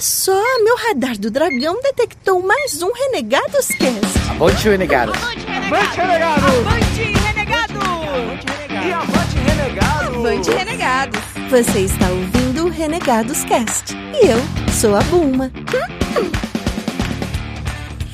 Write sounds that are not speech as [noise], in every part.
Olha só, meu radar do dragão detectou mais um Renegados Cast. Avante, Renegado! Avante, renegado! Avante, renegado! E avante, renegado! Avante, renegados! Você está ouvindo o Renegados Cast. E eu sou a Bulma.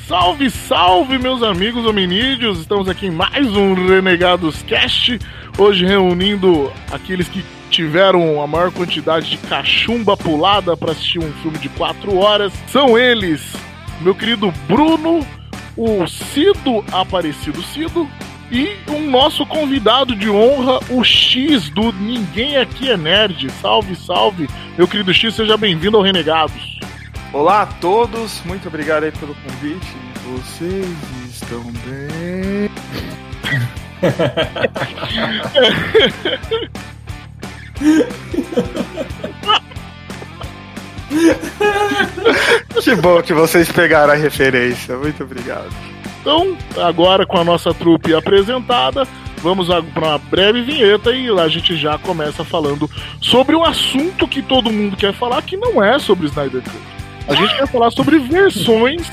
Salve, salve, meus amigos hominídeos! Estamos aqui em mais um Renegados Cast. Hoje reunindo aqueles que tiveram a maior quantidade de cachumba pulada para assistir um filme de 4 horas. São eles, meu querido Bruno, o Cido Aparecido Cido e um nosso convidado de honra, o X do Ninguém Aqui é Nerd. Salve, salve, meu querido X, seja bem-vindo ao Renegados. Olá a todos, muito obrigado aí pelo convite. Vocês estão bem? [laughs] que bom que vocês pegaram a referência, muito obrigado. Então, agora com a nossa trupe apresentada, vamos para uma breve vinheta e lá a gente já começa falando sobre um assunto que todo mundo quer falar, que não é sobre Snyder Cut. A gente quer falar sobre versões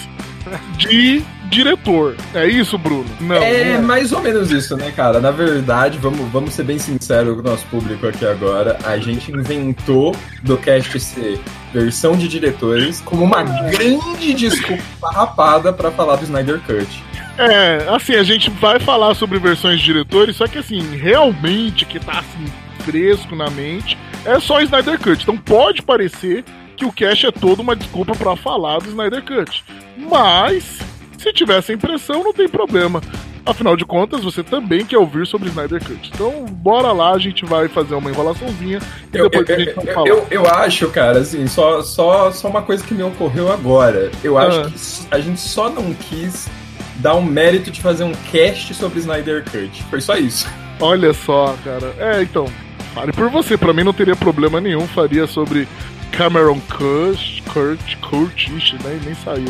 de diretor. É isso, Bruno? Não. É não mais ou menos isso, né, cara? Na verdade, vamos, vamos ser bem sinceros com o nosso público aqui agora. A gente inventou do cast ser versão de diretores como uma grande desculpa rapada pra falar do Snyder Cut. É, assim, a gente vai falar sobre versões de diretores, só que assim, realmente que tá assim, fresco na mente, é só Snyder Cut. Então pode parecer que o cast é toda uma desculpa pra falar do Snyder Cut. Mas, se tiver essa impressão, não tem problema. Afinal de contas, você também quer ouvir sobre Snyder Cut. Então, bora lá, a gente vai fazer uma enrolaçãozinha e Eu, depois eu, a gente vai falar. eu, eu acho, cara, assim, só, só, só uma coisa que me ocorreu agora. Eu acho Ah. que a gente só não quis dar um mérito de fazer um cast sobre Snyder Cut. Foi só isso. Olha só, cara. É, então, fale por você. Pra mim não teria problema nenhum. Faria sobre Cameron Kurt, Kurt, Kurt, ixi, nem, nem saiu.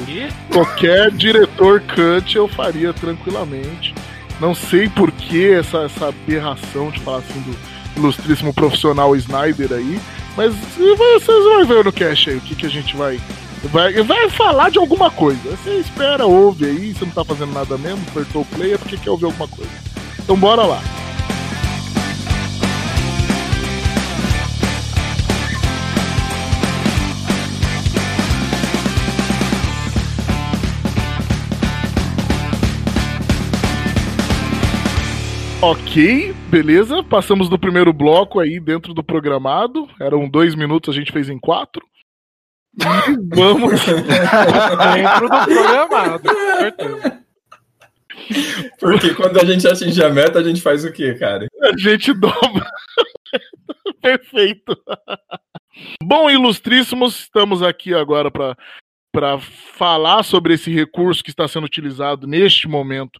Qualquer diretor Cut eu faria tranquilamente. Não sei por que essa, essa aberração de falar assim do ilustríssimo profissional Snyder aí. Mas vocês vão ver no cast aí o que, que a gente vai. Vai, vai falar de alguma coisa. Você espera, ouve aí. Você não tá fazendo nada mesmo, apertou o play, é porque quer ouvir alguma coisa. Então bora lá. Ok, beleza. Passamos do primeiro bloco aí dentro do programado. Eram dois minutos, a gente fez em quatro. E [laughs] vamos. Dentro do programado, com certeza. Porque quando a gente atinge a meta, a gente faz o quê, cara? A gente dobra. [laughs] Perfeito. Bom, ilustríssimos, estamos aqui agora para para falar sobre esse recurso que está sendo utilizado neste momento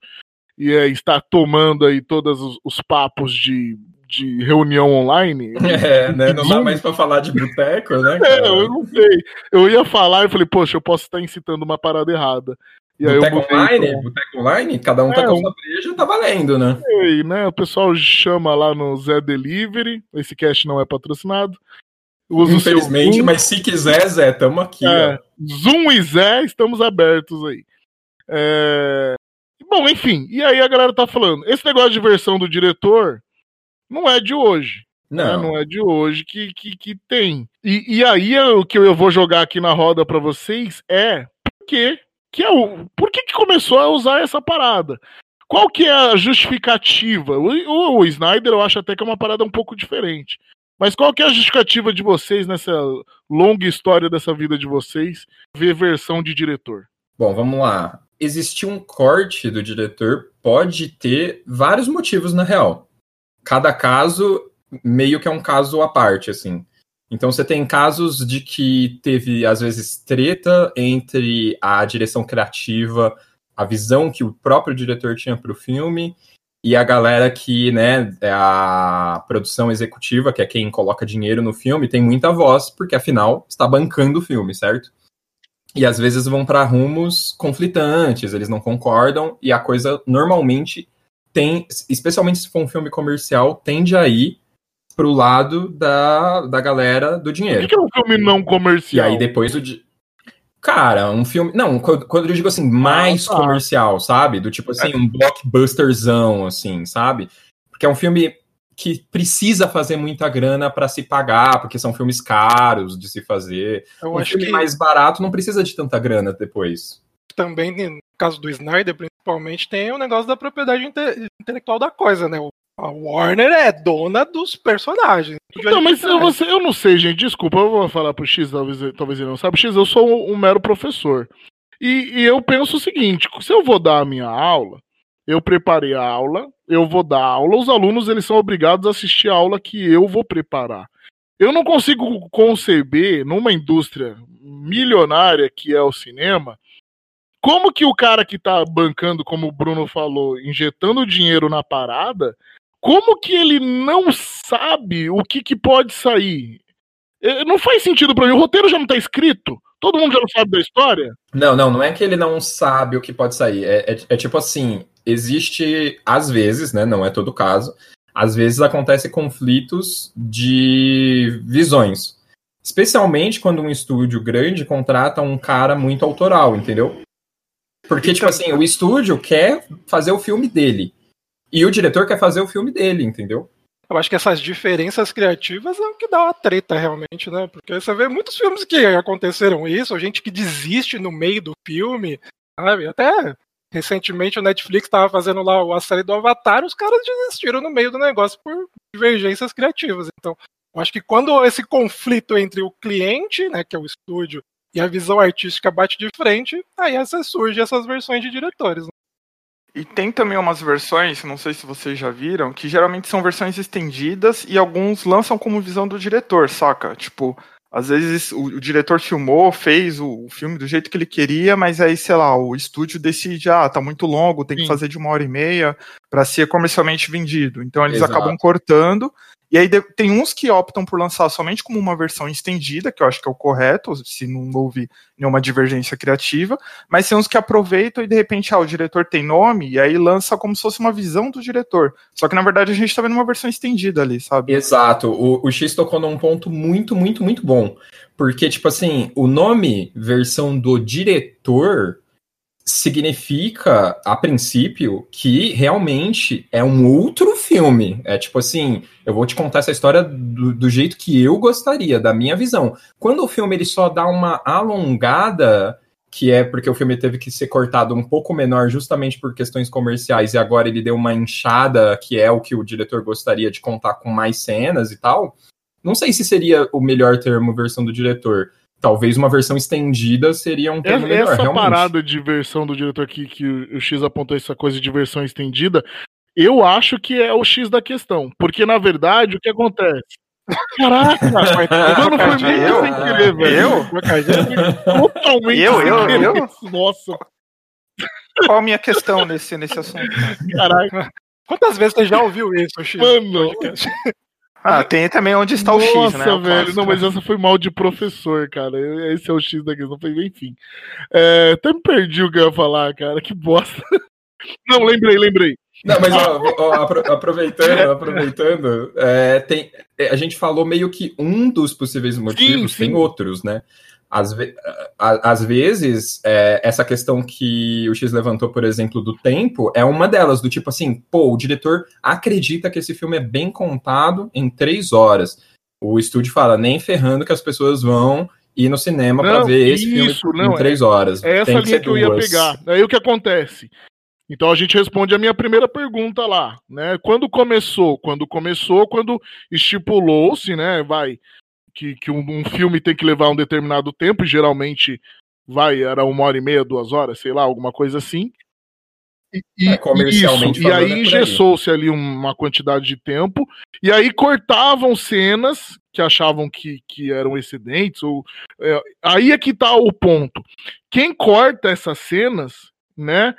e é, está tomando aí todos os, os papos de, de reunião online. [laughs] É, né? Não dá mais pra falar de boteco, né? É, eu não sei. Eu ia falar e falei, poxa, eu posso estar incitando uma parada errada. E Boteco online? pra- Boteco online? Cada um tá É, com a um- sua breja, tá valendo, né? Ei, né? O pessoal chama lá no Zé Delivery. Esse cast não é patrocinado. Usa Infelizmente, mas se quiser, Zé, tamo aqui, É, ó. Zoom e Zé, estamos abertos aí. É, Bom, enfim, e aí a galera tá falando, esse negócio de versão do diretor não é de hoje. né? Não. Não é de hoje que, que, que tem. E, e aí é o que eu vou jogar aqui na roda pra vocês é por que, que é o, por que, que começou a usar essa parada? Qual que é a justificativa? O, o, o Snyder eu acho até que é uma parada um pouco diferente. Mas qual que é a justificativa de vocês nessa longa história dessa vida de vocês ver versão de diretor? Bom, vamos lá. Existir um corte do diretor pode ter vários motivos, na real. Cada caso meio que é um caso à parte, assim. Então você tem casos de que teve, às vezes, treta entre a direção criativa, a visão que o próprio diretor tinha para o filme, e a galera que, né, é a produção executiva, que é quem coloca dinheiro no filme, tem muita voz, porque afinal está bancando o filme, certo? E às vezes vão para rumos conflitantes, eles não concordam, e a coisa normalmente tem, especialmente se for um filme comercial, tende a ir pro lado da, da galera do dinheiro. que, que é um filme não E comercial? aí depois o. Cara, um filme. Não, quando quando eu digo assim, mais Ah, tá. comercial, sabe? Do tipo assim, um blockbusterzão, assim, sabe? Porque é um filme que precisa fazer muita grana pra se pagar, porque são filmes caros de se fazer. Eu um acho filme que mais barato não precisa de tanta grana depois. também, no caso do Snyder, principalmente, tem o negócio da propriedade inte- intelectual da coisa, né? O- A Warner é dona dos personagens. Não, mas eu, você, eu não sei, gente. Desculpa, eu vou falar pro X, talvez, talvez ele não saiba. X, eu sou um, um mero professor. E, e eu penso o seguinte: se eu vou dar a minha aula, eu preparei a aula, eu vou dar aula, os alunos eles são obrigados a assistir a aula que eu vou preparar. Eu não consigo conceber, numa indústria milionária que é o cinema, como que o cara que tá bancando, como o Bruno falou, injetando dinheiro na parada, como que ele não sabe o que, que pode sair? Eh, Não faz sentido pra mim. O roteiro já não tá escrito. Todo mundo já não sabe da história. Não, não, não é que ele não sabe o que pode sair. É, é- é tipo assim, existe, às vezes, né? Não é todo caso. Às vezes acontecem conflitos de visões. Especialmente quando um estúdio grande contrata um cara muito autoral, entendeu? Porque, tipo assim, o estúdio quer fazer o filme dele. E o diretor quer fazer o filme dele, entendeu? Eu acho que essas diferenças criativas é o que dá uma treta realmente, né? Porque você vê muitos filmes que aconteceram isso, gente que desiste no meio do filme, sabe? Até recentemente o Netflix estava fazendo lá a série do Avatar, os caras desistiram no meio do negócio por divergências criativas. Então, eu acho que quando esse conflito entre o cliente, né, que é o estúdio, e a visão artística bate de frente, aí essa, surge essas versões de diretores. né? E tem também umas versões, não sei se vocês já viram, que geralmente são versões estendidas e alguns lançam como visão do diretor, saca? Tipo, às vezes o, o diretor filmou, fez o, o filme do jeito que ele queria, mas aí, sei lá, o estúdio decide, ah, tá muito longo, tem que Sim. fazer de uma hora e meia pra ser comercialmente vendido. Então eles Exato. acabam cortando. E aí tem uns que optam por lançar somente como uma versão estendida, que eu acho que é o correto, se não houve nenhuma divergência criativa, mas tem uns que aproveitam e de repente, ah, o diretor tem nome, e aí lança como se fosse uma visão do diretor. Só que na verdade a gente tá vendo uma versão estendida ali, sabe? Exato. O, o X tocou num ponto muito, muito, muito bom. Porque, tipo assim, o nome versão do diretor significa, a princípio, que realmente é um outro filme. É tipo assim, eu vou te contar essa história do, do jeito que eu gostaria, da minha visão. Quando o filme ele só dá uma alongada, que é porque o filme teve que ser cortado um pouco menor justamente por questões comerciais, e agora ele deu uma inchada, que é o que o diretor gostaria de contar com mais cenas e tal. Não sei se seria o melhor termo versão do diretor. Talvez uma versão estendida seria um termo melhor, Essa realmente. parada de versão do diretor aqui, que o X apontou essa coisa de versão estendida, eu acho que é o X da questão. Porque, na verdade, o que acontece? Caraca! [laughs] Mano, foi muito Eu? sem querer, velho. Eu? [laughs] Totalmente Eu, sem eu, querer. eu? Nossa, Qual a minha questão nesse, nesse assunto? caraca, Quantas vezes você já ouviu isso, Chico? mano. Ah, tem também onde está o X, Nossa, né? o velho. Não, mas essa foi mal de professor, cara. Esse é o X da questão. Foi, enfim. É, até me perdi o que eu ia falar, cara. Que bosta. [laughs] Não, lembrei, lembrei. Não, mas ó, ó, apro- aproveitando, [laughs] aproveitando, é, tem, é, a gente falou meio que um dos possíveis motivos, sim. tem outros, né? Às, ve- às vezes, é, essa questão que o X levantou, por exemplo, do tempo, é uma delas, do tipo assim, pô, o diretor acredita que esse filme é bem contado em três horas. O estúdio fala, nem ferrando que as pessoas vão ir no cinema pra Não, ver esse isso, filme não, em três horas. É essa Tem que linha que eu ia pegar. Aí o que acontece? Então a gente responde a minha primeira pergunta lá, né? Quando começou? Quando começou, quando estipulou-se, né? Vai que, que um, um filme tem que levar um determinado tempo, e geralmente vai era uma hora e meia, duas horas, sei lá, alguma coisa assim. E, e- É, isso, e aí é engessou-se ali uma quantidade de tempo, e aí cortavam cenas que achavam que, que eram excedentes, ou é, aí é que tá o ponto. Quem corta essas cenas, né?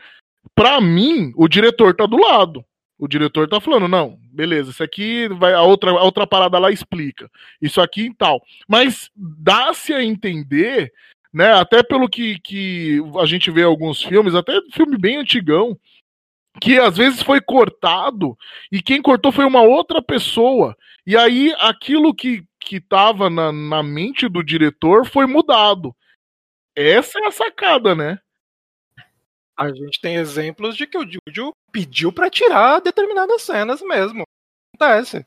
Pra mim, o diretor tá do lado. O diretor tá falando, não, beleza, isso aqui vai a outra a outra parada lá explica. Isso aqui e tal. Mas dá-se a entender, né, até pelo que, que a gente vê alguns filmes, até filme bem antigão, que às vezes foi cortado e quem cortou foi uma outra pessoa. E aí aquilo que, que tava na, na mente do diretor foi mudado. Essa é a sacada, né? A gente tem exemplos de que o Jojo pediu pra tirar determinadas cenas mesmo. Acontece.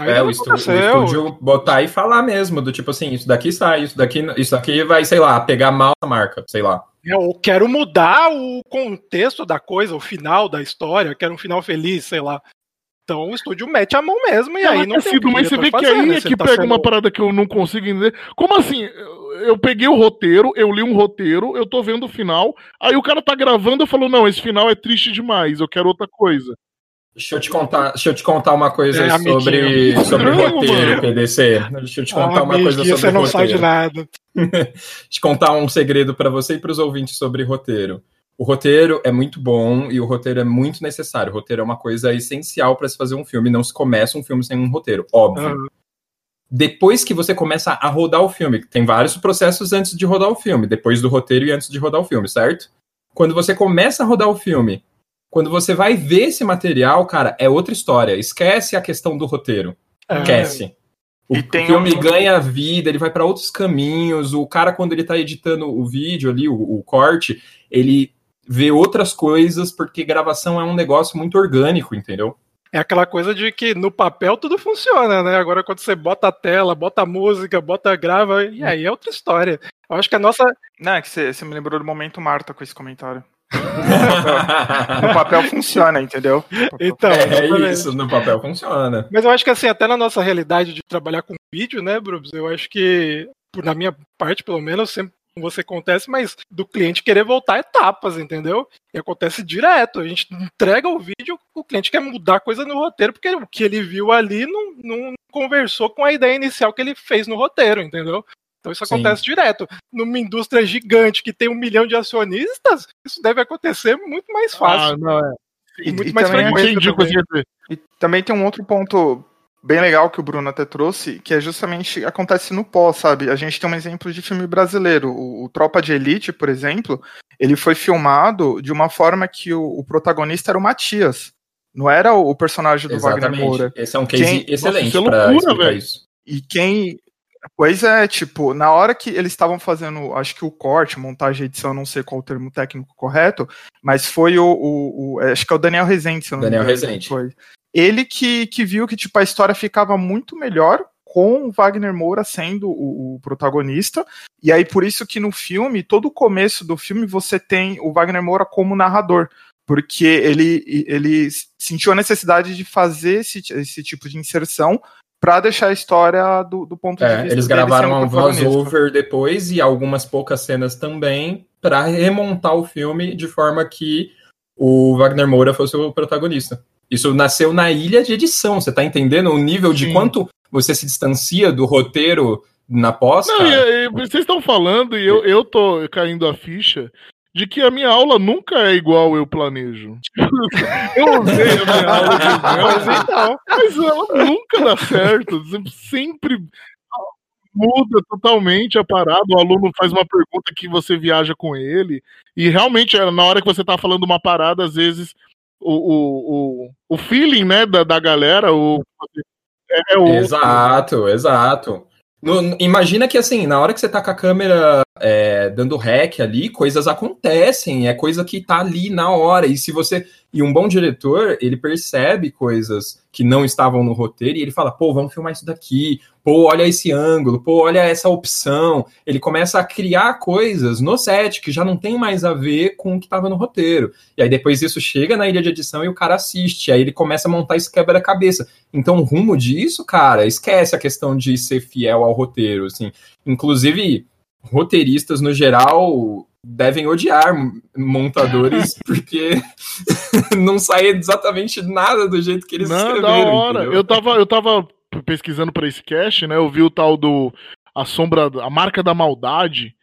Aí É, o estu- o estúdio botar e falar mesmo, do tipo assim, isso daqui sai, isso daqui, isso daqui vai, sei lá, pegar mal a marca, sei lá. Eu quero mudar o contexto da coisa, o final da história, quero um final feliz, sei lá. Então o estúdio mete a mão mesmo e aí não tem o sido, que o mas você vê que aí né? é Você que tá pega sendo- uma parada que eu não consigo entender. Como assim? Eu peguei o roteiro, eu li um roteiro, eu tô vendo o final, aí o cara tá gravando e falou: não, esse final é triste demais, eu quero outra coisa. Deixa eu te contar, deixa eu te contar uma coisa É, amiguinho. sobre, sobre Não, roteiro, mano. PDC. Deixa eu te Ah, contar uma coisa sobre você não roteiro. sabe de nada. [laughs] te contar um segredo para você e para os ouvintes sobre roteiro. O roteiro é muito bom e o roteiro é muito necessário. O roteiro é uma coisa essencial para se fazer um filme. Não se começa um filme sem um roteiro, óbvio. Ah, Depois que você começa a rodar o filme, tem vários processos antes de rodar o filme, depois do roteiro e antes de rodar o filme, certo? Quando você começa a rodar o filme, quando você vai ver esse material, cara, é outra história. Esquece a questão do roteiro. é. Esquece. O E tem filme um- ganha vida, ele vai para outros caminhos. O cara, quando ele tá editando o vídeo ali, o, o corte, ele vê outras coisas, porque gravação é um negócio muito orgânico, entendeu? É aquela coisa de que no papel tudo funciona, né? Agora quando você bota a tela, bota a música, bota grava, e aí é outra história. Eu acho que a nossa. Não, é que você, você me lembrou do momento Marta com esse comentário. [laughs] No papel funciona, entendeu? Então, é exatamente. isso, no papel funciona. Mas eu acho que assim, até na nossa realidade de trabalhar com vídeo, né, Brubs? Eu acho que, por na minha parte, pelo menos, sempre com você acontece, mas do cliente querer voltar etapas, entendeu? E acontece direto. A gente entrega o vídeo, o cliente quer mudar coisa no roteiro, porque o que ele viu ali não, não conversou com a ideia inicial que ele fez no roteiro, entendeu? Então isso Sim. acontece direto. Numa indústria gigante que tem um milhão de acionistas, isso deve acontecer muito mais fácil. Ah, não, é. E, muito e mais também, e também tem um outro ponto bem legal que o Bruno até trouxe, que é justamente acontece no pós, sabe? A gente tem um exemplo de filme brasileiro. O, o Tropa de Elite, por exemplo, ele foi filmado de uma forma que o, o protagonista era o Matias. Não era o, o personagem do Wagner Moura. Exatamente. Esse é um case Quem- excelente Nossa, isso é pra loucura, velho. isso. E quem. Pois é, tipo, na hora que eles estavam fazendo, acho que o corte, montagem, edição, não sei qual o termo técnico correto, mas foi o. o- o- acho que é o Daniel Rezende, se eu não Daniel me engano. Rezende. Foi. Ele que, que viu que tipo, a história ficava muito melhor com o Wagner Moura sendo o, o protagonista. E aí, por isso que no filme, todo o começo do filme, você tem o Wagner Moura como narrador. Porque ele, ele sentiu a necessidade de fazer esse, esse tipo de inserção para deixar a história do, do ponto de É, vista eles gravaram um voice-over depois e algumas poucas cenas também para remontar o filme de forma que o Wagner Moura fosse o protagonista. Isso nasceu na ilha de edição, você tá entendendo o nível de Sim. quanto você se distancia do roteiro na pós? Não, e- e vocês estão falando e eu, eu tô caindo a ficha de que a minha aula nunca é igual eu planejo. [laughs] eu usei a minha aula de Mas então, mas ela nunca dá certo. Sempre muda totalmente a parada. O aluno faz uma pergunta que você viaja com ele. E realmente, é, na hora que você tá falando uma parada, às vezes o, o, o, o feeling né, da, da galera o, é, é outro. Exato, exato. No- imagina que assim, na hora que você tá com a câmera é, dando rec ali, coisas acontecem, é coisa que tá ali na hora. E se você. E um bom diretor, ele percebe coisas que não estavam no roteiro e ele fala, pô, vamos filmar isso daqui, pô, olha esse ângulo, pô, olha essa opção. Ele começa a criar coisas no set que já não tem mais a ver com o que estava no roteiro. E aí depois isso chega na ilha de edição e o cara assiste. Aí ele começa a montar esse quebra-cabeça. Então, o rumo disso, cara, esquece a questão de ser fiel ao roteiro, assim. Inclusive, roteiristas no geral devem odiar montadores [laughs] porque [laughs] não sai exatamente nada do jeito que eles Não, escreveram. da hora. entendeu? Eu tava, eu tava pesquisando pra esse cast, né? Eu vi o tal do A Sombra, A Marca da Maldade,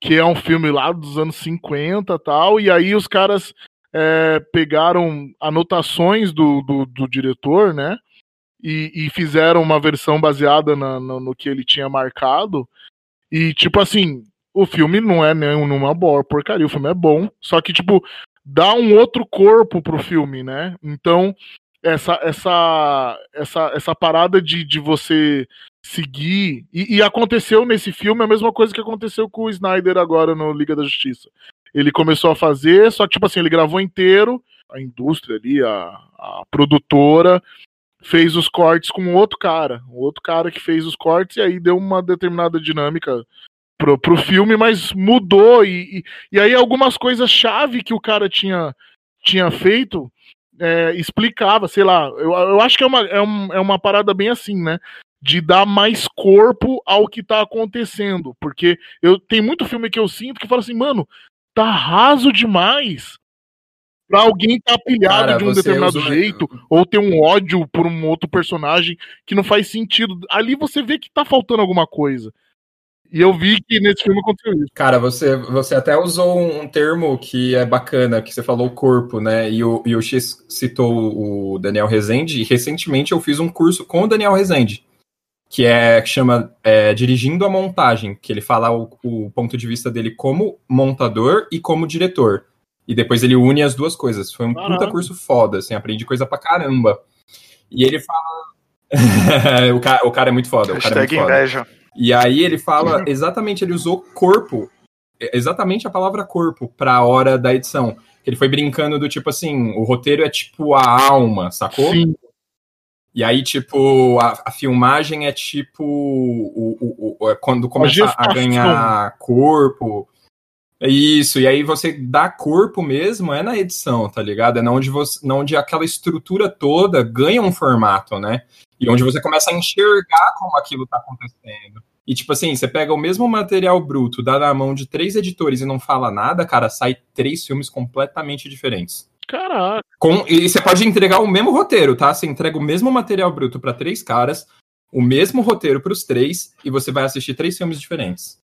que é um filme lá dos anos 50 e tal, e aí os caras é, pegaram anotações do, do, do diretor, né? E, e fizeram uma versão baseada na- no, no que ele tinha marcado. E, tipo assim, o filme não é nenhuma boa porcaria, o filme é bom, só que, tipo, dá um outro corpo pro filme, né? Então, essa essa essa essa parada de, de você seguir. E, e, aconteceu nesse filme a mesma coisa que aconteceu com o Snyder agora no Liga da Justiça. Ele começou a fazer, só que, tipo assim, ele gravou inteiro, a indústria ali, a, a produtora, fez os cortes com outro cara. Um outro cara que fez os cortes e aí deu uma determinada dinâmica pro, pro filme, mas mudou. E, e, e aí algumas coisas-chave que o cara tinha, tinha feito é, explicava, sei lá. Eu, eu acho que é uma, é, um, é uma parada bem assim, né? de dar mais corpo ao que tá acontecendo. Porque eu tem muito filme que eu sinto que fala assim, mano, tá raso demais pra alguém tá pilhado Cara, de um determinado usa... jeito, ou ter um ódio por um outro personagem que não faz sentido. Ali você vê que tá faltando alguma coisa. E eu vi que nesse filme aconteceu isso. Cara, você, você até usou um termo que é bacana, que você falou corpo, né? E o, e o X citou o Daniel Rezende, e recentemente eu fiz um curso com o Daniel Rezende que é que chama é, Dirigindo a Montagem, que ele fala o, o, ponto de vista dele como montador e como diretor. E depois ele une as duas coisas. Foi um Caramba. puta curso foda, assim, aprendi coisa pra caramba. E ele fala. [laughs] o, cara, o cara é muito foda. O cara é muito foda. inveja. E aí ele fala [laughs] exatamente, ele usou corpo, exatamente a palavra corpo, pra hora da edição. Ele foi brincando do tipo assim, o roteiro é tipo a alma, sacou? Sim. E aí, tipo, a, a filmagem é tipo o, o, o, é quando começa a, a ganhar corpo. É isso, e aí você dá corpo mesmo, é na edição, tá ligado? É onde, você, onde aquela estrutura toda ganha um formato, né? E onde você começa a enxergar como aquilo tá acontecendo. E tipo assim, você pega o mesmo material bruto, dá na mão de três editores e não fala nada, cara, sai três filmes completamente diferentes. Caraca. Com, e você pode entregar o mesmo roteiro, tá? Você entrega o mesmo material bruto para três caras, o mesmo roteiro para os três, e você vai assistir três filmes diferentes.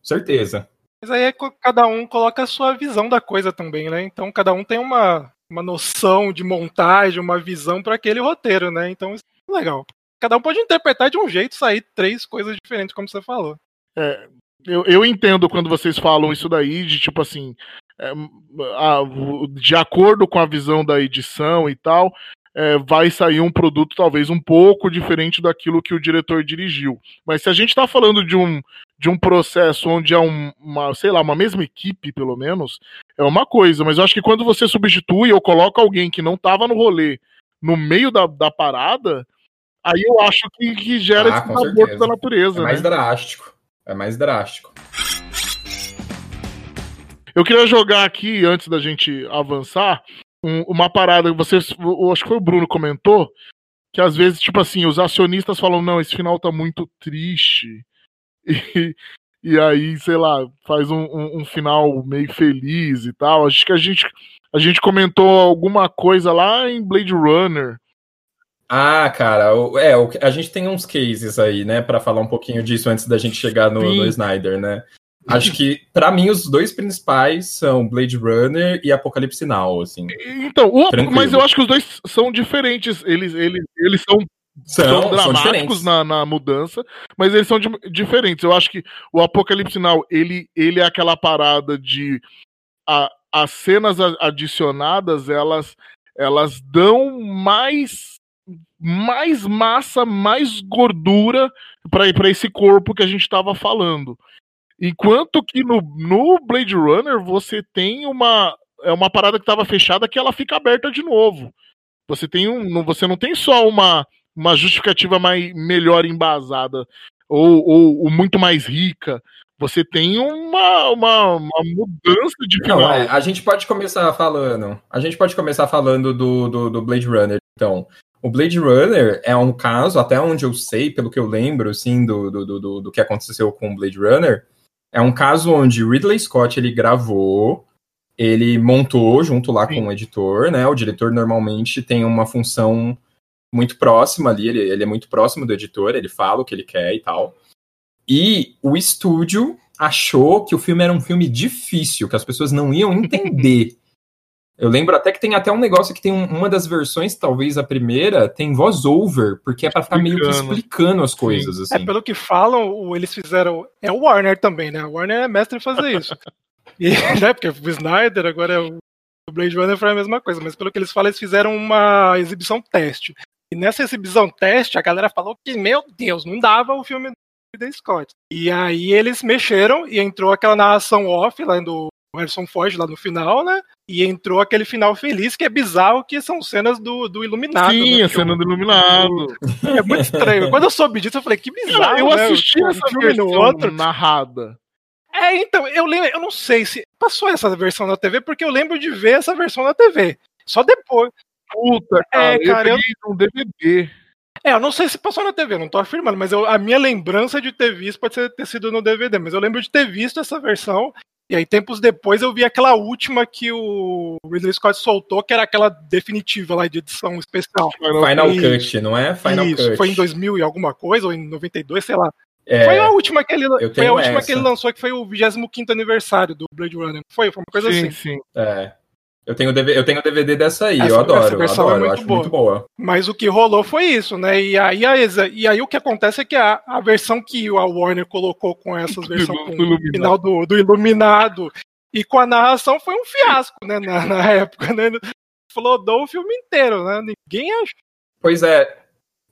Certeza. Mas aí é cada um coloca a sua visão da coisa também, né? Então cada um tem uma, uma noção de montagem, uma visão para aquele roteiro, né? Então legal. Cada um pode interpretar de um jeito sair três coisas diferentes, como você falou. É, eu, eu entendo quando vocês falam isso daí, de tipo assim, é, a, de acordo com a visão da edição e tal, é, vai sair um produto talvez um pouco diferente daquilo que o diretor dirigiu. Mas se a gente está falando de um, de um processo onde é um, uma, sei lá, uma mesma equipe, pelo menos, é uma coisa. Mas eu acho que quando você substitui ou coloca alguém que não estava no rolê no meio da, da parada, aí eu acho que, que gera ah, esse aborto da natureza. É mais né? drástico. É mais drástico. Eu queria jogar aqui, antes da gente avançar, um, uma parada que vocês. Acho que foi o Bruno comentou. Que às vezes, tipo assim, os acionistas falam, não, esse final tá muito triste. [laughs] E, e aí, sei lá, faz um, um, um, final meio feliz e tal. Acho que a gente, a gente comentou alguma coisa lá em Blade Runner. Ah, cara, é, a gente tem uns cases aí, né, para falar um pouquinho disso antes da gente chegar no, no Snyder, né? Acho que, para mim, os dois principais são Blade Runner e Apocalipse Now, assim. Então, o, mas eu acho que os dois são diferentes. Eles, eles, eles são, são, são dramáticos são na, na, mudança, mas eles são diferentes. Eu acho que o Apocalipse Now, ele, ele é aquela parada de. A, as cenas adicionadas, elas, elas dão mais mais massa, mais gordura para esse corpo que a gente estava falando. Enquanto que no, no Blade Runner você tem uma é uma parada que estava fechada que ela fica aberta de novo. Você tem um, você não tem só uma, uma justificativa mais melhor embasada ou, ou, ou muito mais rica. Você tem uma, uma, uma mudança de final. Não, é, a gente pode começar falando. A gente pode começar falando do, do, do Blade Runner. Então, o Blade Runner é um caso, até onde eu sei, pelo que eu lembro, assim, do, do, do, do que aconteceu com o Blade Runner, é um caso onde Ridley Scott ele gravou, ele montou junto lá Sim. com o editor, né? O diretor normalmente tem uma função muito próxima ali, ele, ele é muito próximo do editor, ele fala o que ele quer e tal. E o estúdio achou que o filme era um filme difícil, que as pessoas não iam [laughs] entender. Eu lembro até que tem até um negócio que tem um, uma das versões, talvez a primeira, tem voz over, porque é pra ficar meio que explicando as coisas. Assim. É, pelo que falam, eles fizeram. É o Warner também, né? O Warner é mestre em fazer isso. [laughs] e, [laughs] né, porque o Snyder, agora é o Blade Runner foi a mesma coisa, mas pelo que eles falam, eles fizeram uma exibição teste. E nessa exibição teste, a galera falou que, meu Deus, não dava o filme do Ridley Scott. E aí eles mexeram e entrou aquela narração off lá do Harrison Ford lá no final, né? E entrou aquele final feliz que é bizarro, que são cenas do, do Iluminado. Sim, né? a cena do Iluminado. É muito estranho. Quando eu soube disso, eu falei, que bizarro. Eu né? assisti Um essa filme versão no outro. narrada. É, então, eu lembro, eu não sei se passou essa versão na TV, porque eu lembro de ver essa versão na TV. Só depois. Puta, cara, É, cara, eu eu- peguei um DVD. É, eu não sei se passou na TV, não tô afirmando, mas eu- a minha lembrança de ter visto pode ser, ter sido no DVD, mas eu lembro de ter visto essa versão. E aí, tempos depois, eu vi aquela última que o Ridley Scott soltou, que era aquela definitiva lá de edição especial. Final Isso. Cut, não é? Final Isso, Cut. foi em 2000 e alguma coisa, ou em 92, sei lá. É, Foi a última que ele, foi a última essa. que ele lançou, que foi o 25 aniversário do Blade Runner. Foi, foi uma coisa sim, assim. sim. é. Eu tenho, DV eu tenho DVD dessa aí, Essa- eu adoro, essa eu versão é adoro, eu muito acho boa. muito boa. Mas o que rolou foi isso, né? E aí, a exa- e aí o que acontece é que a, a versão que a Warner colocou com essas versões Do Iluminado. o final do, do Iluminado e com a narração foi um fiasco, né? Na, na [laughs] época, né? Flodou o filme inteiro, né? Ninguém achou. Pois é,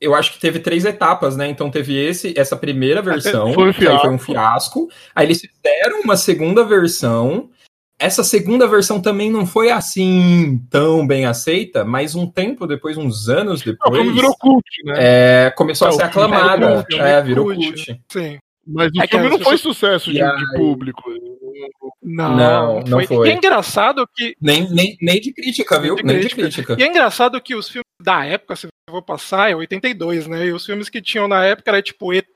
eu acho que teve três etapas, né? Então teve esse, essa primeira [laughs] versão, Foi um que aí foi um fiasco. fiasco. Aí eles fizeram uma segunda versão. Essa segunda versão também não foi assim tão bem aceita, mas um tempo depois, uns anos o depois, filme virou cult, né? é, começou É, a ser o filme aclamada. virou cult, É, virou cult. cult. Sim. Mas o É filme não foi sucesso de, aí- de público. Não, Não, não foi. E é engraçado que. Nem, nem, nem de crítica, viu? de Nem de crítica. crítica. E é engraçado que os filmes da época, se eu vou passar, é 82, né? E os filmes que tinham na época era tipo ET.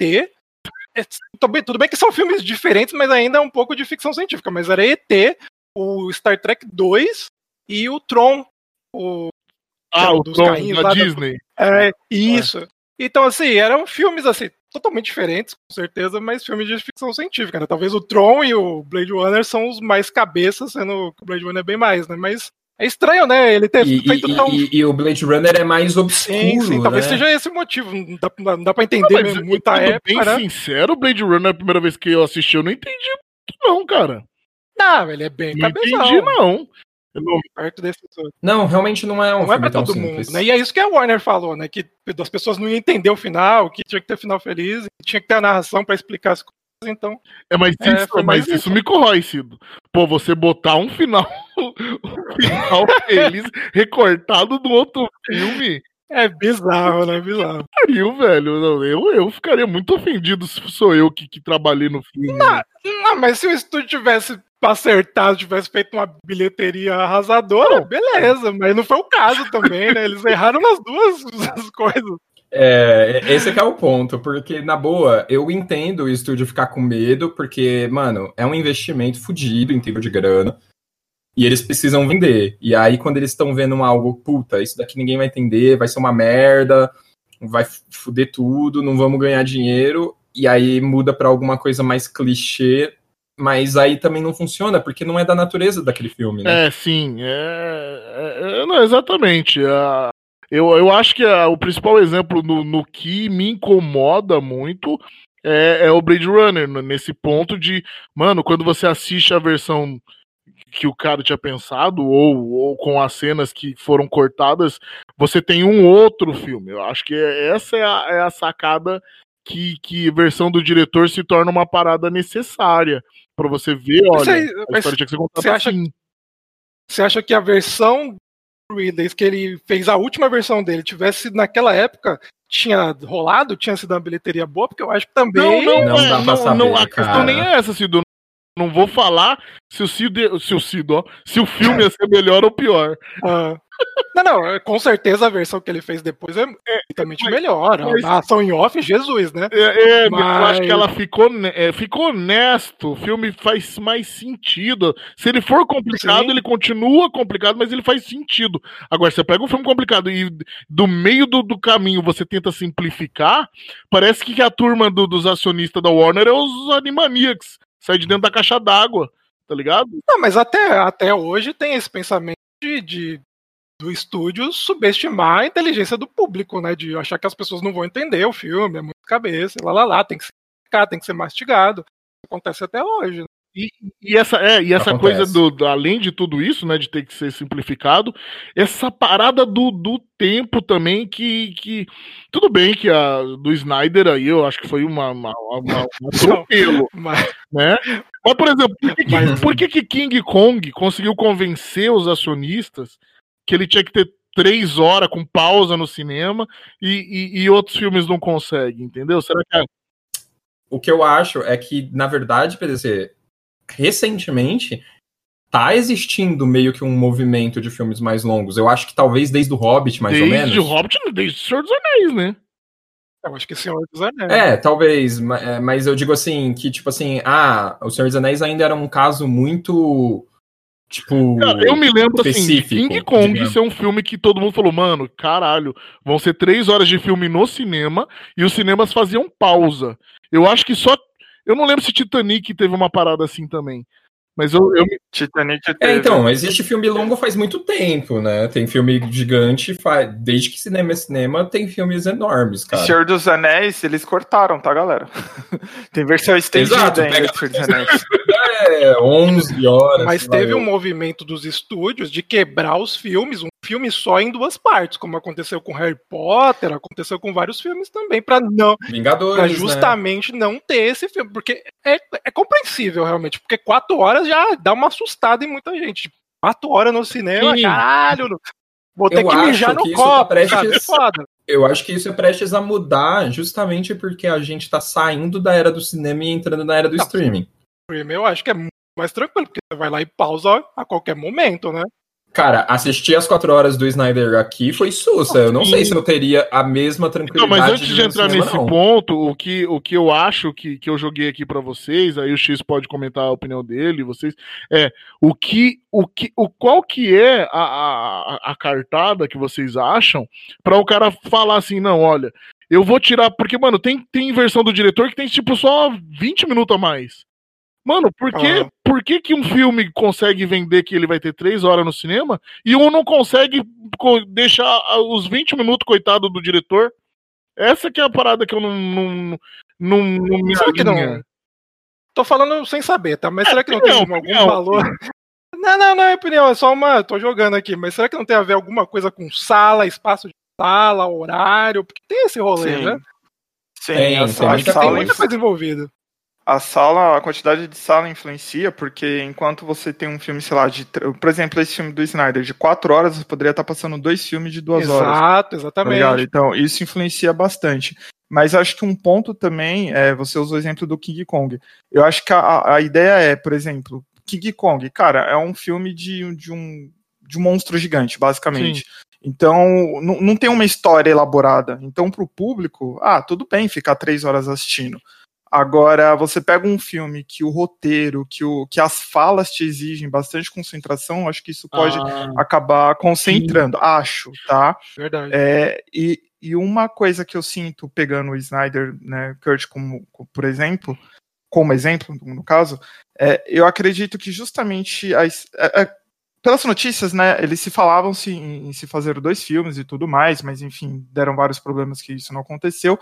É, tudo, bem, tudo bem que são filmes diferentes, mas ainda é um pouco de ficção científica. Mas era ET, o Star Trek 2 e o Tron. O, Ah, o carrinhos da da- Disney. é, isso. Então, assim, eram filmes assim, totalmente diferentes, com certeza, mas filmes de ficção científica. Né? Talvez o Tron e o Blade Runner são os mais cabeças, sendo que o Blade Runner é bem mais, né? Mas é estranho, né? Ele ter E, feito e- tão e- e o Blade Runner é mais obscuro, Sim, sim, talvez né? seja esse o motivo. Não dá, não dá pra Ah, entender mas mesmo eu- muita época, bem né? sincero, o Blade Runner, a primeira vez que eu assisti, eu não entendi muito, não, cara. Não, ele é bem Não cabeção. entendi, não. Eu não-. Não, realmente não é um Não é pra todo simples. mundo, né? E é isso que a Warner falou, né? Que as pessoas não iam entender o final, que tinha que ter final feliz, tinha que ter a narração pra explicar as coisas, então. É, mas, É, isso, foi mas isso me corrói, Cido. Pô, você botar um final, [laughs] um final feliz recortado do outro filme, É bizarro, né? Bizarro. pariu, velho. Não, Eu, eu ficaria muito ofendido se sou eu que, que trabalhei no filme. Não, mas se o estúdio tivesse acertado, tivesse feito uma bilheteria arrasadora, beleza, mas não foi o caso também, né? Eles erraram nas duas [laughs] as coisas. É, esse é que é o ponto, porque, na boa, eu entendo o estúdio ficar com medo, porque, mano, é um investimento fudido em tempo de grana, e eles precisam vender. E aí, quando eles estão vendo algo, puta, isso daqui ninguém vai entender, vai ser uma merda, vai fuder tudo, não vamos ganhar dinheiro, e aí muda pra alguma coisa mais clichê, mas aí também não funciona, porque não é da natureza daquele filme, né? É, sim. É, é- é- não, exatamente. Ah, eu, eu acho que ah, o principal exemplo no, no que me incomoda muito é, é o Blade Runner, nesse ponto de, mano, quando você assiste a versão que o cara tinha pensado, ou, ou com as cenas que foram cortadas, você tem um outro filme. Eu acho que é- essa é a, é a sacada que, que a versão do diretor se torna uma parada necessária. Pra você ver, Mas olha, aí- a mas história tinha que ser contada você acha assim. Você acha que a versão Ridley, que ele fez a última versão dele, tivesse naquela época, tinha rolado, tinha sido uma bilheteria boa? Porque eu acho que também. Não, não, Não é, não, saber, não, a cara. questão nem é essa, Cido. Não vou falar se o Cido, se o Cido, ó, se o filme ia ser melhor ou pior. Ah. Não, não, é, com certeza a versão que ele fez depois é infinitamente mas- melhor. mas- A ação em off, Jesus, né? É, é, Mas- eu acho que ela ficou, é, ficou honesto. O filme faz mais sentido. Se ele for complicado, Sim. ele continua complicado, mas ele faz sentido. Agora, você pega um filme complicado e do meio do, do caminho você tenta simplificar, parece que a turma do- dos acionistas da Warner é os Animaniacs. Sai de dentro da caixa d'água, tá ligado? Não, mas até, até hoje tem esse pensamento de, de- do estúdio subestimar a inteligência do público, né? De achar que as pessoas não vão entender o filme, é muito cabeça, lá lá lá, tem que ser tem que ser mastigado. Acontece até hoje. né? E, e essa, é, e essa Acontece. coisa do, do- além de tudo isso, né, de ter que ser simplificado, essa parada do, do tempo também que, que tudo bem que a do Snyder aí eu acho que foi uma, uma, uma, [laughs] um atropelo, [laughs] Mas, né? Mas, por exemplo, por que, que- Mas- por que, que King Kong conseguiu convencer os acionistas que ele tinha que ter três horas com pausa no cinema e, e, e outros filmes não conseguem, entendeu? Será que é O que eu acho é que, na verdade, PDC, recentemente tá existindo meio que um movimento de filmes mais longos. Eu acho que talvez desde o Hobbit, mais desde ou menos. o Hobbit, desde o Senhor dos Anéis, né? eu acho que Senhor dos Anéis. É, talvez, é, mas eu digo assim, que tipo assim, ah, O Senhor dos Anéis ainda era um caso muito, tipo... Cara, eu me lembro assim, King Kong digamos. ser um filme que todo mundo falou, mano, caralho, vão ser três horas de filme no cinema e os cinemas faziam pausa. Eu acho que só. Eu não lembro se Titanic teve uma parada assim também. Mas eu, eu me- Titanic É, então, existe filme longo faz muito tempo, né? Tem filme gigante, fa- desde que cinema é cinema, tem filmes enormes, cara. Senhor dos Anéis, eles cortaram, tá, galera? [laughs] Tem versão estendida Exato, ainda pega- Senhor dos Anéis. [laughs] É, 11 horas. Mas teve um movimento dos estúdios de quebrar os filmes, um filme só em duas partes, como aconteceu com Harry Potter, aconteceu com vários filmes também, pra não, Vingadores, pra né? justamente não ter esse filme, porque é, é compreensível realmente, porque quatro horas já dá uma assustada em muita gente. Tipo, Quatro horas no cinema, Sim. caralho, vou ter Eu que mijar no que isso tá copo, prestes- sabe? É. Eu acho que isso é prestes a mudar justamente porque a gente tá saindo da era do cinema e entrando na era do Não. streaming. Eu acho que é muito mais tranquilo, porque você vai lá e pausa a qualquer momento, né? Cara, assistir as quatro horas do Snyder aqui foi sussa. Eu não sei se eu teria a mesma Não, tranquilidade. mas antes de entrar cinema, nesse não. ponto, o que, o que eu acho que, que eu joguei aqui pra vocês, aí o X pode comentar a opinião dele, vocês, é o que, o que, o qual que é a, a, a cartada que vocês acham pra o cara falar assim, não, olha, eu vou tirar, porque, mano, tem, tem versão do diretor que tem, tipo, só 20 minutos a mais. Mano, por que, Aham. por que, que um filme consegue vender que ele vai ter três horas no cinema e um não consegue co- deixar ah, os 20 minutos, coitado do diretor? Essa que é a parada que eu não, não, não, não me Será que não? Tô falando sem saber, tá? Mas É, será que não opinião, tem algum opinião. valor? [laughs] Não, não, não é opinião, é só uma. Tô jogando aqui, mas será que não tem a ver alguma coisa com sala, espaço de sala, horário? Porque tem esse rolê, Sim. né? Sim, Tem, tem sa- a muita- Tem sala, muita coisa envolvida. A sala, a quantidade de sala influencia, porque enquanto você tem um filme, sei lá, de, por exemplo, esse filme do Snyder, de quatro horas, você poderia estar passando dois filmes de duas horas. Exato, Tá exatamente. ligado? Então, isso influencia bastante. Mas acho que um ponto também, é, você usou o exemplo do King Kong. Eu acho que a, a ideia é, por exemplo, King Kong, cara, é um filme de, de, um, de um monstro gigante, basicamente. Então, não, não tem uma história elaborada. Então, pro público, ah, tudo bem ficar três horas assistindo. Agora, você pega um filme que o roteiro, que, o, que as falas te exigem bastante concentração, acho que isso pode Ah, acabar concentrando. Acho, tá? Verdade. É, e, e uma coisa que eu sinto pegando o Snyder, né, Kurt, como, por exemplo, como exemplo, no caso, é, eu acredito que justamente as, é, pelas notícias, né, eles se falavam -se em, em se fazer dois filmes e tudo mais, mas enfim, deram vários problemas que isso não aconteceu.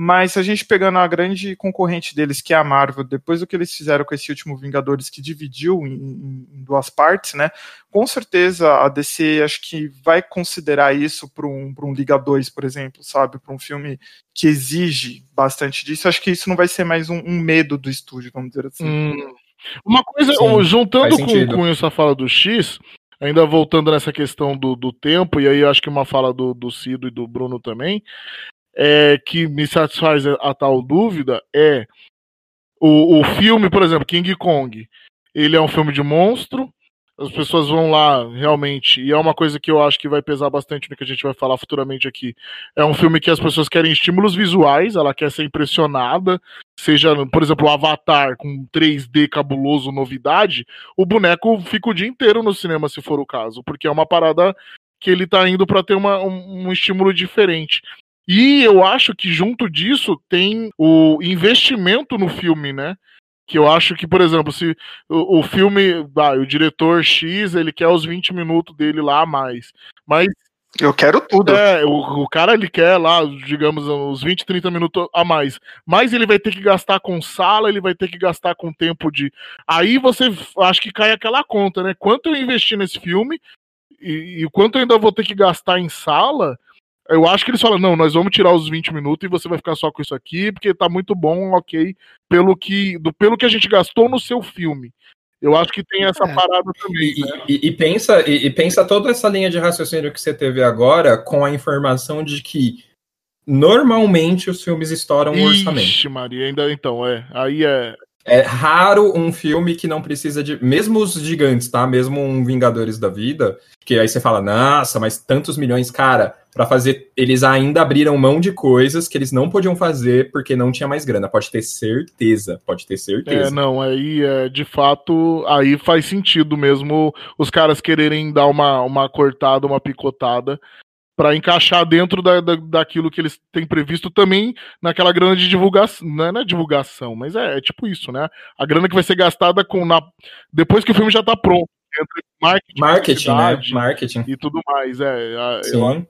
Mas a gente pegando a grande concorrente deles, que é a Marvel, depois do que eles fizeram com esse último Vingadores, que dividiu em, em, duas partes, né? Com certeza a DC acho que vai considerar isso para um, um Liga 2, por exemplo, sabe? Para um filme que exige bastante disso. Acho que isso não vai ser mais um, um medo do estúdio, vamos dizer assim. hum. Uma coisa, Sim, juntando com, com essa fala do X, ainda voltando nessa questão do, do tempo, e aí eu acho que uma fala do, do Cido e do Bruno também, é, que me satisfaz a, a tal dúvida é o, o filme, por exemplo, King Kong. Ele é um filme de monstro. As pessoas vão lá realmente, e é uma coisa que eu acho que vai pesar bastante no que a gente vai falar futuramente aqui. É um filme que as pessoas querem estímulos visuais, ela quer ser impressionada, seja, por exemplo, o Avatar com 3D cabuloso, novidade, o boneco fica o dia inteiro no cinema, se for o caso, porque é uma parada que ele tá indo para ter uma, um, um estímulo diferente. E eu acho que junto disso tem o investimento no filme, né? Que eu acho que, por exemplo, se o, o filme, ah, o diretor X, ele quer os 20 minutos dele lá a mais. Mas Eu quero tudo. É, o, o cara ele quer lá, digamos, uns 20, 30 minutos a mais. Mas ele vai ter que gastar com sala, ele vai ter que gastar com tempo de. Aí você acho que cai aquela conta, né? Quanto eu investi nesse filme e, e quanto eu ainda vou ter que gastar em sala. Eu acho que eles falam, não, nós vamos tirar os 20 minutos e você vai ficar só com isso aqui, porque tá muito bom, ok, pelo que, do, pelo que a gente gastou no seu filme. Eu acho que tem essa É. parada também. E, né? e- e pensa, e, e pensa toda essa linha de raciocínio que você teve agora com a informação de que normalmente os filmes estouram um orçamento. Ixi, Maria, ainda então, é. Aí é. É raro um filme que não precisa de. Mesmo os gigantes, tá? Mesmo um Vingadores da Vida, que aí você fala, nossa, mas tantos milhões, cara, pra fazer. Eles ainda abriram mão de coisas que eles não podiam fazer porque não tinha mais grana. Pode ter certeza. Pode ter É, certeza. não, aí é, de fato, aí faz sentido mesmo os caras quererem dar uma, uma cortada, uma picotada, pra encaixar dentro da, da, daquilo que eles têm previsto também naquela grana de divulgação, não é, não é divulgação, mas é, é tipo isso, né? A grana que vai ser gastada com na, depois que o filme já tá pronto, entre marketing, Marketing, né? Marketing. e tudo mais, é. a- eu Sim.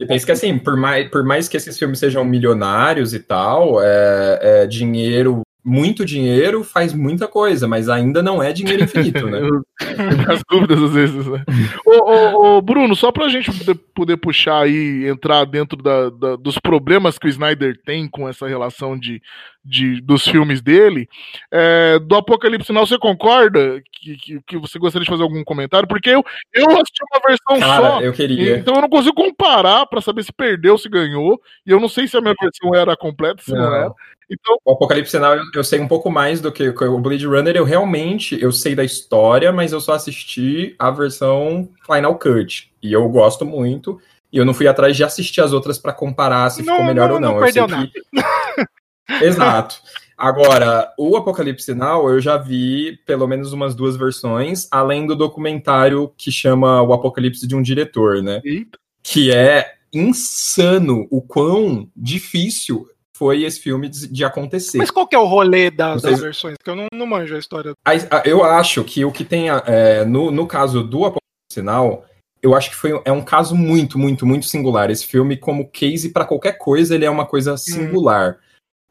E pensa que assim, por mais, por mais que esses filmes sejam milionários e tal, é, é dinheiro, muito dinheiro faz muita coisa, mas ainda não é dinheiro infinito, né? [laughs] As dúvidas às vezes, né? ô, ô, ô, Bruno, só pra gente poder, puxar aí, entrar dentro da- da- dos problemas que o Snyder tem com essa relação de, de- dos filmes dele, é, do Apocalipse Now, você concorda que, que, que você gostaria de fazer algum comentário? Porque eu, eu assisti uma versão Cara, só, eu queria. então eu não consigo comparar pra saber se perdeu, se ganhou, e eu não sei se a minha versão era completa, se não, Não. era. Então, O Apocalipse Now eu, sei um pouco mais do que o Blade Runner. Eu realmente eu sei da história, mas eu só assisti a versão Final Cut. E eu gosto muito. E eu não fui atrás de assistir as outras pra comparar se Não, ficou melhor não, ou não. não perdeu que- Exato. Agora, o Apocalipse Now eu já vi pelo menos umas duas versões, além do documentário que chama O Apocalipse de um Diretor, né? eita, que é insano o quão difícil foi esse filme de, de acontecer. Mas qual que é o rolê das, Vocês- das versões? Porque eu não, não manjo a história. A- a- eu acho que o que tem é, no, no caso do Apocalipse Now, eu acho que foi, é um caso muito, muito, muito singular. Esse filme, como case para qualquer coisa, ele é uma coisa singular.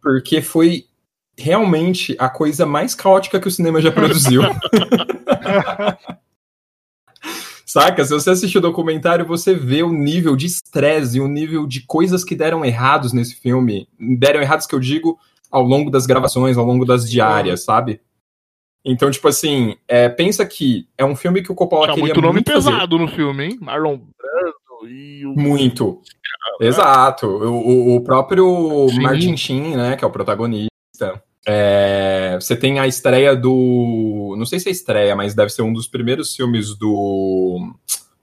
Porque foi realmente a coisa mais caótica que o cinema já [laughs] produziu. [laughs] Saca? Se você assistir o documentário, você vê o nível de estresse e o nível de coisas que deram errados nesse filme. Deram errados que eu digo ao longo das gravações, ao longo das diárias, sabe? Então, tipo assim, é, pensa que é um filme que o Coppola tinha queria muito nome muito fazer. pesado no filme, hein? Marlon Brando e o Muito. Exato. O, o- o próprio Sim. Martin Sheen, né, que é o protagonista. É, você tem a estreia do. Não sei se é estreia, mas deve ser um dos primeiros filmes do.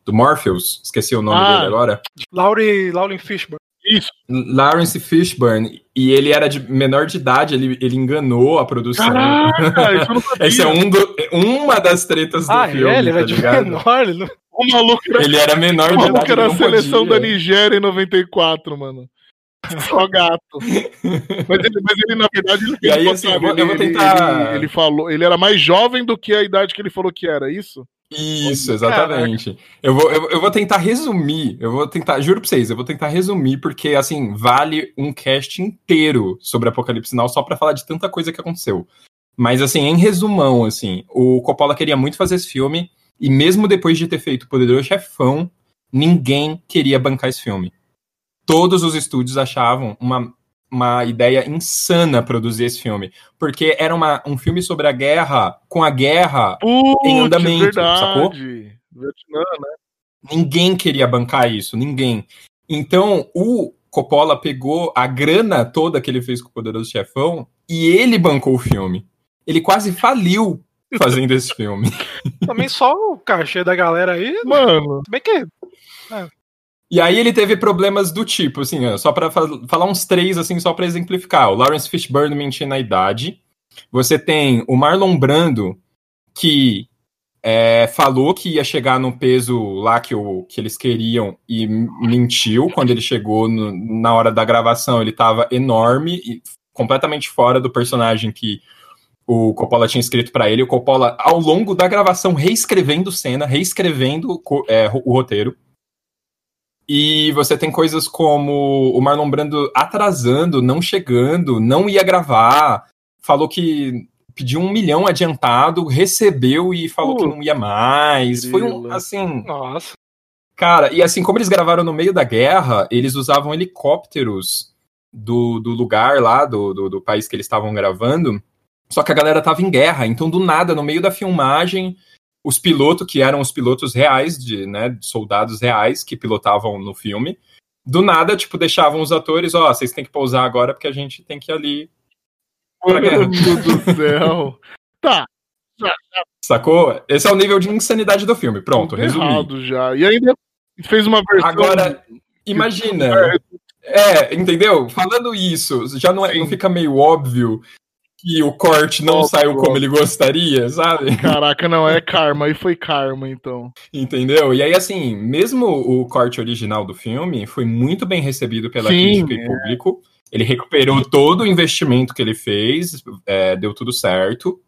Do Morpheus. Esqueci o nome Ah. dele agora. Laurie, Lauren Fishburne. Isso. Lawrence Fishburne. E ele era de menor de idade, ele, ele enganou a produção. Caraca, [laughs] isso eu não sabia. Essa é um do- uma das tretas do Ah, filme. é? Ele tá era de ligado? menor. Ele não... O maluco era, Ele era menor o de maluco idade. era ele a não seleção podia. da Nigéria em 94, mano. [laughs] Só gato. Mas ele, mas ele, na verdade, ele, E aí, ele- assim, eu vou- eu vou ele- tentar- ele- ele falou, ele era mais jovem do que a idade que ele falou que era, isso? Isso, exatamente. Eu vou, eu, eu vou tentar resumir, eu vou tentar, juro pra vocês, eu vou tentar resumir, porque, assim, vale um cast inteiro sobre Apocalipse Now só pra falar de tanta coisa que aconteceu. Mas, assim, em resumão, assim, o Coppola queria muito fazer esse filme, e mesmo depois de ter feito o Poderoso Chefão, ninguém queria bancar esse filme. Todos os estúdios achavam uma, uma ideia insana produzir esse filme, porque era uma, um filme sobre a guerra, com a guerra Putz, Em andamento, verdade. sacou? Vietnã, né? Ninguém queria bancar isso, ninguém. Então, o Coppola pegou a grana toda que ele fez com o Poderoso Chefão e ele bancou o filme. Ele quase faliu fazendo esse filme. Também só o cachê da galera aí. Mano, Se bem que E aí ele teve problemas do tipo, assim, só para falar uns três, assim, só para exemplificar. O Lawrence Fishburne mentindo na idade. Você tem o Marlon Brando, que é, falou que ia chegar no peso lá que, o, que eles queriam e mentiu. Quando ele chegou no- na hora da gravação, ele estava enorme e completamente fora do personagem que o Coppola tinha escrito para ele. O Coppola, ao longo da gravação, reescrevendo cena, reescrevendo é, o roteiro. E você tem coisas como o Marlon Brando atrasando, não chegando, não ia gravar, falou que pediu um milhão adiantado, recebeu e falou que não ia mais. Foi um, assim, Nossa. Cara, e assim, como eles gravaram no meio da guerra, eles usavam helicópteros do, do lugar lá, do, do, do país que eles estavam gravando. Só que a galera tava em guerra, então do nada, no meio da filmagem, os pilotos, que eram os pilotos reais, de, né, soldados reais que pilotavam no filme, do nada, tipo, deixavam os atores, ó, vocês têm que pousar agora porque a gente tem que ir ali. pra. Mano do céu. [laughs] Tá, Sacou? Esse é o nível de insanidade do filme. Pronto, tudo resumi. errado já. E ainda fez uma versão. Agora, imagina. É, entendeu? Falando isso, já não, é- não fica meio óbvio que o corte não saiu como ele gostaria, sabe? Caraca, não, é karma. Aí foi karma, então. Entendeu? E aí, assim, mesmo o corte original do filme foi muito bem recebido pela Sim, crítica é. e público. Ele recuperou todo o investimento que ele fez, é, deu tudo certo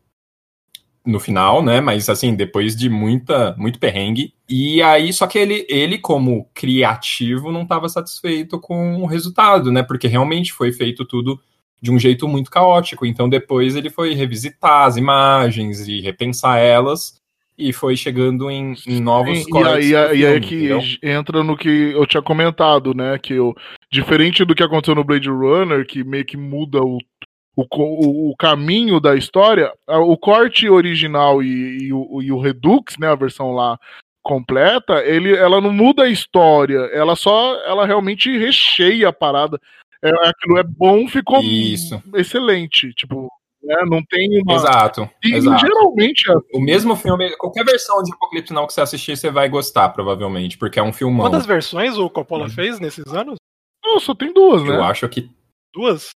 no final, né? Mas assim, depois de muita, muito perrengue. E aí, só que ele, ele como criativo, não estava satisfeito com o resultado, né? Porque realmente foi feito tudo de um jeito muito caótico. Então depois ele foi revisitar as imagens e repensar elas e foi chegando em, em novos e cortes. aí, do e aí é filme, que entendeu? entra no que eu tinha comentado, né? Que eu, diferente do que aconteceu no Blade Runner, que meio que muda o, o, o, caminho da história, o corte original e, e o, e o Redux, né? A versão lá completa, ele, ela não muda a história, ela só, ela realmente recheia a parada. É, aquilo é bom, ficou Isso. excelente, tipo, né, não tem uma... Exato, E, exato. geralmente é O mesmo filme, qualquer versão de Apocalipse Now que você assistir, você vai gostar, provavelmente, porque é um filmão. Quantas versões o Coppola Uhum. fez nesses anos? Não, só tem duas, né? Eu acho que Duas?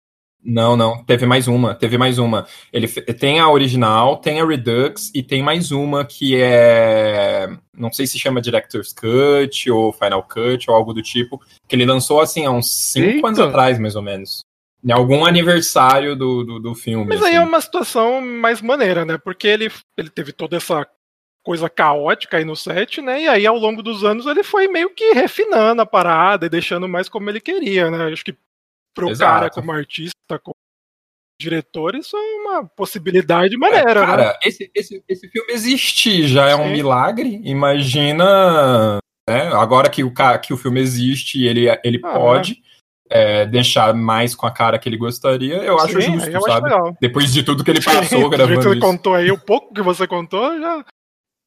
Não, não. Teve mais uma. Teve mais uma. Ele tem a original, tem a Redux e tem mais uma que é. Não sei se chama Director's Cut ou Final Cut ou algo do tipo. Que ele lançou assim há uns cinco Eita. anos atrás, mais ou menos. Em algum aniversário do, do, do filme. Mas aí é assim. uma situação mais maneira, né? Porque ele, ele teve toda essa coisa caótica aí no set, né? E aí ao longo dos anos ele foi meio que refinando a parada e deixando mais como ele queria, né? Acho que pro Exato. cara como artista, como diretor, isso é uma possibilidade É, maneira, né? cara, esse, esse, esse filme existe já é um Sim. milagre. Imagina. né, agora que o, que o filme existe e ele, ele Ah, pode é, deixar mais com a cara que ele gostaria, eu acho Sim, justo, aí eu acho sabe? legal. Depois de tudo que ele Sim, passou que gravando você isso. contou aí, o pouco que você contou já,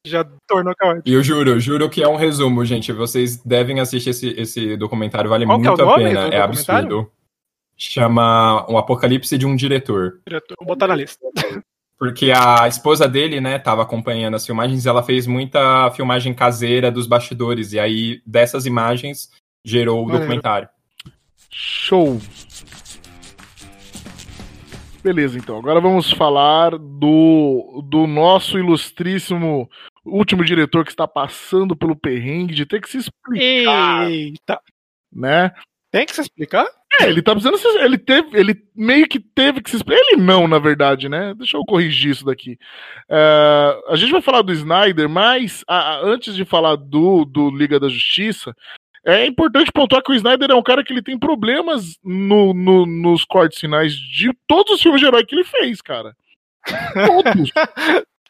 já tornou caótico. E eu juro, eu juro que é um resumo, gente. Vocês devem assistir esse, esse documentário, vale Qual que é muito o a pena. É absurdo. Chama Um Apocalipse de um Diretor. Diretor, Vou botar na lista. Porque a esposa dele, né, tava acompanhando as filmagens e ela fez muita filmagem caseira dos bastidores. E aí, dessas imagens, gerou o documentário. Show. Beleza, então. Agora vamos falar do, do nosso ilustríssimo último diretor que está passando pelo perrengue de ter que se explicar, Eita! né? Tem que se explicar? É, ele tá precisando se, ele teve, ele meio que teve que se explicar. Ele não, na verdade, né? Deixa eu corrigir isso daqui. É, a gente vai falar do Snyder, mas a- a- antes de falar do, do Liga da Justiça, é importante pontuar que o Snyder é um cara que ele tem problemas no, no- nos cortes finais de todos os filmes de herói que ele fez, cara. [laughs] Todos.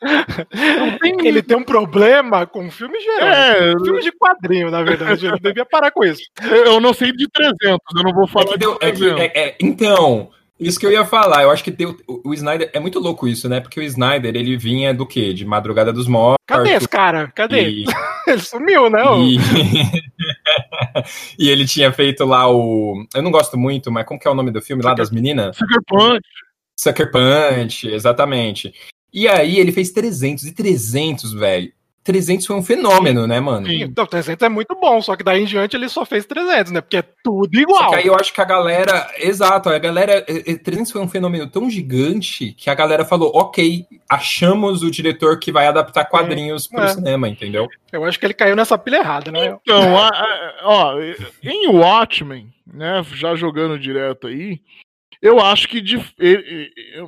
Não tem- [laughs] Ele tem um problema com filme geral. É, Filme de quadrinho, na verdade. Ele devia parar com isso. eu não sei de 300, eu não vou É falar de deu- é que- 300. é- é- então, isso que eu ia falar. Eu acho que deu, o, o Snyder. É muito louco isso, né? Porque o Snyder, ele vinha do quê? De Madrugada dos Mortos. Cadê esse cara? Cadê? E, [laughs] Ele sumiu, né? e, [laughs] e ele tinha feito lá o. Eu não gosto muito, mas como que é o nome do filme lá Sucker- das meninas? Sucker Punch. Sucker Punch, exatamente. E aí ele fez 300 e 300, velho. 300 foi um fenômeno, né, mano? Sim. Então, 300 é muito bom, só que daí em diante ele só fez 300, né? Porque é tudo Só igual. que aí eu acho que a galera. Exato, a galera. eh, eh, 300 foi um fenômeno tão gigante que a galera falou: ok, achamos o diretor que vai adaptar quadrinhos pro É. cinema, entendeu? Eu acho que ele caiu nessa pilha errada, né? Então, a- a- ó, em Watchmen, né, já jogando direto aí, eu acho que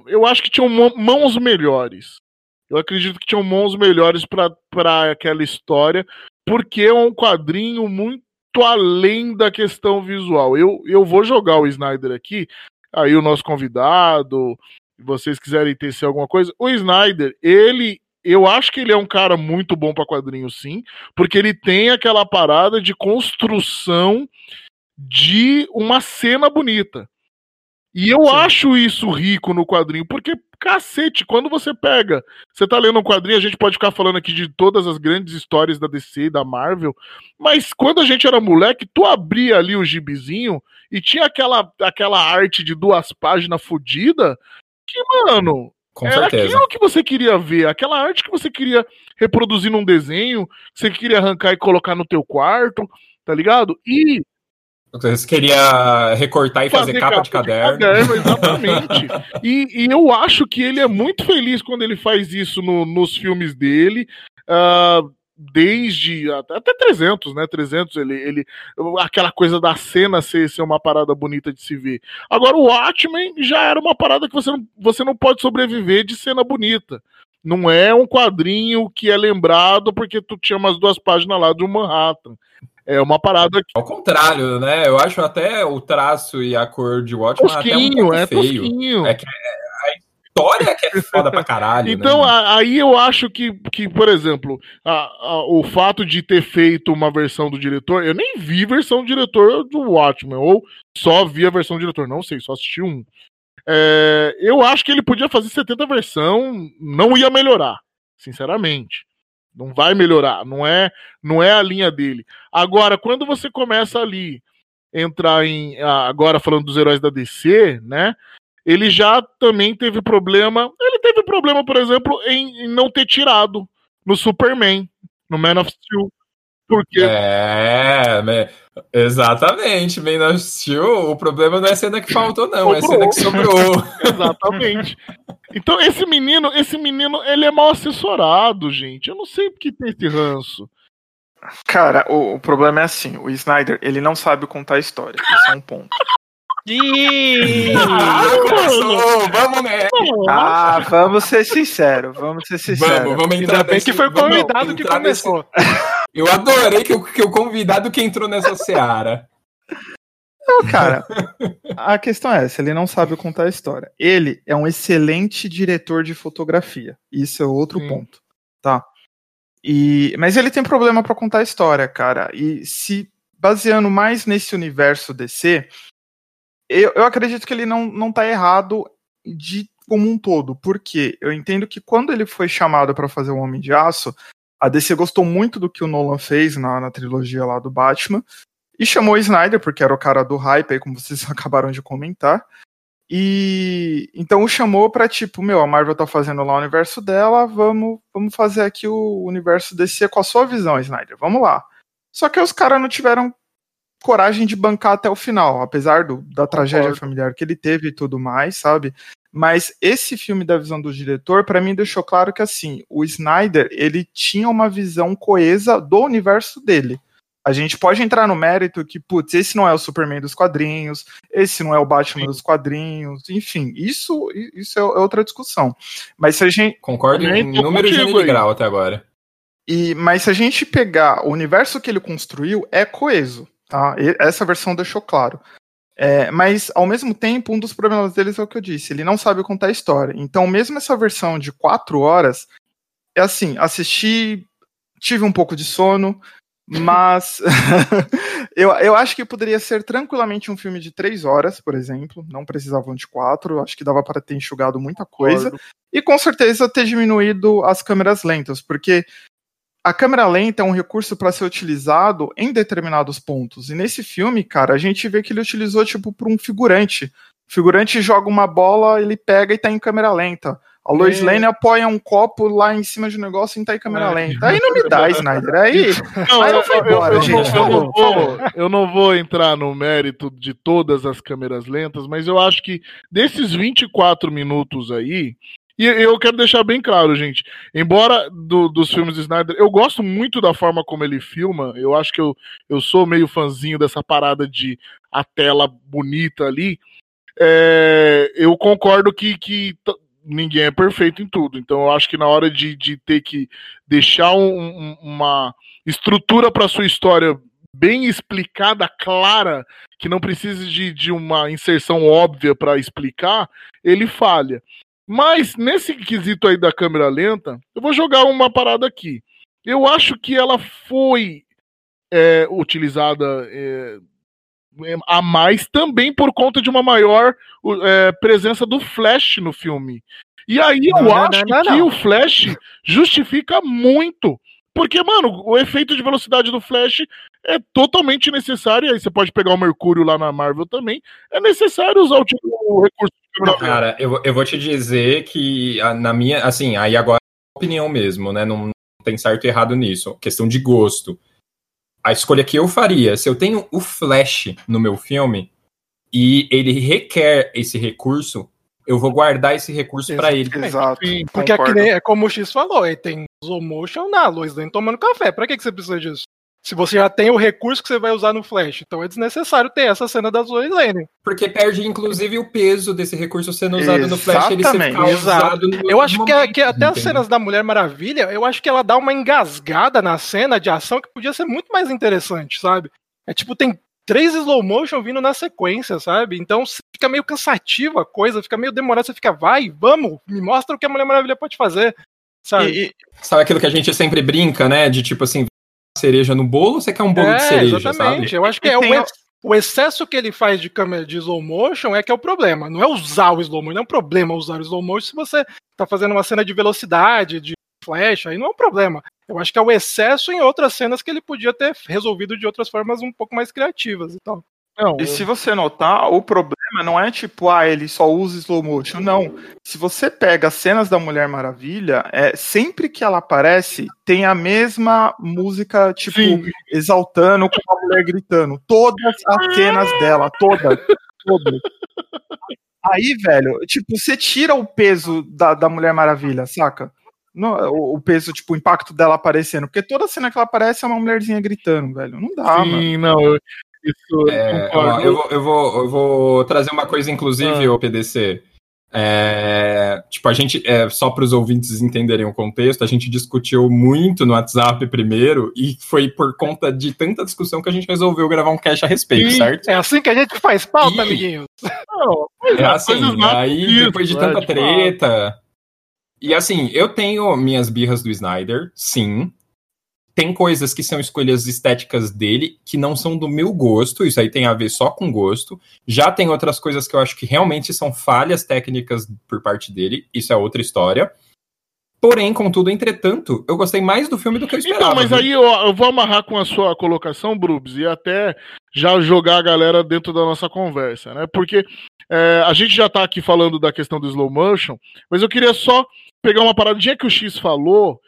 eu- acho que tinham mão- mãos melhores. Eu acredito que tinham mãos melhores pra aquela história, porque é um quadrinho muito além da questão visual. Eu, eu vou jogar o Snyder aqui, aí o nosso convidado, se vocês quiserem tecer alguma coisa. O Snyder, ele eu acho que ele é um cara muito bom para quadrinhos, sim, porque ele tem aquela parada de construção de uma cena bonita. E eu sim. acho isso rico no quadrinho, porque, cacete, quando você pega. Você tá lendo um quadrinho, a gente pode ficar falando aqui de todas as grandes histórias da DC e da Marvel, mas quando a gente era moleque, tu abria ali o gibizinho e tinha aquela, aquela arte de duas páginas fodida que, mano, Com era certeza. aquilo que você queria ver, aquela arte que você queria reproduzir num desenho, que você queria arrancar e colocar no teu quarto, tá ligado? E Você queria recortar e fazer, capa, de caderno. exatamente. [laughs] e, e eu acho que ele é muito feliz quando ele faz isso no- nos filmes dele. ah, desde até, até 300, né? 300, ele, ele aquela coisa da cena ser, ser uma parada bonita de se ver. Agora o Watchmen já era uma parada que você não, você não pode sobreviver de cena bonita. Não é um quadrinho que é lembrado porque tu tinha umas duas páginas lá do Manhattan. É uma parada que Ao contrário, né? Eu acho até o traço e a cor de Watchmen até um tosquinho, é feio. tosquinho. É que a história que é foda pra caralho. Então, né? aí eu acho que, que por exemplo, a- a- o fato de ter feito uma versão do diretor, eu nem vi versão do diretor do Watchmen, ou só vi a versão do diretor, não sei, só assisti um. É, eu acho que ele podia fazer 70 versão, não ia melhorar, sinceramente. Não vai melhorar, não é, não é a linha dele. Agora, quando você começa ali entrar em agora falando dos heróis da DC, né? Ele já também teve problema. Ele teve problema, por exemplo, em, em não ter tirado no Superman, no Man of Steel. Porque É, né? Exatamente. Man of Steel, o problema não é a cena que faltou, não. É a cena que sobrou. [laughs] Exatamente. Então, esse menino, esse menino, ele é mal assessorado, gente. Eu não sei porque tem esse ranço. Cara, o, o problema é assim, o Snyder, ele não sabe contar a história. Isso é um ponto. Ih! Ah, começou, vamos nessa. Ah, vamos ser sinceros, vamos ser sinceros. Vamos, vamos entrar Ainda bem nesse- que foi o vamos convidado que entrar nesse- começou. Eu adorei que o, que o convidado que entrou nessa seara. Não, cara, a questão é essa, ele não sabe contar a história. Ele é um excelente diretor de fotografia. Isso é outro Sim. ponto, tá? E, mas ele tem problema pra contar a história, cara. E se baseando mais nesse universo DC, eu, eu acredito que ele não, não tá errado de como um todo. Porque eu entendo que quando ele foi chamado pra fazer o Homem de Aço, a DC gostou muito do que o Nolan fez na, na trilogia lá do Batman. E chamou o Snyder, porque era o cara do hype aí, como vocês [laughs] acabaram de comentar. E então o chamou pra tipo, meu, a Marvel tá fazendo lá o universo dela, vamos, vamos fazer aqui o universo DC com a sua visão, Snyder. Vamos lá. Só que os caras não tiveram coragem de bancar até o final, apesar do, da tragédia familiar que ele teve e tudo mais, sabe? Mas esse filme da visão do diretor, pra mim deixou claro que assim, o Snyder, ele tinha uma visão coesa do universo dele. A gente pode entrar no mérito que, putz, esse não é o Superman dos quadrinhos, esse não é o Batman dos quadrinhos, enfim, isso, isso é outra discussão. Mas se a gente, Concordo em número de grau até agora. e, mas se a gente pegar o universo que ele construiu, é coeso, tá? E- Essa versão deixou claro. É, mas, ao mesmo tempo, um dos problemas deles é o que eu disse, ele não sabe contar a história. Então, mesmo essa versão de quatro horas, é assim, assisti, tive um pouco de sono, mas [laughs] eu, eu acho que poderia ser tranquilamente um filme de três horas, por exemplo, não precisavam de quatro, acho que dava para ter enxugado muita coisa. E com certeza ter diminuído as câmeras lentas, porque a câmera lenta é um recurso para ser utilizado em determinados pontos. E nesse filme, cara, a gente vê que ele utilizou tipo para um figurante. O figurante joga uma bola, ele pega e tá em câmera lenta. A Lois É. Lane apoia um copo lá em cima de um negócio e tá em câmera É. lenta. Aí não me [laughs] dá, Snyder. Aí, Não, Aí eu, não foi eu- embora, eu gente. não, eu não Falou, falou. vou, eu não vou entrar no mérito de todas as câmeras lentas, mas eu acho que desses 24 minutos aí, e eu quero deixar bem claro, gente, embora do- dos filmes de Snyder, eu gosto muito da forma como ele filma, eu acho que eu, eu sou meio fãzinho dessa parada de a tela bonita ali, é, eu concordo que, que ninguém é perfeito em tudo, então eu acho que na hora de, de ter que deixar um- uma estrutura para sua história bem explicada, clara, que não precise de, de uma inserção óbvia para explicar, ele falha. Mas nesse quesito aí da câmera lenta, eu vou jogar uma parada aqui. Eu acho que ela foi é, utilizada é, a mais também por conta de uma maior é, presença do Flash no filme. E aí eu Não, acho não, não, que o Flash justifica muito. Porque, mano, o efeito de velocidade do Flash é totalmente necessário. E aí você pode pegar o Mercúrio lá na Marvel também. É necessário usar o, tipo, o recurso. Cara, eu, vou- eu vou te dizer que na minha, assim, aí agora é opinião mesmo, né? Não tem certo e errado nisso. Questão de gosto. A escolha que eu faria, se eu tenho o Flash no meu filme e ele requer esse recurso, eu vou guardar esse recurso pra ele. Exato. Sim, Porque é, que concordo. é como o X falou, aí tem slow motion na Lois Lane tomando café. Pra que, que você precisa disso? Se você já tem o recurso que você vai usar no Flash, então é desnecessário ter essa cena das Lois Lane. Porque perde, inclusive, o peso desse recurso sendo usado no Flash, ele ser Exatamente. Exato. usado no Eu acho que, momento, que até as entendeu? cenas da Mulher Maravilha, eu acho que ela dá uma engasgada na cena de ação que podia ser muito mais interessante, sabe? É tipo, tem três slow motion vindo na sequência, sabe? Então fica meio cansativo a coisa, fica meio demorado, você fica, vai, vamos, me mostra o que a Mulher Maravilha pode fazer, sabe? E- e- Sabe aquilo que a gente sempre brinca, né? De tipo assim, cereja no bolo ou você quer um bolo de cereja, exatamente. sabe? Eu acho que E é o, ex- o excesso que ele faz de câmera de slow motion é que é o problema. Não é usar o slow motion, não é um problema usar o slow motion se você tá fazendo uma cena de velocidade, de flash, aí não é um problema. Eu acho que é o excesso em outras cenas que ele podia ter resolvido de outras formas um pouco mais criativas e tal. Não, E se você notar, o problema não é tipo, ah, ele só usa slow motion. Não. Se você pega as cenas da Mulher Maravilha, é, sempre que ela aparece, tem a mesma música, tipo, Sim. exaltando com a mulher gritando. Todas as cenas dela, todas. Todas. Aí, velho, tipo, você tira o peso da, da Mulher Maravilha, saca? No- o, peso, tipo, o impacto dela aparecendo. Porque toda cena que ela aparece é uma mulherzinha gritando, velho. Não dá, mano. Sim, não, eu, isso É, eu, vou, eu, vou, eu vou trazer uma coisa, inclusive, Ah. o PDC. É, tipo, a gente, é, só para os ouvintes entenderem o contexto, a gente discutiu muito no WhatsApp primeiro e foi por conta de tanta discussão que a gente resolveu gravar um cast a respeito, Sim. certo? É assim que a gente faz pauta, Ih. amiguinhos. [laughs] Não, É as assim, aí depois de tanta de fato. treta. E assim, eu tenho minhas birras do Snyder, sim. Tem coisas que são escolhas estéticas dele que não são do meu gosto, isso aí tem a ver só com gosto. Já tem outras coisas que eu acho que realmente são falhas técnicas por parte dele, isso é outra história. Porém, contudo, entretanto, eu gostei mais do filme do que eu esperava. Então, mas viu? aí eu, eu vou amarrar com a sua colocação, Brubs, e até já jogar a galera dentro da nossa conversa, né? Porque é, a gente já tá aqui falando da questão do slow motion, mas eu queria só pegar uma paradinha que o X falou,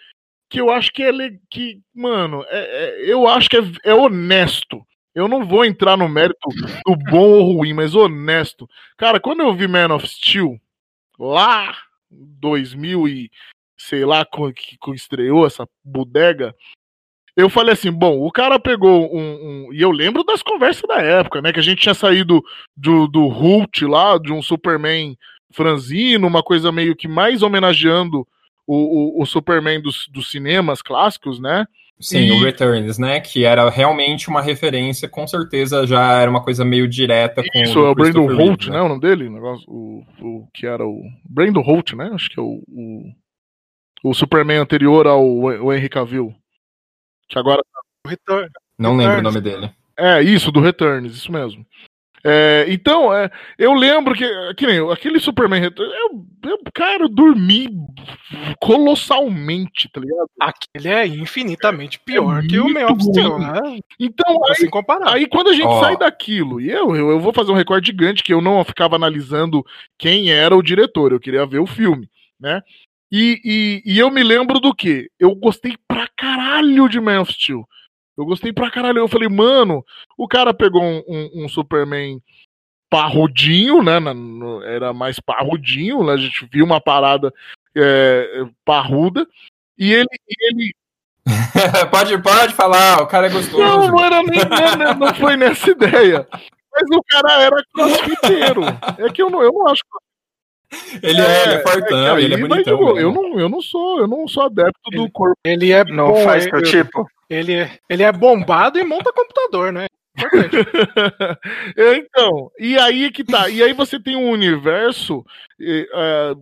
que eu acho que é. que, mano, é- é- eu acho que é, é honesto. Eu não vou entrar no mérito do bom ou ruim, mas honesto. Cara, quando eu vi Man of Steel, lá em 2000 e sei lá que que estreou essa bodega, eu falei assim, bom, o cara pegou um, um- E eu lembro das conversas da época, né? Que a gente tinha saído do, do Hulk lá, de um Superman franzino, uma coisa meio que mais homenageando o, o, o Superman dos, dos cinemas clássicos, né? Sim, E- o Returns, né? Que era realmente uma referência, com certeza já era uma coisa meio direta com Isso, é o Brandon Holt, Reeve, né? O nome dele? O, negócio, o, o que era o. Brandon Holt, né? Acho que é o. O, o Superman anterior ao o Henry Cavill. Que agora O Return. Não lembro o Returns. nome dele. É, isso, do Returns, isso mesmo. É, então, é, eu lembro que, que nem aquele Superman Returns, eu, eu, cara, eu dormi colossalmente, tá ligado? Aquele é infinitamente pior É que o Man of Steel, né? Então, aí, Assim comparar. aí quando a gente Ó. sai daquilo, e eu, eu, eu vou fazer um recorde gigante, que eu não ficava analisando quem era o diretor, eu queria ver o filme, né? E, e, e eu me lembro do que? Eu gostei pra caralho de Man of Steel. Eu gostei pra caralho. Eu falei, mano, o cara pegou um, um- um Superman parrudinho, né? na- no- era mais parrudinho, né? A gente viu uma parada é, parruda. E ele, ele [laughs] pode, pode falar, o cara é gostoso. não, não era nem não, não foi nessa [laughs] ideia. Mas o cara era crossfiteiro. É que eu não, eu não acho. Ele é, ele é fortão, aí ele é bonitão. boa. né? eu, não, eu não sou, eu não sou adepto do corpo. Ele é Não bom, faz ele- teu tipo? Ele, é- ele é bombado e monta computador, né? Importante. [laughs] É, então, e aí que tá. E aí você tem um universo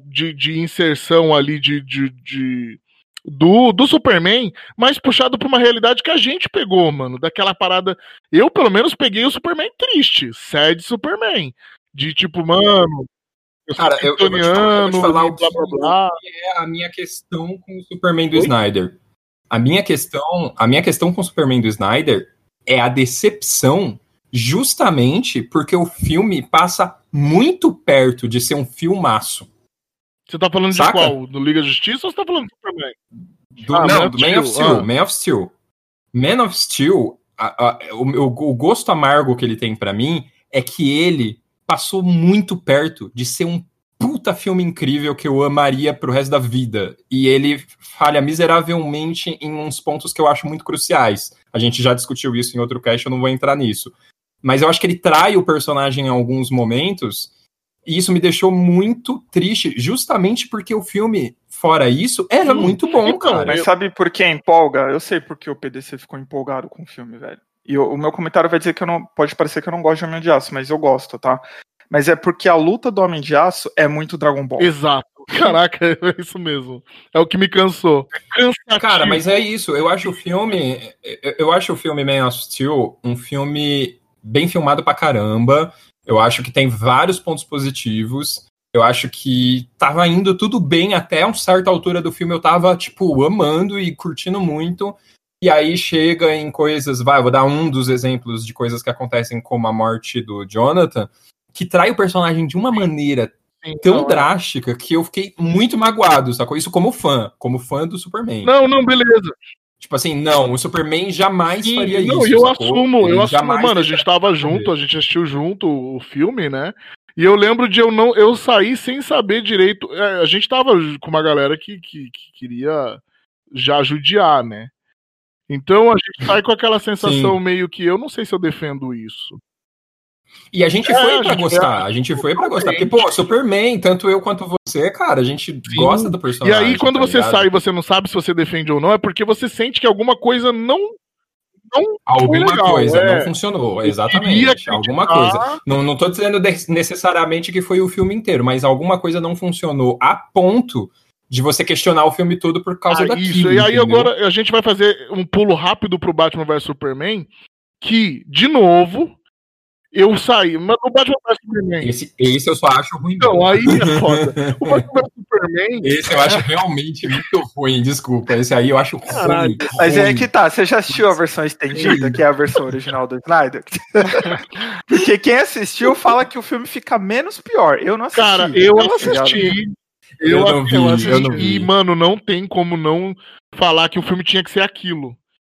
de, de inserção ali de, de, de- do, do Superman, mas puxado pra uma realidade que a gente pegou, mano. Daquela parada. Eu, pelo menos, peguei o Superman triste. Sad Superman. De tipo, mano. Eu Cara, eu, eu vou te falar, eu vou te falar o que, blá blá blá. que é a minha questão com o Superman do Oi? Snyder. A minha questão, a minha questão com o Superman do Snyder é a decepção justamente porque o filme passa muito perto de ser um filmaço. Você tá falando Saca? de qual? Do Liga da Justiça ou você tá falando do Superman? Do, Ah, não, Man do of Man of Steel, ah. Man of Steel. Man of Steel, a- a- o, o- o gosto amargo que ele tem pra mim é que ele passou muito perto de ser um puta filme incrível que eu amaria pro resto da vida. E ele falha miseravelmente em uns pontos que eu acho muito cruciais. A gente já discutiu isso em outro cast, eu não vou entrar nisso. Mas eu acho que ele trai o personagem em alguns momentos. E isso me deixou muito triste, justamente porque o filme, fora isso, era muito bom, Então, cara. Mas sabe por que empolga? Eu sei porque o PDC ficou empolgado com o filme, velho. E o, o meu comentário vai dizer que eu não. Pode parecer que eu não gosto de Homem de Aço, mas eu gosto, tá? Mas é porque a luta do Homem de Aço é muito Dragon Ball. Exato. [laughs] Caraca, é isso mesmo. É o que me cansou. Cansativo. Cara, mas é isso. Eu acho o filme. eu- Eu acho o filme Man of Steel um filme bem filmado pra caramba. Eu acho que tem vários pontos positivos. Eu acho que tava indo tudo bem até uma certa altura do filme. Eu tava, tipo, amando e curtindo muito. E aí chega em coisas. Vai, vou dar um dos exemplos de coisas que acontecem, como a morte do Jonathan, que trai o personagem de uma maneira tão Não, é. drástica que eu fiquei muito magoado, sacou? Isso como fã, como fã do Superman. Não, não, beleza. Tipo assim, não, o Superman jamais Sim, faria não, isso. e eu sacou? assumo, Ele eu assumo, mano, a gente tava junto, a gente assistiu junto o filme, né? E eu lembro de eu não, eu sair sem saber direito. é, a gente tava com uma galera que, que, que queria já judiar, né? Então a gente sai com aquela sensação Sim. meio que eu não sei se eu defendo isso. E a gente É, foi a pra gente- gostar, a gente foi pra gostar. Porque, pô, Superman, tanto eu quanto você, cara, a gente gosta do E personagem. aí, quando tá você ligado? sai e você não sabe se você defende ou não, é porque você sente que alguma coisa não. Alguma legal, coisa é. não funcionou, exatamente. Alguma coisa. Não, não tô dizendo necessariamente que foi o filme inteiro, mas alguma coisa não funcionou a ponto de você questionar o filme todo por causa Ah, daquilo. isso. E aí entendeu? agora a gente vai fazer um pulo rápido pro Batman vs Superman, que, de novo, eu saí. Mas o Batman vs Superman. Esse, esse eu só acho ruim. Então, aí é foda. O Batman vs [laughs] Superman. Esse eu acho realmente muito ruim, desculpa. Esse aí eu acho Caralho. ruim. Mas é que tá, você já assistiu a versão estendida, que é a versão original do Snyder? [laughs] Porque quem assistiu fala que o filme fica menos pior. Eu não assisti. Cara, eu tá ligado? assisti. Eu Eu, não vi, eu eu assisti. não vi. E, mano, não tem como não falar que o filme tinha que ser aquilo.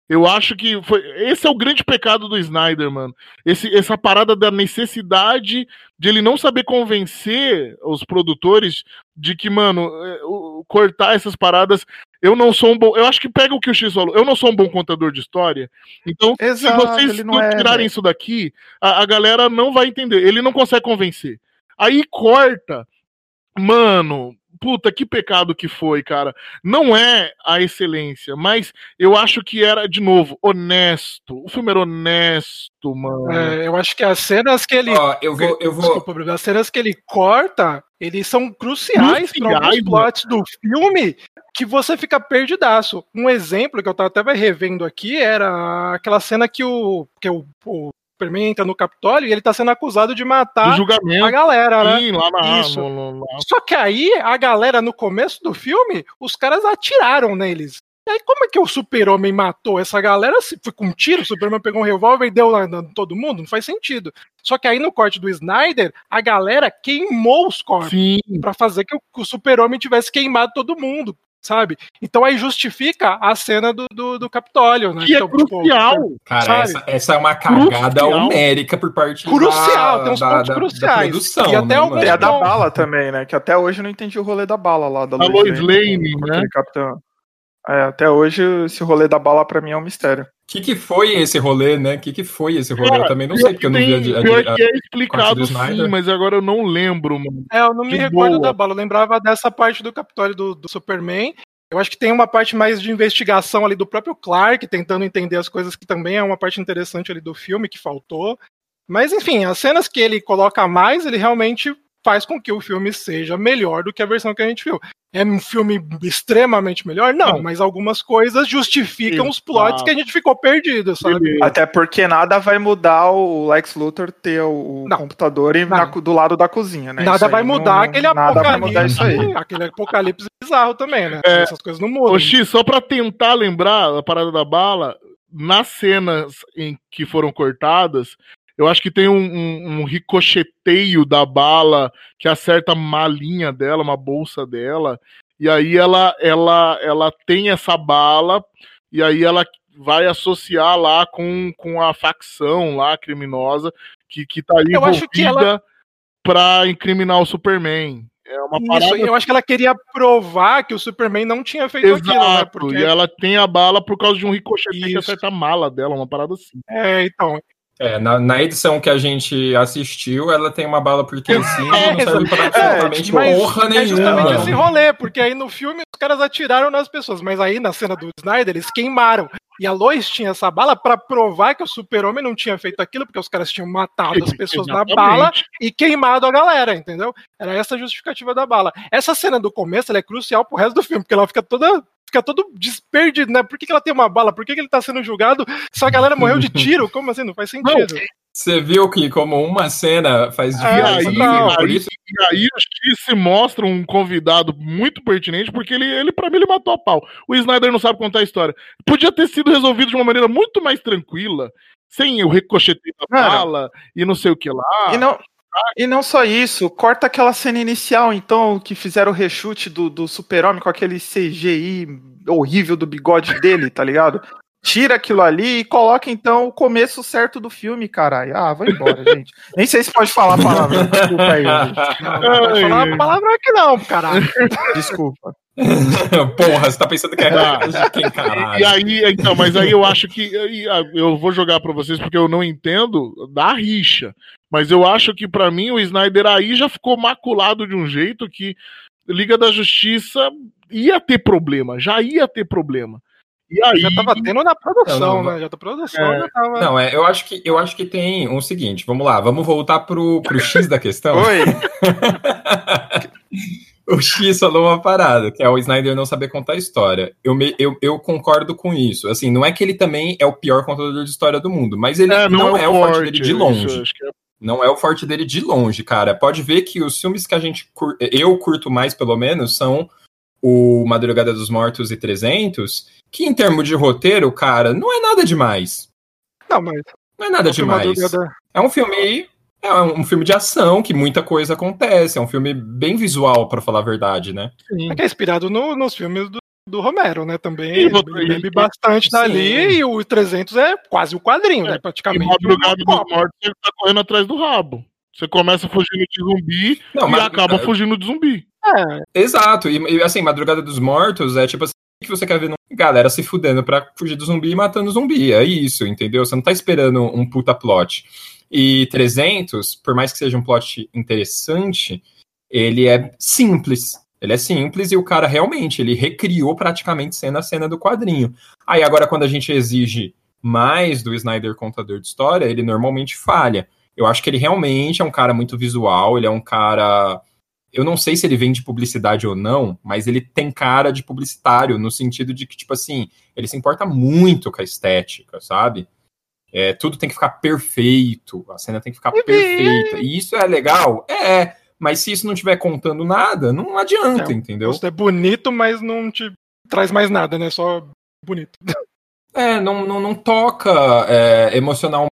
Eu acho que foi. Esse é o grande pecado do Snyder, mano. Esse, essa parada da necessidade de ele não saber convencer os produtores de que, mano, é, cortar essas paradas. Eu não sou um bom. Eu acho que pega o que o X falou. Eu não sou um bom contador de história. Então, Exato, se vocês não é, tirarem velho. isso daqui, a, a galera não vai entender. Ele não consegue convencer. Aí corta. Mano, puta, que pecado que foi, cara. Não é a excelência, mas eu acho que era, de novo, honesto. O filme era honesto, mano. É, eu acho que as cenas que ele. Ó, eu vou, eu vou. Desculpa, Bruno, as cenas que ele corta, eles são cruciais para Cruciais, plots do filme que você fica perdidaço. Um exemplo que eu tava até revendo aqui era aquela cena que o, que o, o Superman entra no Capitólio e ele tá sendo acusado de matar a galera, né? Sim, lá na. Isso. no- lá. Só que aí, a galera, no começo do filme, os caras atiraram neles. E aí, como é que o super-homem matou essa galera? Se foi com um tiro, o Superman pegou um revólver e deu na- todo mundo? Não faz sentido. Só que aí, no corte do Snyder, a galera queimou os corpos pra fazer que o, que o super-homem tivesse queimado todo mundo, sabe? Então aí justifica a cena do, do, do Capitólio, né? que é Então, tipo, crucial. Cara, sabe? essa, essa é uma cagada Crucial. homérica por parte Crucial, da, tem uns da, pontos da, cruciais. da produção. E até né, alguns a da bala também, né? Que até hoje eu não entendi o rolê da bala lá. Da A Lois Lane, né? aquele capitão. É, até hoje esse rolê da bala pra mim é um mistério. O que, que foi esse rolê, né? O que, que foi esse rolê? Cara, eu também não sei, porque eu não vi a, a- a- é explicado do sim, mas agora eu não lembro, mano. É, eu não me De recordo boa. da bala. Eu lembrava dessa parte do Capitólio do, do Superman. Eu acho que tem uma parte mais de investigação ali do próprio Clark, tentando entender as coisas que também é uma parte interessante ali do filme que faltou. Mas enfim, as cenas que ele coloca mais, ele realmente faz com que o filme seja melhor do que a versão que a gente viu. É um filme extremamente melhor? Não, Não. mas algumas coisas justificam os plots que a gente ficou perdido, sabe? Até porque nada vai mudar o Lex Luthor ter o, Não. computador e Não. na- do lado da cozinha, né? Nada vai não- mudar aquele Nada vai apocalipse. mudar isso aí. Aquele apocalipse bizarro também, né? É. Essas coisas não mudam. Ô, X, só pra tentar lembrar a parada da bala, nas cenas em que foram cortadas, eu acho que tem um, um- um ricocheteio da bala que acerta uma malinha dela, uma bolsa dela, e aí ela, ela, ela tem essa bala, e aí ela vai associar lá com, com a facção lá criminosa que, que tá ali Eu envolvida pra incriminar o Superman. É uma parada Isso, eu acho que ela queria provar que o Superman não tinha feito aquilo, né? Exato, Porque, e ela tem a bala por causa de um ricochete que acerta a mala dela, uma parada assim. é, então. É, na, na edição que a gente assistiu, ela tem uma bala por Q5 É, e não serve pra absolutamente tipo, mas porra É justamente nenhuma. esse rolê, porque aí no filme os caras atiraram nas pessoas, mas aí na cena do Snyder eles queimaram. E a Lois tinha essa bala pra provar que o super-homem não tinha feito aquilo, porque os caras tinham matado as pessoas na bala e queimado a galera, entendeu? Era essa a justificativa da bala. Essa cena do começo ela é crucial pro resto do filme, porque ela fica toda. Fica todo desperdido, né? Por que, que ela tem uma bala? Por que, que ele tá sendo julgado se a galera morreu de [laughs] tiro? Como assim? Não faz sentido. Você viu que como uma cena faz É, diferença aí, não, filme, por aí- isso E aí o X se mostra um convidado muito pertinente, porque ele, ele para mim, ele matou a pau. O Snyder não sabe contar a história. Podia ter sido resolvido de uma maneira muito mais tranquila, sem o ricocheteio da bala e não sei o que lá. E não, e não só isso, corta aquela cena inicial, então, que fizeram o reshoot do, do Super-Homem com aquele CGI horrível do bigode dele, tá ligado? Tira aquilo ali e coloca, então, o começo certo do filme, caralho. Ah, vai embora, gente. Nem sei se pode falar a palavra. [laughs] Desculpa aí, gente. Não, não pode falar uma palavra aqui não, caralho. Desculpa. [laughs] Porra, você tá pensando que é de quem caralho? E aí, então, mas aí eu acho que ah, eu vou jogar pra vocês porque eu não entendo da rixa. Mas eu acho que pra mim o Snyder aí já ficou maculado de um jeito que Liga da Justiça ia ter problema, já ia ter problema. E aí, Já tava tendo na produção, Não, não, né? Já tá produção, É. já tava. Não, é, eu acho que eu acho que tem um seguinte, vamos lá, vamos voltar pro, pro X da questão. Oi. [laughs] o X falou uma parada, que é o Snyder não saber contar história. Eu, me- eu, eu concordo com isso. Assim, não é que ele também é o pior contador de história do mundo, mas ele é, não, é, o forte dele de isso, longe. acho que é- Não é o forte dele de longe, cara. Pode ver que os filmes que a gente cur... eu curto mais, pelo menos, são o Madrugada dos Mortos e 300, que em termos de roteiro, cara, não é nada demais. Não, mas. Não é nada demais. Madrugada- É um filme. É um filme de ação que muita coisa acontece. É um filme bem visual, pra falar a verdade, né? sim. É que é inspirado no- nos filmes do, do Romero, né? Também. E Ele bebe e- bastante sim. dali e o 300 é quase o quadrinho, né? E Praticamente. Madrugada uma dos Mortos ele tá correndo atrás do rabo. Você começa fugindo de zumbi Não, e mas- acaba fugindo de zumbi. É, Exato. E, e, assim, Madrugada dos Mortos é tipo assim. O que você quer ver? no- Galera se fudendo pra fugir do zumbi e matando zumbi. É isso, entendeu? Você não tá esperando um puta plot. E 300, por mais que seja um plot interessante, ele é simples. Ele é simples e o cara realmente, ele recriou praticamente cena a cena do quadrinho. Aí agora quando a gente exige mais do Snyder contador de história, ele normalmente falha. Eu acho que ele realmente é um cara muito visual, ele é um cara eu não sei se ele vem de publicidade ou não, mas ele tem cara de publicitário, no sentido de que, tipo assim, ele se importa muito com a estética, sabe? É, tudo tem que ficar perfeito, a cena tem que ficar E- perfeita. E isso é legal? É, mas se isso não estiver contando nada, não adianta, É, entendeu? Isso é bonito, mas não te traz mais nada, né? Só bonito. É, não, não, não toca é, emocional.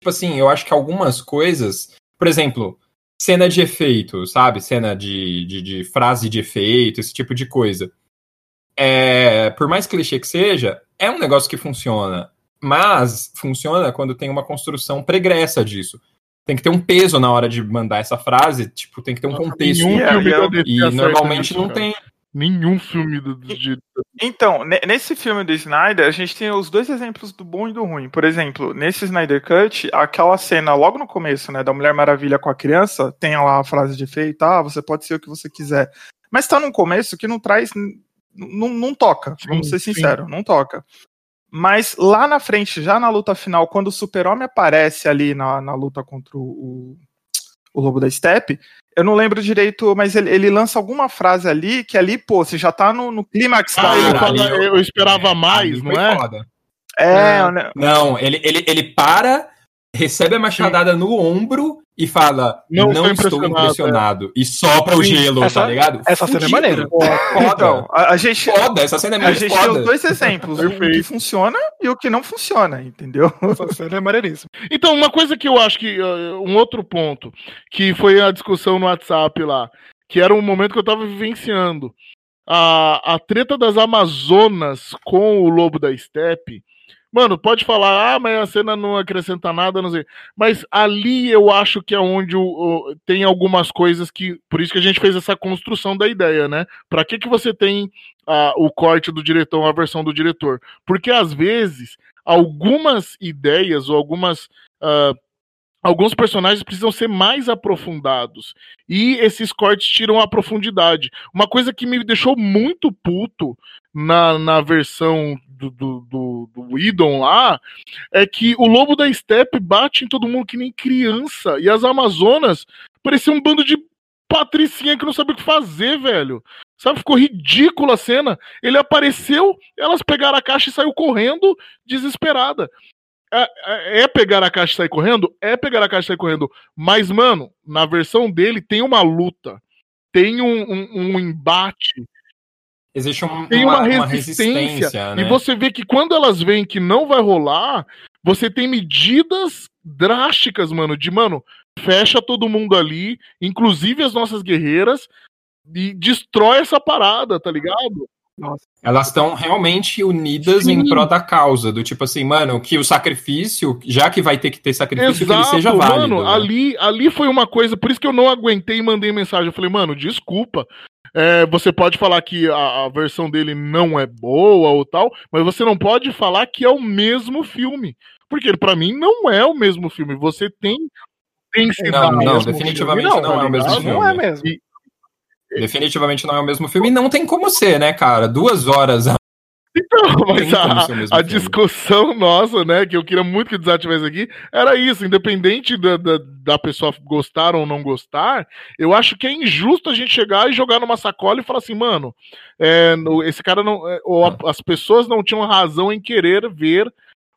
Tipo assim, eu acho que algumas coisas. Por exemplo, cena de efeito, sabe? Cena de, de, de frase de efeito, esse tipo de coisa. É, por mais clichê que seja, é um negócio que funciona. Mas funciona quando tem uma construção pregressa disso. Tem que ter um peso na hora de mandar essa frase, tipo, tem que ter um contexto. Nenhum E é- filme e é- E normalmente não cara. tem. Nenhum filme do, de, Então, ne- nesse filme do Snyder, a gente tem os dois exemplos do bom e do ruim. Por exemplo, nesse Snyder Cut, aquela cena logo no começo, né, da Mulher Maravilha com a criança, tem lá a frase de efeito, ah, você pode ser o que você quiser. Mas tá num começo que não traz, não, não toca, vamos ser sim. sinceros, não toca. Mas lá na frente, já na luta final, quando o Super-Homem aparece ali na, na luta contra o, o, Lobo da Steppe, eu não lembro direito, mas ele, ele lança alguma frase ali que ali, pô, você já tá no, no clímax da Ah, ele fala, eu esperava mais, Ali não é? foda. É, né? Não, ele, ele, ele para, recebe a machadada no ombro e fala: Não Não, estou impressionado, impressionado. E sopra o gelo, essa- tá ligado? essa cena é Fudido. maneira. Foda. Então, a, a gente, Foda, essa cena é a muito gente foda. os dois exemplos, o que funciona e o que não funciona, entendeu? Essa cena é maneiríssima. Então, uma coisa que eu acho que. uh, Um outro ponto, que foi a discussão no WhatsApp lá, que era um momento que eu tava vivenciando. A, a treta das Amazonas com o Lobo da Steppe. Mano, pode falar, ah, mas a cena não acrescenta nada, não sei. Mas ali eu acho que é onde o, o- tem algumas coisas que. Por isso que a gente fez essa construção da ideia, né? Pra que, que você tem ah, o corte do diretor, a versão do diretor? Porque às vezes algumas ideias ou algumas. ah, alguns personagens precisam ser mais aprofundados. E esses cortes tiram a profundidade. Uma coisa que me deixou muito puto na, na versão do, do, do, do Idon lá é que o lobo da steppe bate em todo mundo que nem criança. E as Amazonas pareciam um bando de patricinha que não sabe o que fazer, velho. Sabe, ficou ridícula a cena. Ele apareceu, elas pegaram a caixa e saiu correndo, desesperada. É, é- é pegar a caixa e sair correndo? É pegar a caixa e sair correndo. Mas, mano, na versão dele tem uma luta. Tem um, um- um embate. Existe um- Tem uma, uma, uma resistência. resistência, né? E você vê que quando elas veem que não vai rolar, você tem medidas drásticas, mano, de, mano, fecha todo mundo ali, inclusive as nossas guerreiras, e destrói essa parada, tá ligado? Elas estão realmente unidas Sim. em prol da causa, do tipo assim, mano, que o sacrifício, já que vai ter que ter sacrifício, que ele seja válido. mano, né? ali, ali foi uma coisa, por isso que eu não aguentei e mandei mensagem. Eu falei, mano, desculpa. É, você pode falar que a, a versão dele não é boa ou tal, mas você não pode falar que é o mesmo filme. Porque pra mim, não é o mesmo filme. Você tem densidade. Não, não, mesmo definitivamente filme, não, não, é o mesmo filme. Não é mesmo. Definitivamente não é o mesmo filme e não tem como ser, né, cara? Duas horas. Então, mas a, a discussão nossa, né, que eu queria muito que desativesse aqui, era isso, independente da, da, da pessoa gostar ou não gostar, eu acho que é injusto a gente chegar e jogar numa sacola e falar assim, mano, é, esse cara não. é, ou a- as pessoas não tinham razão em querer ver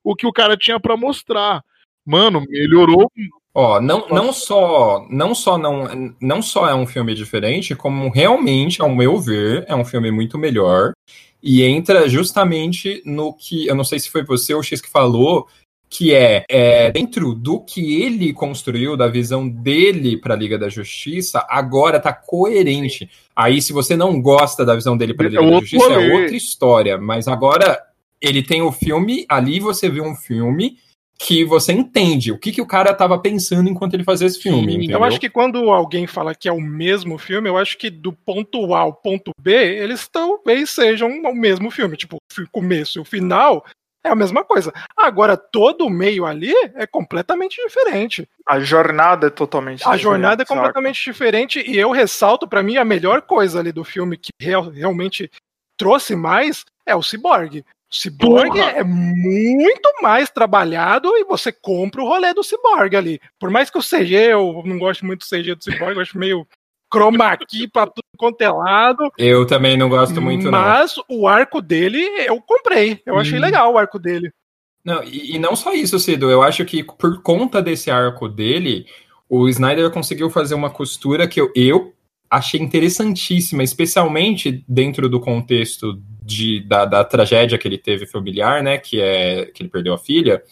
o que o cara tinha pra mostrar. Mano, melhorou. Ó, não, não só não só não, não só é um filme diferente, como realmente, ao meu ver, é um filme muito melhor e entra justamente no que eu não sei se foi você ou o X que falou, que é, é dentro do que ele construiu, da visão dele para a Liga da Justiça, agora tá coerente. Aí, se você não gosta da visão dele para a É Liga da Justiça, é outra história. Mas agora ele tem o filme, ali você vê um filme que você entende o que, que o cara tava pensando enquanto ele fazia esse filme. entendeu? Eu acho que quando alguém fala que é o mesmo filme, eu acho que do ponto A ao ponto B, eles talvez sejam o mesmo filme. Tipo, o começo e o final é a mesma coisa. Agora, todo o meio ali é completamente diferente. A jornada é totalmente A jornada é diferente, completamente diferente e eu ressalto, pra mim, a melhor coisa ali do filme que real- realmente trouxe mais é o Cyborg. O Cyborg é muito mais trabalhado e você compra o rolê do Cyborg ali. Por mais que o CG, eu não gosto muito do CG do Cyborg, eu acho meio chroma key pra tudo quanto é lado. Eu também não gosto muito, não. mas o arco dele eu comprei. Eu achei Hum. legal o arco dele. Não, e, e não só isso, Cido. Eu acho que por conta desse arco dele, o Snyder conseguiu fazer uma costura que eu, eu achei interessantíssima, especialmente dentro do contexto de, da, da tragédia que ele teve familiar, né? Que é que ele perdeu a filha.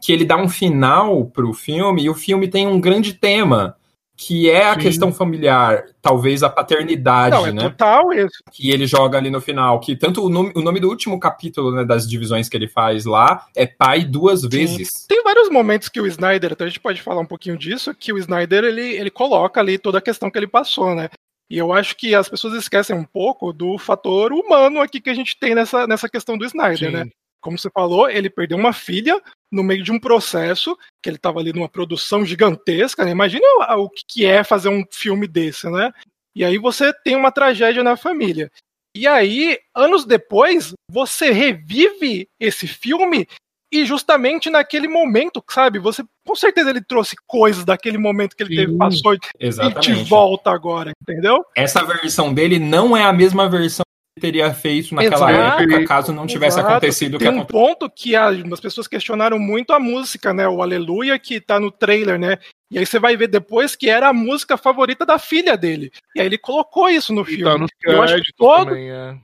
Que ele dá um final pro filme, e o filme tem um grande tema, que é a Sim. questão familiar, talvez a paternidade, Não, é né? total isso. que ele joga ali no final, que tanto o nome, o nome do último capítulo né, das divisões que ele faz lá é pai duas vezes. Tem vários momentos que o Snyder, então a gente pode falar um pouquinho disso, que o Snyder ele, ele coloca ali toda a questão que ele passou, né? E eu acho que as pessoas esquecem um pouco do fator humano aqui que a gente tem nessa, nessa questão do Snyder, Sim. né? Como você falou, ele perdeu uma filha no meio de um processo, que ele estava ali numa produção gigantesca, né? Imagina o, o que que é fazer um filme desse, né? E aí você tem uma tragédia na família. E aí, anos depois, você revive esse filme e justamente naquele momento, sabe? Você com certeza ele trouxe coisas daquele momento que ele teve, Sim. passou e te Exatamente. volta agora, entendeu? Essa versão dele não é a mesma versão que ele teria feito naquela Exato. época, caso não tivesse Exato. acontecido o que Tem um aconteceu. ponto que as pessoas questionaram muito a música, né? O Aleluia, que tá no trailer, né? E aí você vai ver depois que era a música favorita da filha dele. E aí ele colocou isso no E filme. tá Eu acho que créditos todo- também, é.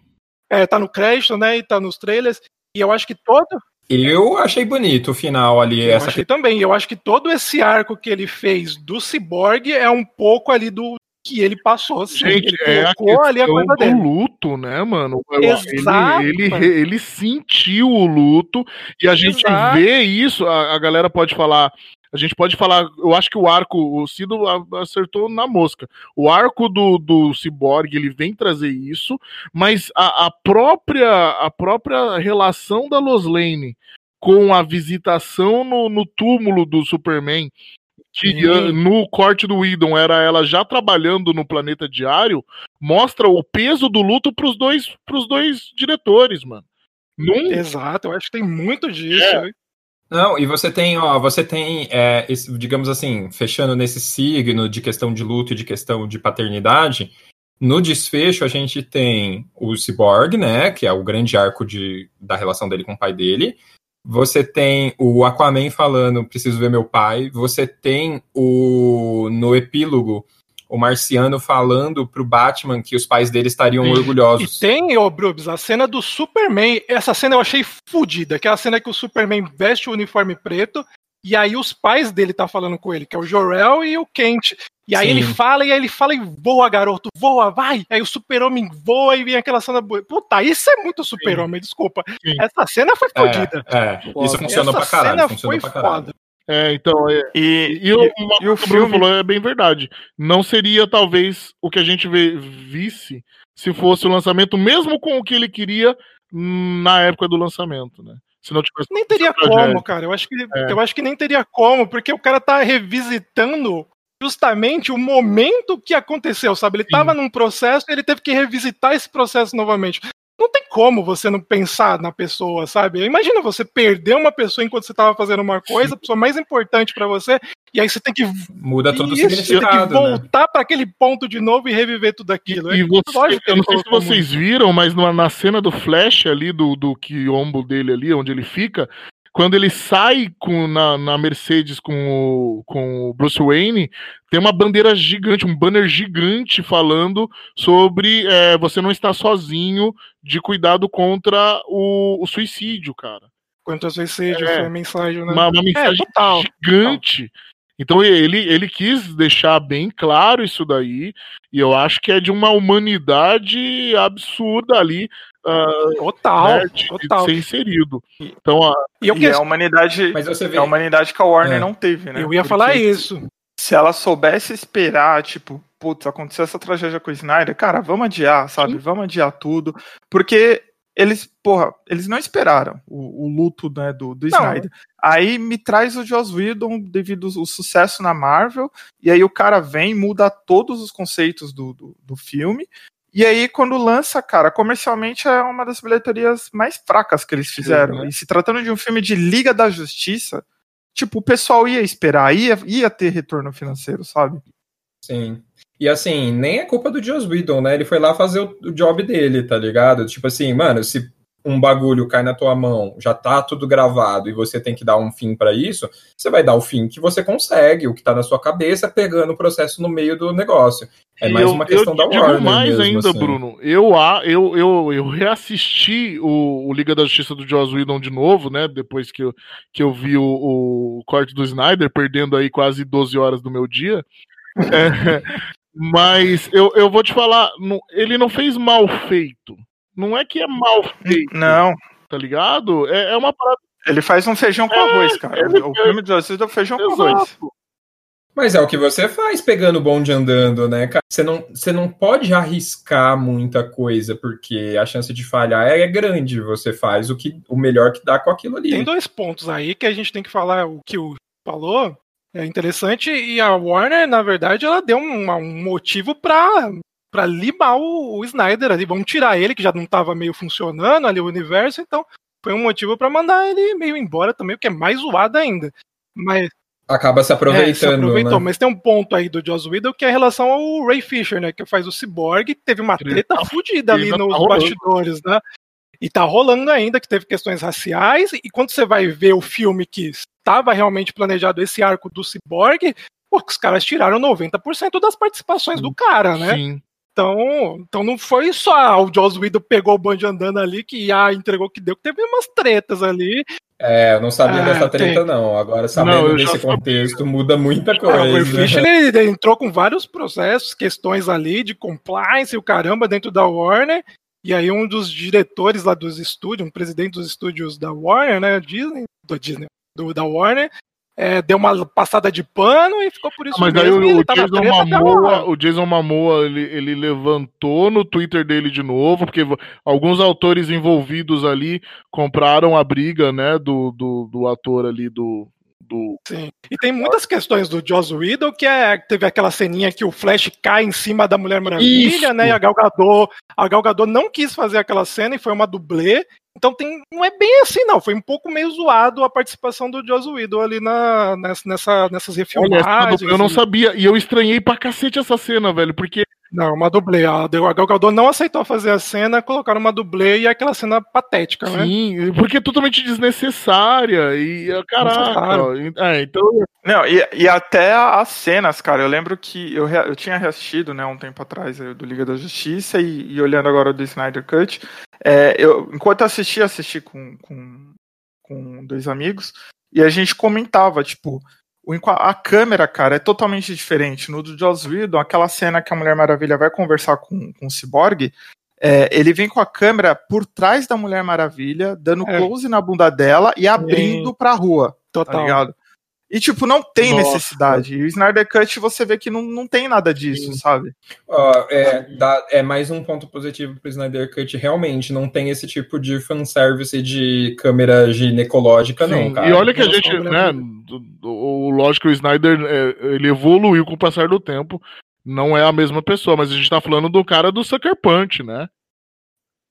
É, tá no crédito, né? E tá nos trailers. E eu acho que todo. Eu achei bonito o final ali. Eu essa achei também. Eu acho que todo esse arco que ele fez do Cyborg é um pouco ali do que ele passou. Assim. Gente, ele é a colocou ali a coisa do dele. luto, né, mano? Exato, Ele, ele, mano. ele sentiu o luto e a gente Exato. vê isso, a, a galera pode falar, a gente pode falar, eu acho que o arco, o Cido a- acertou na mosca. O arco do, do Cyborg, ele vem trazer isso, mas a, a própria a própria relação da Los Lane com a visitação no, no túmulo do Superman, que Sim. ah, no corte do Whedon era ela já trabalhando no planeta diário, mostra o peso do luto pros dois, pros dois diretores, mano. Num, Exato, eu acho que tem muito disso. É. Não, e você tem, ó, você tem, é, esse, digamos assim, fechando nesse signo de questão de luto e de questão de paternidade, no desfecho a gente tem o Cyborg, né, que é o grande arco de, da relação dele com o pai dele. Você tem o Aquaman falando, preciso ver meu pai. Você tem o, no epílogo, o Marciano falando pro Batman que os pais dele estariam. E orgulhosos. tem, ô Brubs, a cena do Superman. Essa cena eu achei fodida. Aquela cena que o Superman veste o uniforme preto. E aí os pais dele tá falando com ele, que é o Jorel e o Kent. E aí Sim. ele fala, e aí ele fala e voa, garoto, voa, vai. Aí o super-homem voa e vem aquela cena. boa. Puta, isso é muito super-homem, desculpa. Sim. Essa cena foi fodida. É, é, isso Foda. funcionou Essa pra caralho. foi pra caralho. foda. é, então, é, E, e, o, e- uma e o o Bruno filme- falou é bem verdade. Não seria, talvez, o que a gente vê, visse se fosse o lançamento, mesmo com o que ele queria na época do lançamento, né? Se não tivesse Nem teria como, cara. Eu acho, que, É. eu acho que nem teria como, porque o cara tá revisitando justamente o momento que aconteceu, sabe? Ele Sim. tava num processo e ele teve que revisitar esse processo novamente. Não tem como você não pensar na pessoa, sabe? Imagina você perder uma pessoa enquanto você tava fazendo uma coisa, a pessoa mais importante pra você, e aí você tem que, Muda todo o Isso, você tem que significado, né? voltar pra aquele ponto de novo e reviver tudo aquilo. E É você, lógico que eu não sei se vocês viram, mas na, na cena do Flash ali, do, do quiombo dele ali, onde ele fica, quando ele sai com, na, na Mercedes com o, com o Bruce Wayne, tem uma bandeira gigante, um banner gigante falando sobre é, você não está sozinho de cuidado contra o, o suicídio, cara. Quanto a suicídio, É. foi a mensagem, né? Uma, uma mensagem total, gigante. Então ele, ele quis deixar bem claro isso daí, e eu acho que é de uma humanidade absurda ali ah, total, né, de, de total. ser inserido. Então, ah, E eu, e que- é a humanidade, Mas você vê. é a humanidade que a Warner É. não teve, né? eu ia Porque falar isso. Se ela soubesse esperar, tipo, putz, aconteceu essa tragédia com o Snyder, cara, vamos adiar, sabe? Sim. Vamos adiar tudo. Porque eles, porra, eles não esperaram o, o luto né, do, do Não. Snyder. Aí me traz o Joss Whedon devido ao sucesso na Marvel, e aí o cara vem, muda todos os conceitos do, do, do filme. E aí, quando lança, cara, comercialmente é uma das bilheterias mais fracas que eles fizeram. né? E se tratando de um filme de Liga da Justiça, tipo, o pessoal ia esperar, ia, ia ter retorno financeiro, sabe? Sim. E assim, nem é culpa do Joss Whedon, né? Ele foi lá fazer o, o job dele, tá ligado? Tipo assim, mano, se um bagulho cai na tua mão, já tá tudo gravado e você tem que dar um fim pra isso, você vai dar o fim que você consegue, o que tá na sua cabeça, pegando o processo no meio do negócio. É mais eu- uma questão eu da digo Warner mais mesmo, ainda, assim. Bruno. Eu, eu, eu, eu reassisti o, o Liga da Justiça do Joss Whedon de novo, né? Depois que eu, que eu vi o, o corte do Snyder, perdendo aí quase 12 horas do meu dia. [laughs] É, mas eu, eu vou te falar, não- ele não fez mal feito. Não é que é mal feito, Não, tá ligado? É, é uma parada ele faz um feijão com É, arroz, cara. ele- O filme de Whedon é feijão com arroz. exato. Mas é o que você faz pegando o bonde andando, né, cara? Você não, você não pode arriscar muita coisa, porque a chance de falhar é grande. Você faz o, que, o melhor que dá com aquilo ali. Tem dois pontos aí que a gente tem que falar o que o falou. É interessante, e a Warner, na verdade, ela deu um, um motivo pra, pra limar o, o Snyder ali. Vamos tirar ele, que já não tava meio funcionando ali o universo, então foi um motivo pra mandar ele meio embora também, o que é mais zoado ainda. Mas Acaba se é, aproveitando. se aproveitou, né? mas tem um ponto aí do Joss Whedon que é em relação ao Ray Fisher, né? Que faz o Cyborg, teve uma treta tá- fodida ali nos tá bastidores, né? E tá rolando ainda, que teve questões raciais, e quando você vai ver o filme que estava realmente planejado esse arco do Cyborg, pô, os caras tiraram 90% das participações do cara, né? Sim. Então, então não foi só o Joss Whedon pegou o bonde andando ali que ah, entregou o que deu, que teve umas tretas ali. É, eu não sabia Ah, dessa treta, tem. não. Agora, Não, sabendo já desse contexto, muda muita Ah, o coisa. Fisher ele, ele entrou com vários processos, questões ali de compliance e o caramba dentro da Warner. E aí um dos diretores lá dos estúdios, um presidente dos estúdios da Warner, né, Disney, do Disney, do, da Warner, é, deu uma passada de pano e ficou por isso Mas aí mesmo. o, ele o tá na Jason agora. o Jason Momoa, ele, ele levantou no Twitter dele de novo, porque alguns autores envolvidos ali compraram a briga, né, do, do, do ator ali do, do Sim. E tem muitas questões do Joss Whedon, que é, teve aquela ceninha que o Flash cai em cima da Mulher Maravilha, Isso. né? E a Gal Gadot, a Gal Gadot não quis fazer aquela cena e foi uma dublê. Então tem, não é bem assim, não. Foi um pouco meio zoado a participação do Joss Whedon ali na, nessa, nessa- nessas Olha, essa refilmagens. eu não e- sabia. E eu estranhei pra cacete essa cena, velho. Porque Não, uma dublê. A Gal Gadot não aceitou fazer a cena, colocaram uma dublê e é aquela cena patética, né? sim, porque é totalmente desnecessária. E ah, caraca. É, então. Não, e, e até as cenas, cara, eu lembro que eu, rea- eu tinha reassistido, né, um tempo atrás eh, do Liga da Justiça e, e olhando agora do Snyder Cut, é, eu, enquanto eu assisti, assisti com, com, com dois amigos e a gente comentava, tipo, a câmera, cara, é totalmente diferente. No do Joss Whedon, aquela cena que a Mulher Maravilha vai conversar com, com o Cyborg, é, ele vem com a câmera por trás da Mulher Maravilha, dando É. close na bunda dela e abrindo pra rua tá Total. ligado? E, tipo, não tem Nossa. necessidade. E o Snyder Cut você vê que não, não tem nada disso, sabe? Ó, é, dá- é mais um ponto positivo pro Snyder Cut. Realmente, não tem esse tipo de fanservice de câmera ginecológica, não, sim. cara. E olha que a Não, gente, só o né? Brasil. do- do- O lógico, o Snyder é, ele evoluiu com o passar do tempo. Não é a mesma pessoa, mas a gente tá falando do cara do Sucker Punch, né?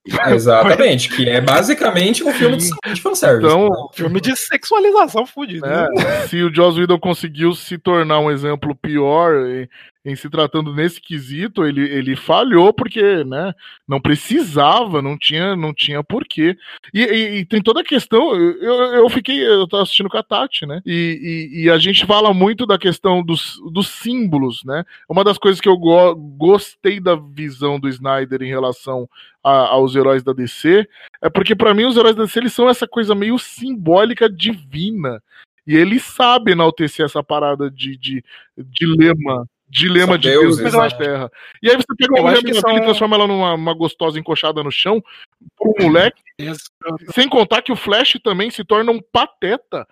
[laughs] Exatamente, que é basicamente um filme de, de fanservice. Então, Filme de sexualização fudido. né? É, se o Joss Whedon conseguiu se tornar um exemplo pior em, se tratando nesse quesito, ele, ele falhou porque, né, não precisava, não tinha, não tinha porquê. E, e- e tem toda a questão, eu, eu fiquei, eu tava assistindo com a Tati, né, e, e- e a gente fala muito da questão dos, dos símbolos, né, uma das coisas que eu go- gostei da visão do Snyder em relação a- aos heróis da DC, é porque pra mim os heróis da DC eles são essa coisa meio simbólica divina. E ele sabe enaltecer essa parada de, de dilema. Dilema São de deuses, Deus né? na Terra. E aí você pega uma mulher que maravilha e são- transforma ela numa uma gostosa encoxada no chão, pro moleque, Esse- sem contar que o Flash também se torna um pateta.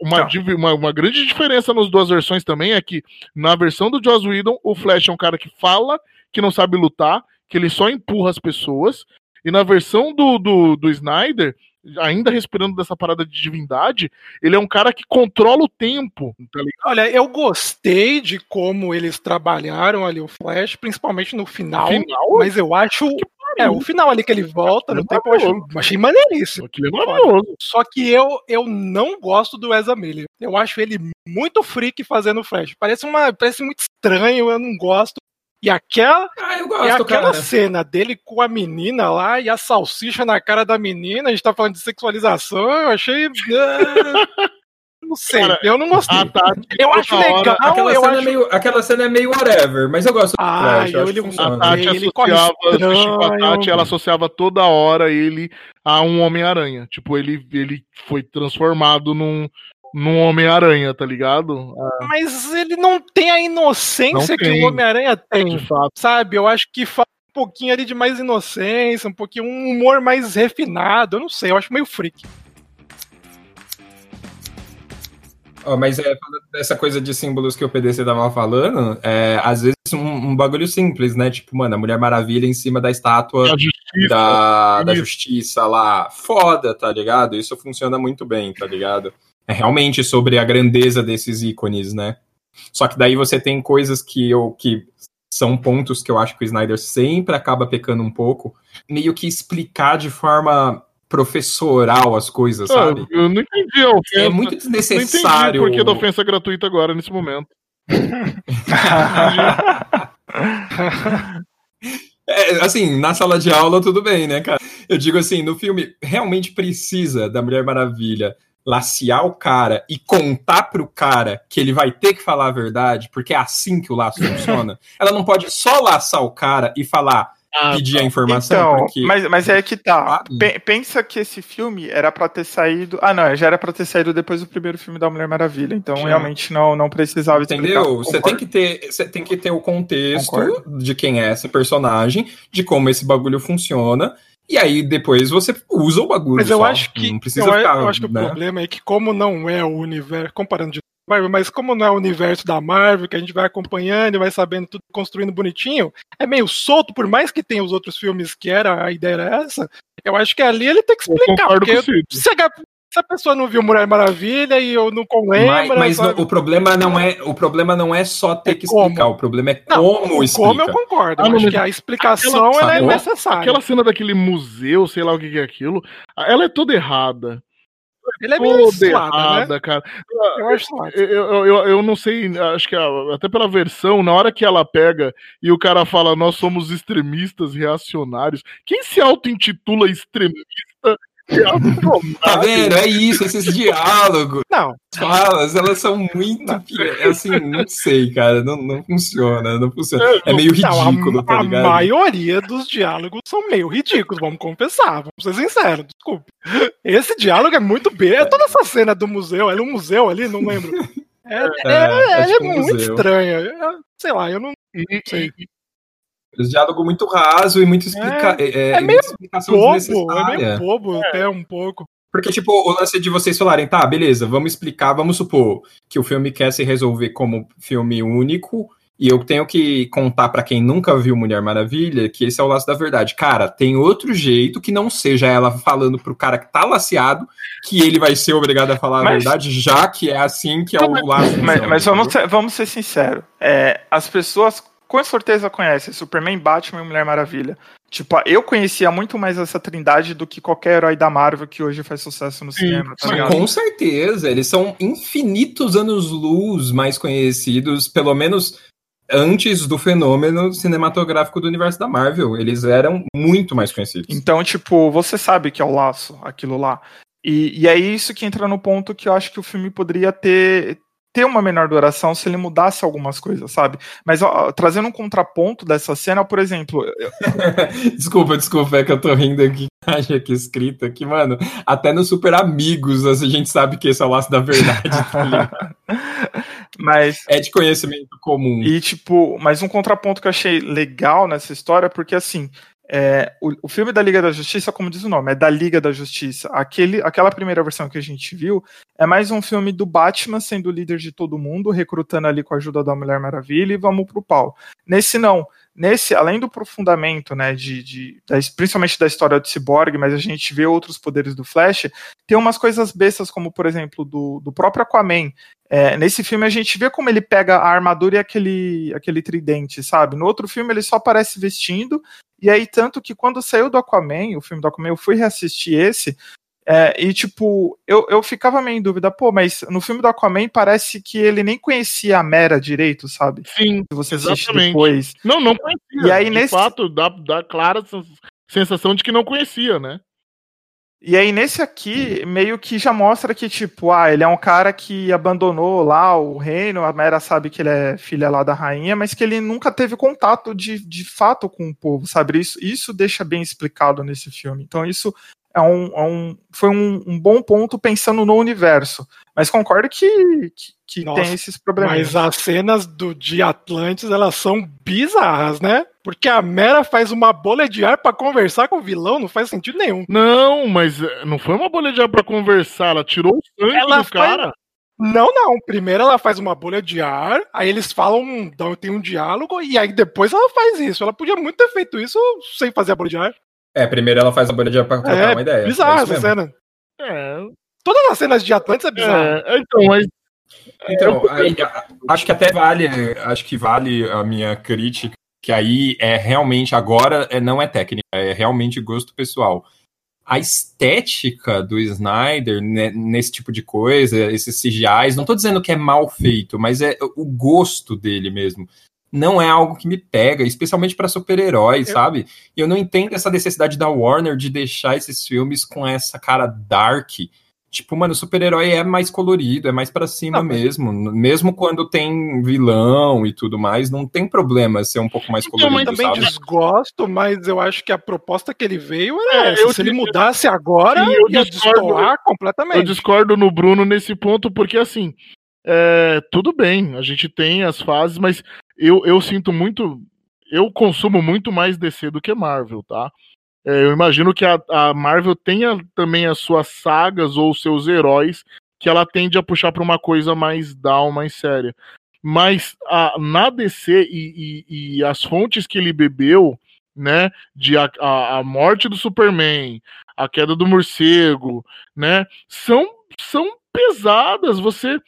Uma, div- uma, uma grande diferença nas duas versões também é que na versão do Joss Whedon, o Flash é um cara que fala que não sabe lutar, que ele só empurra as pessoas. E na versão do, do, do Snyder, ainda respirando dessa parada de divindade, ele é um cara que controla o tempo. Tá? Olha, eu gostei de como eles trabalharam ali o Flash, principalmente no final, Final, mas eu acho. É, o final ali que ele volta no tempo, eu acho, achei maneiríssimo. aquilo é maravilhoso. Só que eu, eu não gosto do Ezra Miller. Eu acho ele muito freak fazendo o Flash. Parece, uma, parece muito estranho, eu não gosto. E aquela, Ah, eu e gosto, aquela cara. cena dele com a menina lá e a salsicha na cara da menina, a gente tá falando de sexualização, eu achei. ah, não sei, Cara, eu não gostei. Tati, Eu acho hora- legal, Aquela, eu cena acho é meio, aquela cena é meio whatever, mas eu gosto do Ah, Flash, eu ele- que A. Tati Ele associava, com a estranho. Tati, ela associava toda hora ele a um Homem-Aranha. Tipo, ele, ele foi transformado num, num Homem-Aranha, tá ligado? Mas ele não tem a inocência Não que tem. o Homem-Aranha tem, De fato. sabe? Eu acho que falta um pouquinho ali de mais inocência, um pouquinho um humor mais refinado, eu não sei, eu acho meio freak. Ó, mas é, falando dessa coisa de símbolos que o PDC tava falando, é, às vezes um, um bagulho simples, né? Tipo, mano, a Mulher Maravilha em cima da estátua justiça. da, da justiça lá. Foda, tá ligado? Isso funciona muito bem, tá ligado? É realmente sobre a grandeza desses ícones, né? Só que daí você tem coisas que eu que são pontos que eu acho que o Snyder sempre acaba pecando um pouco, meio que explicar de forma professoral as coisas, Ah, sabe? eu não entendi a ofensa. É muito não entendi desnecessário. por que da ofensa gratuita agora, nesse momento. [laughs] É, assim, na sala de aula tudo bem, né, cara? Eu digo assim, no filme realmente precisa da Mulher Maravilha laciar o cara e contar pro cara que ele vai ter que falar a verdade, porque é assim que o laço [laughs] funciona. Ela não pode só laçar o cara e falar, pedir a informação, Então, porque mas, mas é que tá. Ah, Pe- pensa que esse filme era pra ter saído. Ah, não, já era pra ter saído depois do primeiro filme da Mulher Maravilha. Então, Sim. realmente não, não precisava explicar. Entendeu? Você tem que ter, você tem que ter o contexto Concordo. de quem é esse personagem, de como esse bagulho funciona, e aí depois você usa o bagulho. Mas eu só. acho que, não precisa eu, ficar, eu acho que o né? problema é que como não é o universo, comparando de Marvel, mas como não é o universo da Marvel, que a gente vai acompanhando e vai sabendo tudo construindo bonitinho, é meio solto, por mais que tenha os outros filmes que era, a ideia era essa, eu acho que ali ele tem que Eu explicar, porque o se se a pessoa não viu Mulher Maravilha e eu não lembra, Mas, mas no- o problema não é o problema não é só ter É que como. explicar, o problema é Não, como explica. como eu concordo, Ah, não, acho que a explicação aquela- ela é necessária. Aquela cena daquele museu, sei lá o que que é aquilo, ela é toda errada. Ele é meio né? errada, cara. Eu acho. Eu, eu, eu, não sei, acho que a- até pela versão, na hora que ela pega e o cara fala, nós somos extremistas reacionários. Quem se auto-intitula extremista? Tá vendo? É isso, esses diálogos. Não, As falas, elas são muito. pi- Assim, não sei, cara. Não, não funciona. Não funciona. É meio Não, a- ridículo, a, tá ligado? maioria dos diálogos são meio ridículos, vamos confessar, vamos ser sinceros, desculpa. Esse diálogo é muito bem. É toda essa cena do museu, é no museu ali, não lembro. [laughs] É, é, É, é é tipo um muito estranha. Sei lá, eu não E- sei. Os diálogos muito raso e muito explica... é, é, é e meio explicação Bobo, é desnecessária. meio bobo até um pouco. Porque, tipo, o lance de vocês falarem, tá, beleza, vamos explicar, vamos supor que o filme quer se resolver como filme único, e eu tenho que contar pra quem nunca viu Mulher Maravilha que esse é o laço da verdade. Cara, tem outro jeito que não seja ela falando pro cara que tá laceado que ele vai ser obrigado a falar a Mas- verdade, já que é assim que é o laço. Mas, mas vamos, ser, vamos ser sinceros. É, as pessoas com certeza conhecem Superman, Batman e Mulher Maravilha. Tipo, eu conhecia muito mais essa trindade do que qualquer herói da Marvel que hoje faz sucesso no Sim, cinema, tá Mas ligado? com certeza, eles são infinitos anos-luz mais conhecidos, pelo menos antes do fenômeno cinematográfico do universo da Marvel. Eles eram muito mais conhecidos. Então, tipo, você sabe que é o laço, aquilo lá. E, e é isso que entra no ponto que eu acho que o filme poderia ter ter uma menor duração se ele mudasse algumas coisas, sabe? Mas ó, trazendo um contraponto dessa cena, por exemplo, eu- [laughs] desculpa, desculpa, é que eu tô rindo aqui. [laughs] Acha que escrito aqui, mano. Até no Super Amigos a gente sabe que esse é o laço da verdade. tá ligado? [laughs] mas é de conhecimento comum. E, tipo, mas um contraponto que eu achei legal nessa história, porque assim, é, o, o filme da Liga da Justiça, como diz o nome, é da Liga da Justiça. Aquele, aquela primeira versão que a gente viu é mais um filme do Batman sendo o líder de todo mundo, recrutando ali com a ajuda da Mulher Maravilha e vamos pro pau. Nesse não. Nesse, além do aprofundamento, né, de, de da- principalmente da história do Cyborg, mas a gente vê outros poderes do Flash, tem umas coisas bestas, como por exemplo, do, do próprio Aquaman, é, nesse filme a gente vê como ele pega a armadura e aquele, aquele tridente, sabe? No outro filme ele só aparece vestindo, e aí tanto que quando saiu do Aquaman, o filme do Aquaman, eu fui reassistir esse, é, e tipo, eu, eu ficava meio em dúvida, pô, mas no filme do Aquaman parece que ele nem conhecia a Mera direito, sabe? Sim, Se você Exatamente. depois. não, não conhecia. E aí, de nesse- fato, dá, dá clara sens- sensação de que não conhecia, né? E aí, nesse aqui, meio que já mostra que, tipo, ah, ele é um cara que abandonou lá o reino, a Mera sabe que ele é filha lá da rainha, mas que ele nunca teve contato de, de fato com o povo, sabe? Isso, isso deixa bem explicado nesse filme. Então, isso é um, é um- foi um, um bom ponto pensando no universo. Mas concordo que, que, que Nossa, tem esses problemas. Mas as cenas do de Atlantis, elas são bizarras, né? Porque a Mera faz uma bolha de ar pra conversar com o vilão, não faz sentido nenhum. Não, mas eh, não foi uma bolha de ar pra conversar, ela tirou o sangue Ela do foi- cara. Não, não. Primeiro ela faz uma bolha de ar, aí eles falam, tem um diálogo, e aí depois ela faz isso. Ela podia muito ter feito isso sem fazer a bolha de ar. É, primeiro ela faz a bolha de ar pra trocar É, uma ideia. bizarra É essa mesmo. cena. É, Todas as cenas de Atlantis é bizarra. é, então, mas Então, aí, a- acho que até vale, acho que vale a minha crítica, que aí é realmente agora é, não é técnica, é realmente gosto pessoal. A estética do Snyder né, nesse tipo de coisa, esses CGIs, não tô dizendo que é mal feito, mas é o gosto dele mesmo. Não é algo que me pega, especialmente para super-heróis, sabe? E eu não entendo essa necessidade da Warner de deixar esses filmes com essa cara dark. Tipo, mano, o super-herói é mais colorido, é mais pra cima Não, mesmo. Mesmo quando tem vilão e tudo mais, não tem problema ser um pouco mais Então, Eu colorido, também sabe? desgosto, mas eu acho que a proposta que ele veio era É, essa. eu Se ele mudasse agora, eu ia discordo. destoar eu completamente. discordo no Bruno nesse ponto, porque assim, é, tudo bem, a gente tem as fases, mas eu, eu sinto muito. Eu consumo muito mais DC do que Marvel, tá? É, eu imagino que a, a Marvel tenha também as suas sagas ou seus heróis que ela tende a puxar para uma coisa mais down, mais séria. Mas a, na DC e, e- e as fontes que ele bebeu, né, de a, a, a morte do Superman, a queda do morcego, né, são, são pesadas. Você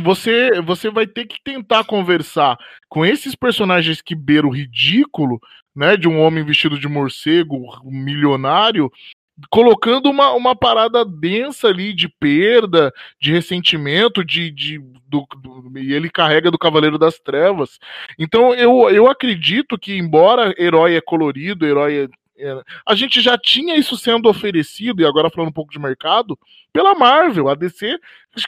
você você vai ter que tentar conversar com esses personagens que beiram o ridículo, né, de um homem vestido de morcego, milionário, colocando uma, uma parada densa ali de perda, de ressentimento, de, de do, do- e ele carrega do Cavaleiro das Trevas. Então eu, eu acredito que embora herói é colorido, herói é, é- a gente já tinha isso sendo oferecido e agora falando um pouco de mercado pela Marvel, a DC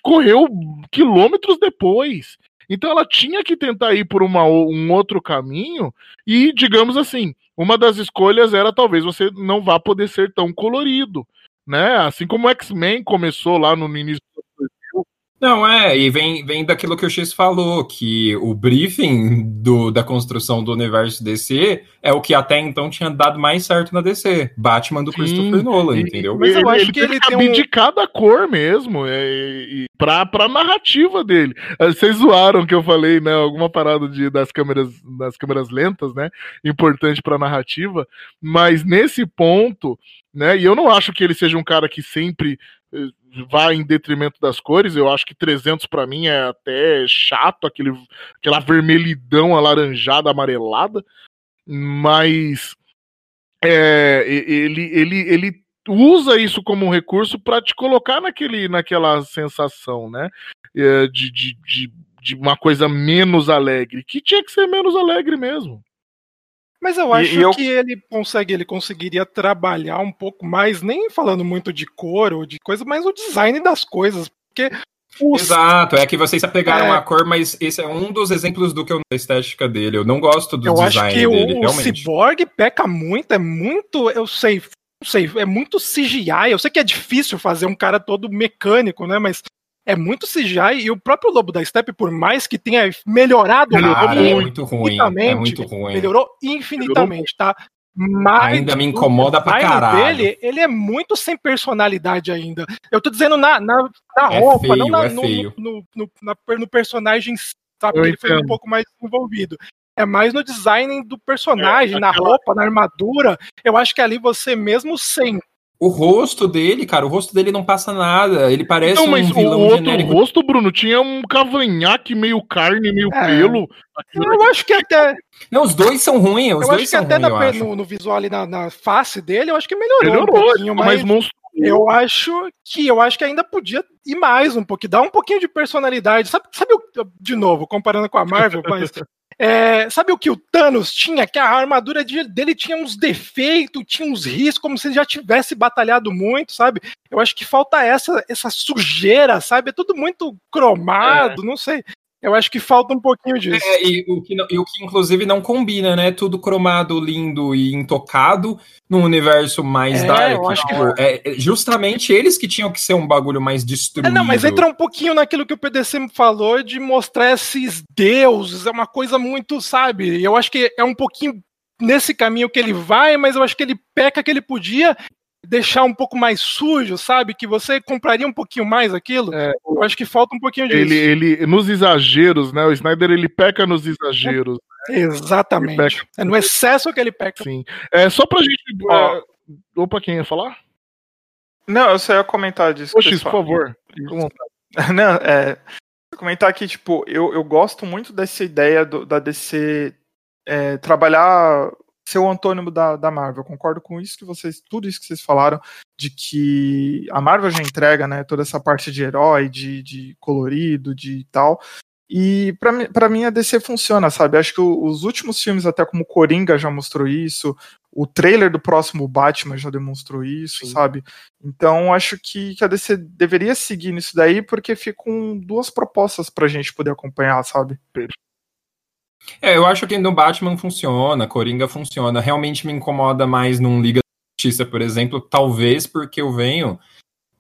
correu quilômetros depois. Então ela tinha que tentar ir por uma, um outro caminho e, digamos assim, uma das escolhas era talvez você não vá poder ser tão colorido, né? Assim como o X-Men começou lá no início. Não, é, e vem, vem daquilo que o X falou, que o briefing do, da construção do universo DC é o que até então tinha dado mais certo na DC. Batman do Sim, Christopher Nolan, e- entendeu? Mas eu acho que teve ele tem um- abdicar da cor mesmo, é, e, pra, pra narrativa dele. Eh, Vocês zoaram que eu falei, né? Alguma parada de, das, câmeras, das câmeras lentas, né? Importante pra narrativa. Mas nesse ponto, né? E eu não acho que ele seja um cara que sempre vá em detrimento das cores. Eu acho que 300 pra mim é até chato, aquele, aquela vermelhidão alaranjada, amarelada. Mas é, ele, ele, ele usa isso como um recurso para te colocar naquele, naquela sensação, né? É, de, de, de, de uma coisa menos alegre, que tinha que ser menos alegre mesmo. Mas eu E- acho e eu- que ele consegue, ele conseguiria trabalhar um pouco mais, nem falando muito de cor ou de coisa, mas o design das coisas. Porque os Exato, é que vocês apegaram É. a cor, mas esse é um dos exemplos do que eu da estética dele. Eu não gosto do eu acho design que dele, o, o realmente. Cyborg peca muito, é muito, eu sei, não sei, é muito CGI. Eu sei que é difícil fazer um cara todo mecânico, né? Mas é muito CGI e o próprio Lobo da Steppe, por mais que tenha melhorado Cara, é muito, ruim. É muito ruim. melhorou infinitamente, tá? Mas Ainda me o incomoda pra design caralho. Dele, ele é muito sem personalidade ainda. Eu tô dizendo na, na, na É roupa, feio, não na- é no, no, no, na- no personagem, sabe? Eu Ele foi um pouco mais envolvido. É mais no design do personagem, É, na roupa, na armadura. Eu acho que ali você mesmo sem. O rosto dele, cara, o rosto dele não passa nada. Ele parece Então, mas um o vilão outro genérico. rosto, Bruno, tinha um cavanhaque meio carne, meio É. pelo. Eu acho que até, Não, os dois são ruins, os eu dois acho que são até ruins, na eu per- acho. no, no visual ali na, na face dele, eu acho que melhorou, melhorou, um pouquinho, mas mais monstro. Eu acho que eu acho que ainda podia ir mais um pouquinho, dar um pouquinho de personalidade. Sabe, sabe o, de novo, comparando com a Marvel, mas [laughs] é, sabe o que o Thanos tinha? Que a armadura de- dele tinha uns defeitos, tinha uns riscos, como se ele já tivesse batalhado muito, sabe? Eu acho que falta essa essa sujeira, sabe? É tudo muito cromado, não sei. Eu acho que falta um pouquinho disso. É, e, o que, e o que inclusive não combina, né? Tudo cromado, lindo e intocado num universo mais É, dark. eu acho tipo, é, é justamente eles que tinham que ser um bagulho mais destruído. É, não, mas entra um pouquinho naquilo que o PDC falou de mostrar esses deuses, é uma coisa muito, sabe? Eu acho que é um pouquinho nesse caminho que ele vai, mas eu acho que ele peca que ele podia deixar um pouco mais sujo, sabe? Que você compraria um pouquinho mais aquilo. É, Eu acho que falta um pouquinho disso. ele, ele, nos exageros, né? O Snyder ele peca nos exageros. Exatamente. Ele peca. É no excesso que ele peca. Sim. É, só pra gente. Ó. é, opa, quem ia falar? Não, eu só ia comentar disso. que Oxi, vocês por favor. Fica à vontade. [laughs] Não, é. Comentar aqui, tipo, eu, eu gosto muito dessa ideia do- da DC é, trabalhar ser o antônimo da, da Marvel. Eu concordo com isso que vocês, tudo isso que vocês falaram, de que a Marvel já entrega, né, toda essa parte de herói, de, de colorido, de tal. E pra, mim- a DC funciona, sabe? Acho que os últimos filmes, até como Coringa já mostrou isso, o trailer do próximo Batman já demonstrou isso, Sim. sabe? Então acho que, que a DC deveria seguir nisso daí, porque ficam duas propostas pra gente poder acompanhar, sabe? É, eu acho que no Batman funciona, Coringa funciona. Realmente me incomoda mais num Liga da Justiça, por exemplo, talvez porque eu venho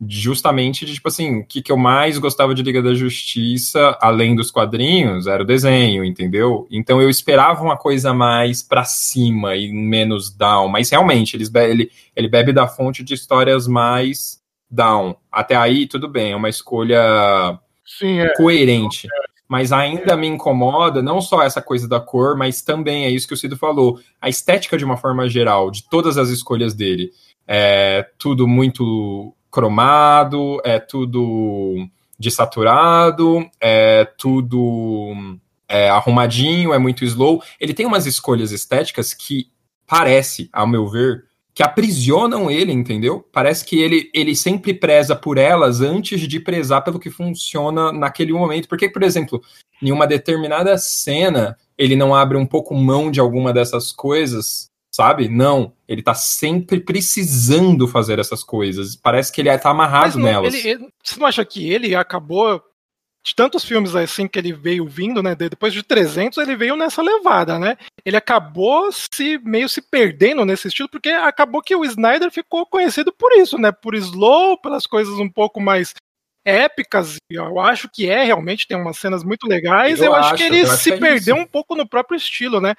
justamente de, tipo assim, o que, que eu mais gostava de Liga da Justiça, além dos quadrinhos, era o desenho, entendeu? Então eu esperava uma coisa mais pra cima e menos down, mas realmente, eles ele, ele bebe da fonte de histórias mais down. Até aí, tudo bem, é uma escolha Sim, é. coerente. Mas ainda me incomoda não só essa coisa da cor, mas também é isso que o Cido falou. A estética de uma forma geral, de todas as escolhas dele. É tudo muito cromado, é tudo desaturado, é tudo é, arrumadinho, é muito slow. Ele tem umas escolhas estéticas que parece, ao meu ver, que aprisionam ele, entendeu? Parece que ele, ele sempre preza por elas antes de prezar pelo que funciona naquele momento. Porque, por exemplo, em uma determinada cena, ele não abre um pouco mão de alguma dessas coisas, sabe? Não. Ele tá sempre precisando fazer essas coisas. Parece que ele tá amarrado não- nelas. ele- ele- você não acha que ele acabou de tantos filmes assim que ele veio vindo, né? de- Depois de 300 ele veio nessa levada, né? Ele acabou se meio se perdendo nesse estilo porque acabou que o Snyder ficou conhecido por isso, né? Por slow, pelas coisas um pouco mais épicas. Eu acho que é realmente tem umas cenas muito legais. Eu, Eu acho, que ele se é perdeu isso. um pouco no próprio estilo, né?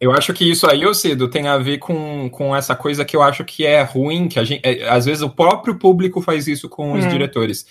Eu acho que isso aí, ô Cido, tem a ver com, com essa coisa que eu acho que é ruim, que a gente, é, às vezes o próprio público faz isso com os Uhum. diretores.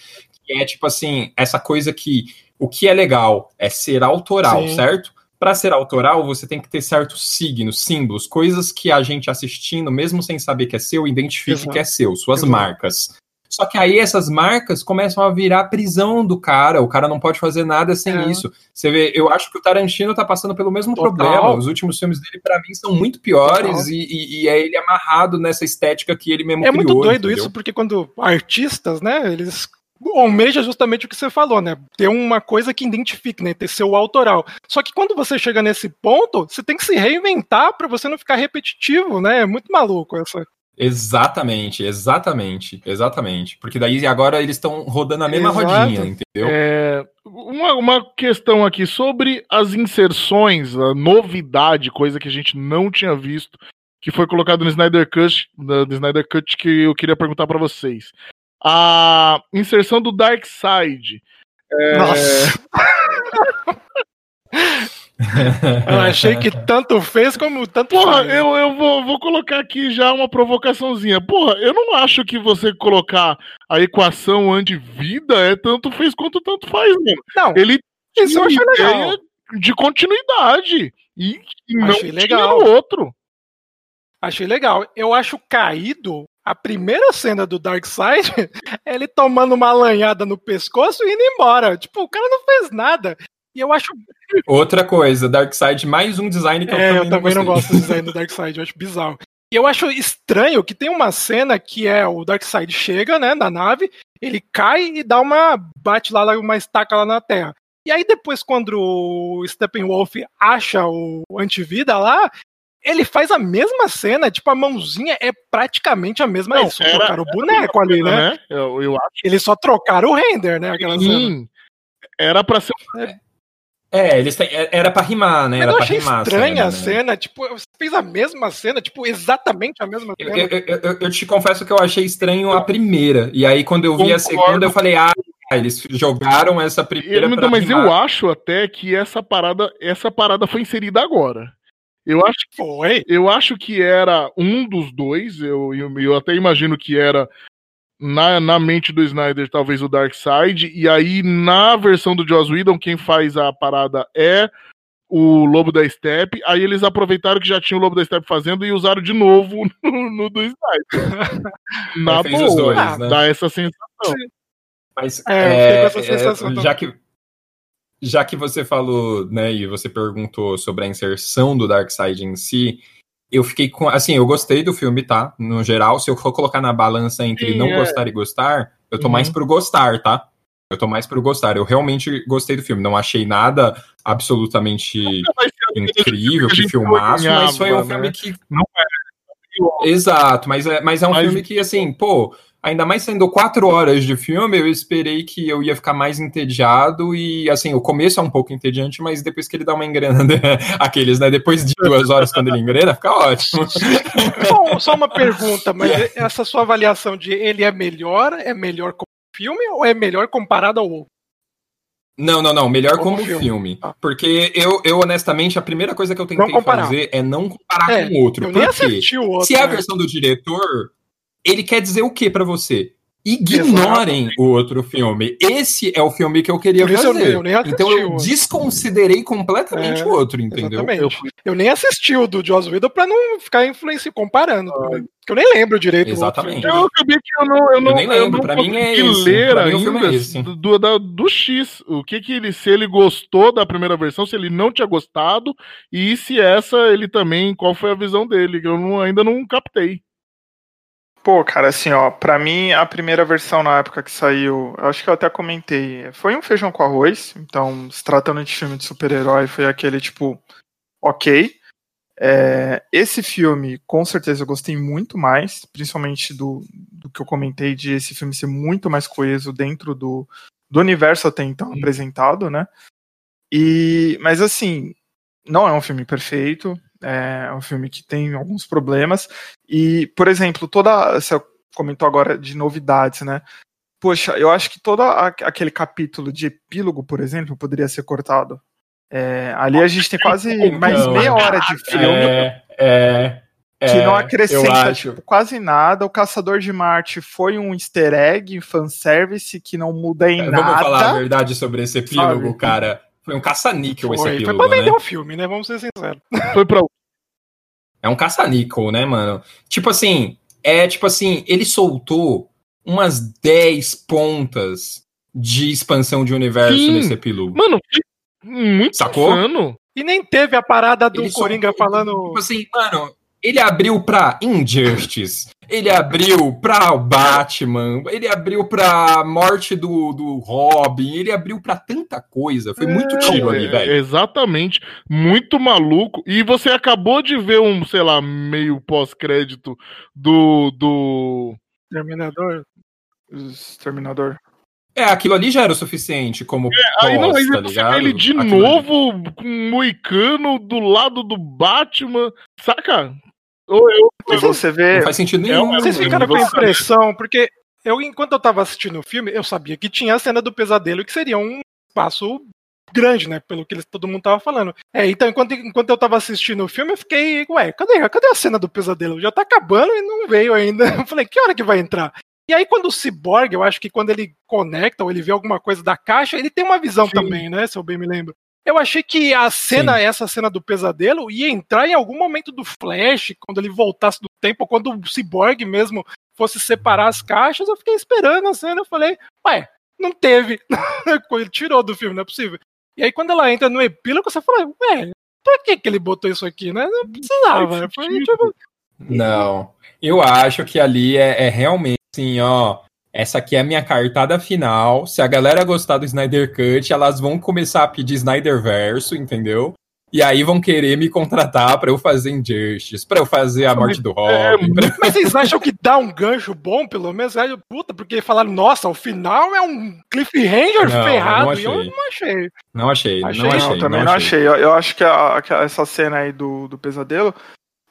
Que é tipo assim, essa coisa que o que é legal é ser autoral, Sim. certo? Para ser autoral, você tem que ter certos signos, símbolos, coisas que a gente assistindo, mesmo sem saber que é seu, identifique Exato. que é seu, suas Exato. marcas. Só que aí essas marcas começam a virar prisão do cara. O cara não pode fazer nada sem É. isso. Você vê, eu acho que o Tarantino tá passando pelo mesmo Total. problema. Os últimos filmes dele, pra mim, são muito piores e, e- e é ele amarrado nessa estética que ele mesmo É criou. muito doido entendeu? isso, porque quando artistas, né, eles almejam justamente o que você falou, né, ter uma coisa que identifique, né, ter seu autoral. Só que quando você chega nesse ponto, você tem que se reinventar pra você não ficar repetitivo, né, é muito maluco essa. Exatamente, exatamente, exatamente. Porque daí agora eles estão rodando a mesma Exato. rodinha, entendeu? É, uma, uma questão aqui sobre as inserções, a novidade, coisa que a gente não tinha visto, que foi colocado no Snyder Cut, no Snyder Cut que eu queria perguntar pra vocês. A inserção do Dark Side. Nossa. [laughs] Eu achei que tanto fez como tanto Porra, faz. eu, eu vou, vou colocar aqui já uma provocaçãozinha. Porra, eu não acho que você colocar a equação anti-vida é tanto fez quanto tanto faz, mano. Não, Ele isso eu achei tinha legal. ideia de continuidade. E, e não Achei tinha legal. no outro. Achei legal. Eu acho caído a primeira cena do Darkseid [laughs] é ele tomando uma lanhada no pescoço e indo embora. Tipo, o cara não fez nada. E eu acho. Outra coisa, Darkseid, mais um design que eu é, também, eu também não, gostei. gosto do design do Darkseid, eu acho bizarro. E eu acho estranho que tem uma cena que é o Darkseid chega, né, na nave, ele cai e dá uma. bate lá, uma estaca lá na Terra. E aí depois, quando o Steppenwolf acha o antivida lá, ele faz a mesma cena, tipo, a mãozinha é praticamente a mesma. Não, Eles só era- trocaram o boneco ali, né? Eu, eu acho Eles só trocaram o render, né? Aquela que cena. sim. Era pra ser. É, eles têm, é- era pra rimar, né? Mas Era eu pra achei rimar estranha a cena, né? cena, tipo, você fez a mesma cena, tipo, exatamente a mesma Eu, cena. eu- eu- eu- eu te confesso que eu achei estranho a primeira. E aí, quando eu vi a Concordo. segunda, eu falei, ah, eles jogaram essa primeira Eu- pra mas rimar. eu acho até que essa parada, essa parada foi inserida agora. Eu acho, Foi. eu acho que era um dos dois. Eu, eu, eu até imagino que era na, na mente do Snyder, talvez o Darkseid. E aí, na versão do Joss Whedon, quem faz a parada é o Lobo da Steppe. Aí eles aproveitaram que já tinha o Lobo da Steppe fazendo e usaram de novo [laughs] no, no do Snyder. [laughs] Na boa, dois, né? dá essa sensação. Mas É, eu é, fiquei com essa sensação é, já que já que você falou, né, e você perguntou sobre a inserção do Darkseid em si, eu fiquei com, assim, eu gostei do filme, tá? No geral, se eu for colocar na balança entre Sim, não é. gostar e gostar, eu tô Uhum. mais pro gostar, tá? Eu tô mais pro gostar. Eu realmente gostei do filme, não achei nada absolutamente incrível, que filmaço, mas foi um filme né? que Não Exato, mas é, mas é um Mas- filme que, assim, pô, ainda mais sendo quatro horas de filme, eu esperei que eu ia ficar mais entediado e, assim, o começo é um pouco entediante, mas depois que ele dá uma engrenada, [laughs] aqueles, né, depois de duas horas quando ele engrena, fica ótimo. Só, só uma pergunta, mas essa sua avaliação de ele é melhor, é melhor como filme ou é melhor comparado ao outro? Não, não, não, melhor Como como, filme. filme. Ah. Porque eu, eu, honestamente, a primeira coisa que eu tentei fazer é não comparar É, com o outro. Eu nem Por quê? assisti o outro. Se é a né? versão do diretor, ele quer dizer o que pra você? Ignorem o outro filme. Esse é o filme que eu queria isso eu eu assisti então eu desconsiderei completamente É, o outro, entendeu? Exatamente. Eu Eu, nem assisti o do Joss Whedon pra não ficar influenciando, comparando. Porque eu nem lembro direito. Exatamente. Eu acabei que eu não, eu não, nem lembro, não pra mim é esse. ler Pra é ainda esse. do, do, do X. O que que ele, se ele gostou da primeira versão, se ele não tinha gostado, e se essa ele também, qual foi a visão dele, que eu não- ainda não captei. Pô, cara, assim, ó, pra mim a primeira versão na época que saiu, eu acho que eu até comentei, foi um feijão com arroz, então, se tratando de filme de super-herói, foi aquele tipo, ok. É, esse filme, com certeza, eu gostei muito mais, principalmente do, do que eu comentei de esse filme ser muito mais coeso dentro do, do universo até então apresentado, né? E, mas assim, não é um filme perfeito, é um filme que tem alguns problemas. E, por exemplo, toda. Você comentou agora de novidades, né? Poxa, eu acho que todo aquele capítulo de epílogo, por exemplo, poderia ser cortado. É, ali a gente tem quase mais Não. meia hora de filme É, é, que é, não acrescenta tipo, quase nada. O Caçador de Marte foi um easter egg, fanservice, que não muda em Vamos falar a nada. verdade sobre esse epílogo, Sabe? cara. Foi um caça-níquel esse Foi, foi epílogo, pra vender né? um filme, né? Vamos ser sinceros. [laughs] Foi pra É um caça-níquel, né, mano? Tipo assim, é tipo assim, ele soltou umas 10 pontas de expansão de universo Sim. nesse epílogo. Mano, muito Sacou? insano. E nem teve a parada do Ele Coringa soltou, falando. Tipo assim, mano, ele abriu pra Injustice, ele abriu pra o Batman, ele abriu pra morte do, do Robin, ele abriu pra tanta coisa. Foi muito tiro ali, É, velho. Exatamente. Muito maluco. E você acabou de ver um, sei lá, meio pós-crédito do. do. Terminador. Exterminador. É, aquilo ali já era o suficiente como Aí não, aí tá você ligado? vê ele de Aquilo ali. novo com um moicano do lado do Batman. Saca? Ou eu, E você vê. Não faz sentido É nenhum. um- Vocês ficaram com a impressão, porque eu, enquanto eu tava assistindo o filme, eu sabia que tinha a cena do pesadelo, que seria um espaço grande, né? Pelo que eles- todo mundo tava falando. É, então, enquanto, enquanto eu tava assistindo o filme, eu fiquei, ué, cadê, cadê a cena do pesadelo? Já tá acabando e não veio ainda. [laughs] Eu falei, que hora que vai entrar? E aí, quando o Cyborg, eu acho que quando ele conecta ou ele vê alguma coisa da caixa, ele tem uma visão Sim. também, né? Se eu bem me lembro. Eu achei que a cena, essa cena do pesadelo, ia entrar em algum momento do Flash, quando ele voltasse do tempo, quando o Cyborg mesmo fosse separar as caixas, eu fiquei esperando a cena, eu falei, ué, não teve. [laughs] ele tirou do filme, não é possível. E aí, quando ela entra no epílogo, você fala, ué, pra que, que ele botou isso aqui, né? Não precisava. Foi, tipo, Não. Eu acho que ali é, é realmente assim, ó. Essa aqui é a minha cartada final. Se a galera gostar do Snyder Cut, elas vão começar a pedir Snyder Verso, entendeu? E aí vão querer me contratar pra eu fazer Injustice, pra eu fazer a morte do Robin. pra- Mas vocês acham que dá um gancho bom, pelo menos? Aí, puta, porque falaram, nossa, o final é um cliffhanger Não, ferrado. não E eu achei. não achei. Não achei, Achei não não, achei. Não, também não achei. Eu, eu acho que, a- que essa cena aí do, do pesadelo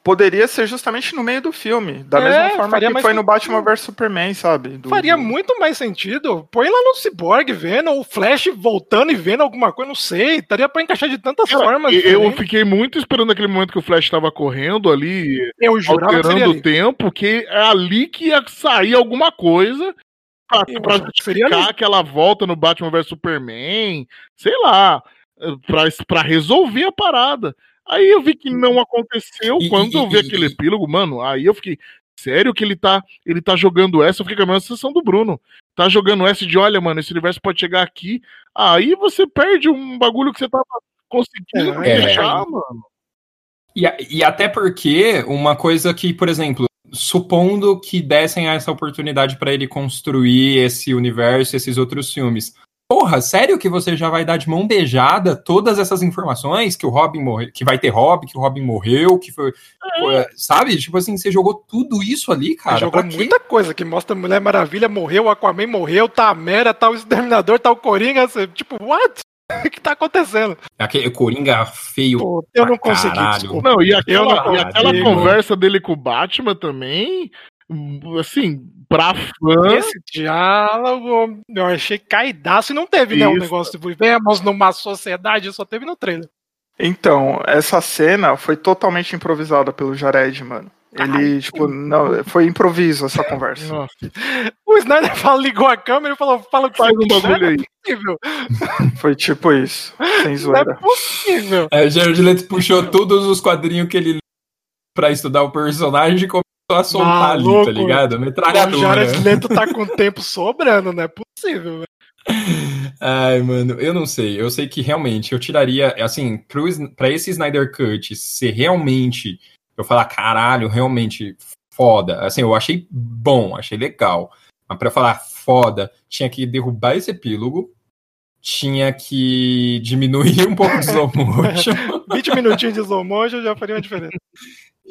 poderia ser justamente no meio do filme. Da É, mesma forma que foi no. Batman vs Superman, sabe? Do- Faria do- muito mais sentido. Põe lá no Cyborg vendo, o Flash voltando e vendo alguma coisa, não sei. Daria pra encaixar de tantas Cara, formas. eu diferentes. fiquei muito esperando aquele momento que o Flash tava correndo ali, Eu jurava que seria alterando o tempo, que é ali que ia sair alguma coisa pra, Eu justificar aquela volta no Batman vs Superman, sei lá, pra, pra resolver a parada. Aí eu vi que não aconteceu. E- Quando e- eu vi e- aquele epílogo, mano, aí eu fiquei. Sério que ele tá, ele tá jogando essa? Eu fiquei com a mesma sensação do Bruno. Tá jogando essa de, olha, mano, esse universo pode chegar aqui. Aí você perde um bagulho que você tava conseguindo É. fechar, mano. E, e até porque uma coisa que, por exemplo, supondo que dessem essa oportunidade pra ele construir esse universo, esses outros filmes. Porra, sério que você já vai dar de mão beijada todas essas informações que o Robin morreu, que vai ter Robin, que o Robin morreu, que foi, É. sabe? Tipo assim, você jogou tudo isso ali, cara. jogou pra quê? muita coisa que mostra Mulher Maravilha morreu, o Aquaman morreu, tá a Mera, tá o Exterminador, tá o Coringa. você- Tipo, what? [laughs] O que tá acontecendo? Aquele Coringa feio. Pô, eu não consegui. Não, e aquela, e aquela conversa dele com o Batman também, assim, pra fã. Esse diálogo eu achei caidaço e não teve, né? Um Isso. negócio de vivemos numa sociedade, só teve no trailer. Então, essa cena foi totalmente improvisada pelo Jared, mano. Ele, tipo, não, foi improviso essa conversa. Nossa, O Snyder [laughs] fala, ligou a câmera e falou: fala o que faz um bagulho aí. É possível. [laughs] Foi tipo isso, sem Não é zoeira. possível. É, o Jared Leto puxou todos os quadrinhos que ele pra estudar o personagem e começou a soltar ali, tá ligado? O Metralhadora. Jared Leto tá com tempo sobrando, não é possível. velho. Ai, mano, eu não sei. Eu sei que realmente eu tiraria, assim, pro, pra esse Snyder Cut ser realmente. Eu falar, caralho, realmente foda. Assim, eu achei bom, achei legal. Mas pra eu falar foda, tinha que derrubar esse epílogo. Tinha que diminuir um pouco de slow [laughs] motion. 20 minutinhos de slow motion já faria uma diferença.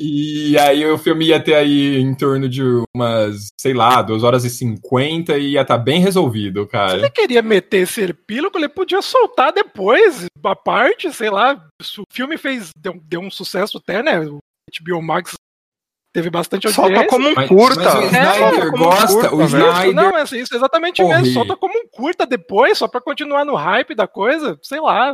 E aí o filme ia ter aí em torno de umas, sei lá, 2 horas e 50 e ia estar bem resolvido, Se cara. ele queria meter esse epílogo, ele podia soltar depois, a parte, sei lá. se O filme fez, deu, deu um sucesso até, né? O HBO Max teve bastante audiência. Solta como um Mas- curta. mas o É, Snyder um gosta, curta, o. Snyder Isso, não, é isso, isso, exatamente mesmo. Solta como um curta depois, só pra continuar no hype da coisa, sei lá.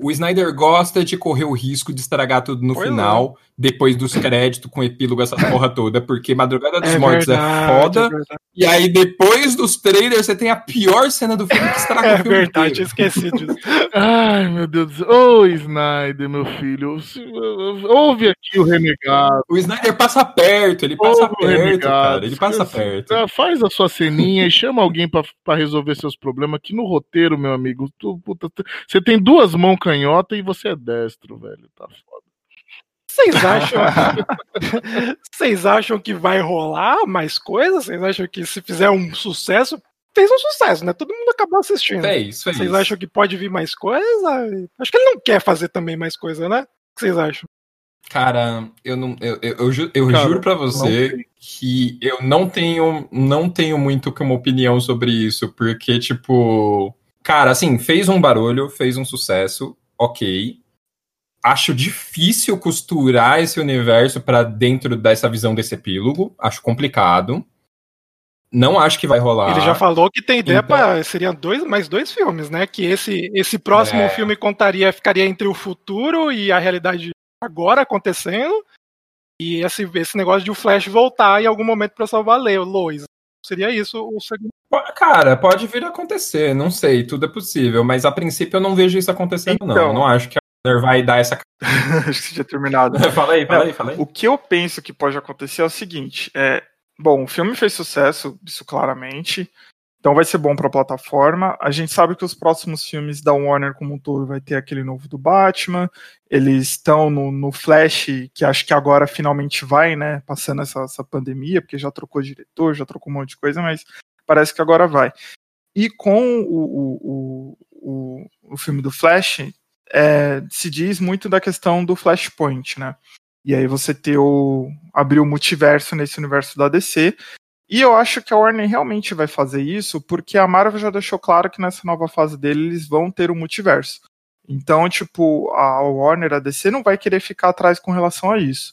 O Snyder gosta de correr o risco de estragar tudo no é. final, depois dos créditos, com epílogo, essa porra toda, porque Madrugada dos É Mortos verdade, é foda, é verdade. e aí depois dos trailers você tem a pior cena do filme que estraga É o filme verdade, inteiro. esqueci disso. [laughs] Ai, meu Deus do céu. Ô, Snyder, meu filho. Ouve aqui o renegado. O Snyder passa perto, ele passa Ouve perto, renegado. cara, ele passa perto. ah, Faz a sua ceninha e chama alguém pra, pra resolver seus problemas. Aqui no roteiro, meu amigo, tu- puta, você tem duas mãos canhota e você é destro, velho. Tá foda. Vocês acham, [laughs] vocês acham que vai rolar mais coisas? Vocês acham que se fizer um sucesso, fez um sucesso, né? Todo mundo acabou assistindo. Fez, fez. Vocês acham que pode vir mais coisa? Acho que ele não quer fazer também mais coisa, né? O que vocês acham? Cara, eu não, eu, eu, eu, ju- eu Cara, juro pra não você que eu não tenho, não tenho muito que uma opinião sobre isso, porque tipo, cara, assim, fez um barulho, fez um sucesso, ok. Acho difícil costurar esse universo pra dentro dessa visão desse epílogo, acho complicado. Não acho que vai rolar. Ele já falou que tem ideia Então- para seriam dois mais dois filmes, né? Que esse esse próximo É. filme contaria ficaria entre o futuro e a realidade agora acontecendo. E esse, esse negócio de o Flash voltar em algum momento para salvar Leo, Lois. Seria isso o segundo. Cara, pode vir a acontecer, não sei, tudo é possível, mas a princípio eu não vejo isso acontecendo, não. Então. Eu não acho que a Warner vai dar essa. [laughs] Acho que tinha terminado. [laughs] fala aí, fala aí, fala aí. O que eu penso que pode acontecer é o seguinte: é, bom, o filme fez sucesso, isso claramente. Então vai ser bom para a plataforma. A gente sabe que os próximos filmes da Warner como um todo vai ter aquele novo do Batman. Eles estão no, no Flash, que acho que agora finalmente vai, né? Passando essa, essa pandemia, porque já trocou diretor, já trocou um monte de coisa, mas parece que agora vai. E com o, o, o, o, filme do Flash, é, se diz muito da questão do Flashpoint, né? E aí você ter o. abrir o multiverso nesse universo da DC. E eu acho que a Warner realmente vai fazer isso, porque a Marvel já deixou claro que nessa nova fase dele eles vão ter o multiverso. Então, tipo, a Warner, a DC, não vai querer ficar atrás com relação a isso.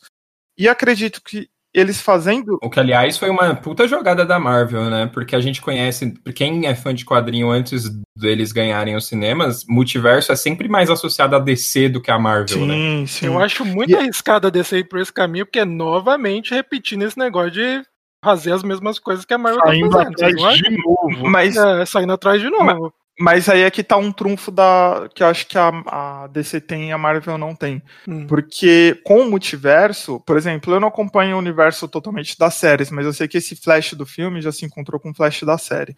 E acredito que eles fazendo. O que, aliás, foi uma puta jogada da Marvel, né? Porque a gente conhece, quem é fã de quadrinho antes deles ganharem os cinemas, multiverso é sempre mais associado a DC do que a Marvel, sim, né? sim. Eu acho muito E- arriscado a descer por esse caminho, porque é novamente repetindo esse negócio de fazer as mesmas coisas que a Marvel Saindo tá fazendo. atrás de novo. Mas, É, saindo atrás de novo. mas aí é que tá um trunfo da. que eu acho que a, a DC tem e a Marvel não tem. Hum. Porque com o multiverso, por exemplo, eu não acompanho o universo totalmente das séries, mas eu sei que esse Flash do filme já se encontrou com o Flash da série.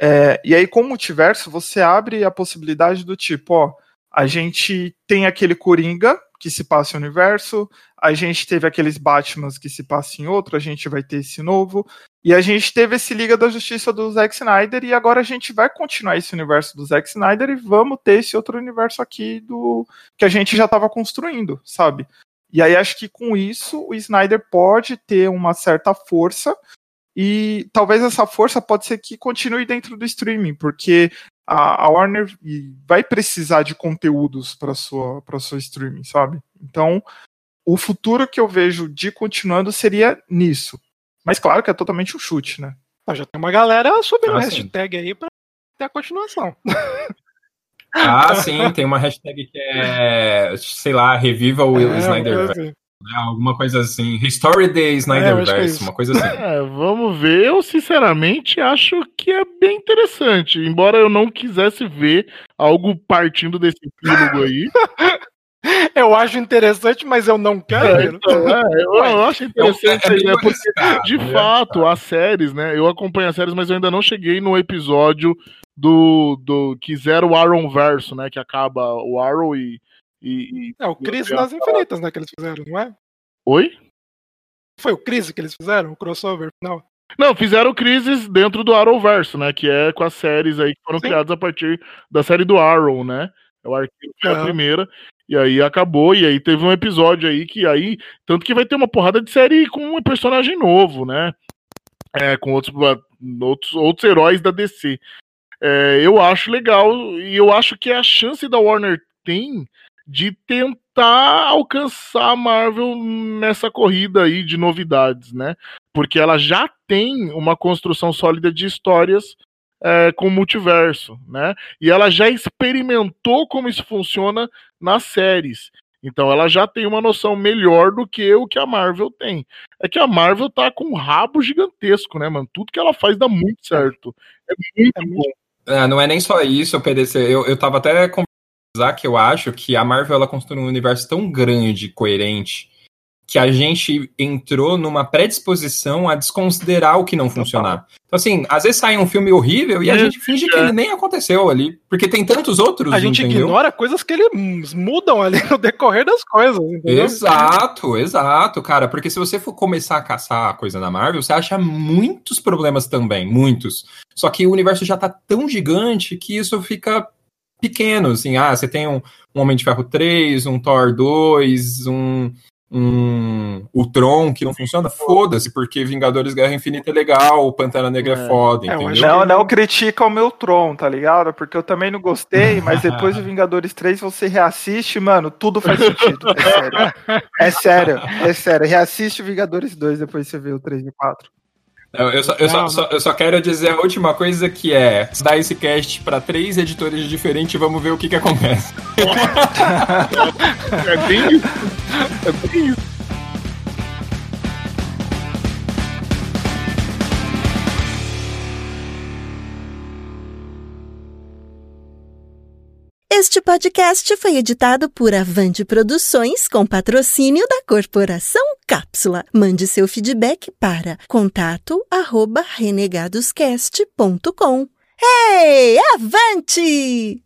É, e aí, com o multiverso, você abre a possibilidade do tipo, ó, a gente tem aquele Coringa que se passa em universo, a gente teve aqueles Batmans que se passa em outro, a gente vai ter esse novo, e a gente teve esse Liga da Justiça do Zack Snyder, e agora a gente vai continuar esse universo do Zack Snyder e vamos ter esse outro universo aqui do que a gente já estava construindo, sabe? E aí acho que com isso o Snyder pode ter uma certa força e talvez essa força pode ser que continue dentro do streaming, porque a, a Warner vai precisar de conteúdos para sua para sua streaming, sabe? Então, o futuro que eu vejo de continuando seria nisso. Mas claro que é totalmente um chute, né? Ah, já tem uma galera subindo Ah, hashtag aí pra ter a continuação. Ah, sim, tem uma hashtag que é, sei lá, reviva o É, Snyder, assim, né? alguma coisa assim, Restore the É, que é Snyderverse, isso. uma coisa assim. [laughs] É, vamos ver. Eu, sinceramente, acho que é bem interessante. Embora eu não quisesse ver algo partindo desse epílogo aí. [laughs] Eu acho interessante, mas eu não quero. É, ver. então, é, eu, eu acho interessante É, a é bem porque, de né? fato, as séries, né? Eu acompanho as séries, mas eu ainda não cheguei no episódio do, do que zera o Arrow verso, né? Que acaba o Arrow e. e- É o Crise nas Infinitas, né, que eles fizeram, não é? Oi? Foi o Crise que eles fizeram, o crossover final. Não, fizeram crises dentro do Arrowverso, né? Que é com as séries aí que foram Sim. criadas a partir da série do Arrow, né? O arquivo foi a Aham. primeira. E aí acabou, e aí teve um episódio aí que aí. Tanto que vai ter uma porrada de série com um personagem novo, né? É, com outros, outros, outros heróis da DC. É, eu acho legal, e eu acho que a chance da Warner tem de tentar alcançar a Marvel nessa corrida aí de novidades, né? Porque ela já tem uma construção sólida de histórias é, com multiverso, né? E ela já experimentou como isso funciona nas séries. Então ela já tem uma noção melhor do que o que a Marvel tem. É que a Marvel tá com um rabo gigantesco, né, mano? Tudo que ela faz dá muito certo. É muito É bom. É, não é nem só isso, PDC. Eu, eu tava até que eu acho que a Marvel ela construiu um universo tão grande, coerente, que a gente entrou numa predisposição a desconsiderar o que não funcionar. Então, assim, às vezes sai um filme horrível e a É, gente finge que é. ele nem aconteceu ali. Porque tem tantos outros, A gente entendeu? ignora coisas que eles mudam ali no decorrer das coisas, entendeu? Exato, exato, cara. Porque se você for começar a caçar a coisa na Marvel, você acha muitos problemas também, muitos. Só que o universo já tá tão gigante que isso fica pequeno, assim. Ah, você tem um, um Homem de Ferro 3, um Thor 2, um, um o Tron que não funciona, foda-se, porque Vingadores Guerra Infinita é legal, o Pantera Negra é, É. foda, É, eu entendeu? Não, não critica o meu Tron, tá ligado? Porque eu também não gostei, mas depois do [laughs] Vingadores 3 você reassiste, mano, tudo faz sentido. É sério. É sério, é sério. Reassiste o Vingadores 2, depois você vê o 3 e o 4. Eu, eu só, eu, só, Não, eu só quero dizer a última coisa que é dar esse cast pra três editores diferentes e vamos ver o que que acontece. [laughs] É bem isso. É bem isso. Este podcast foi editado por Avante Produções com patrocínio da Corporação Cápsula. Mande seu feedback para contato@renegadoscast.com. Hey, avante!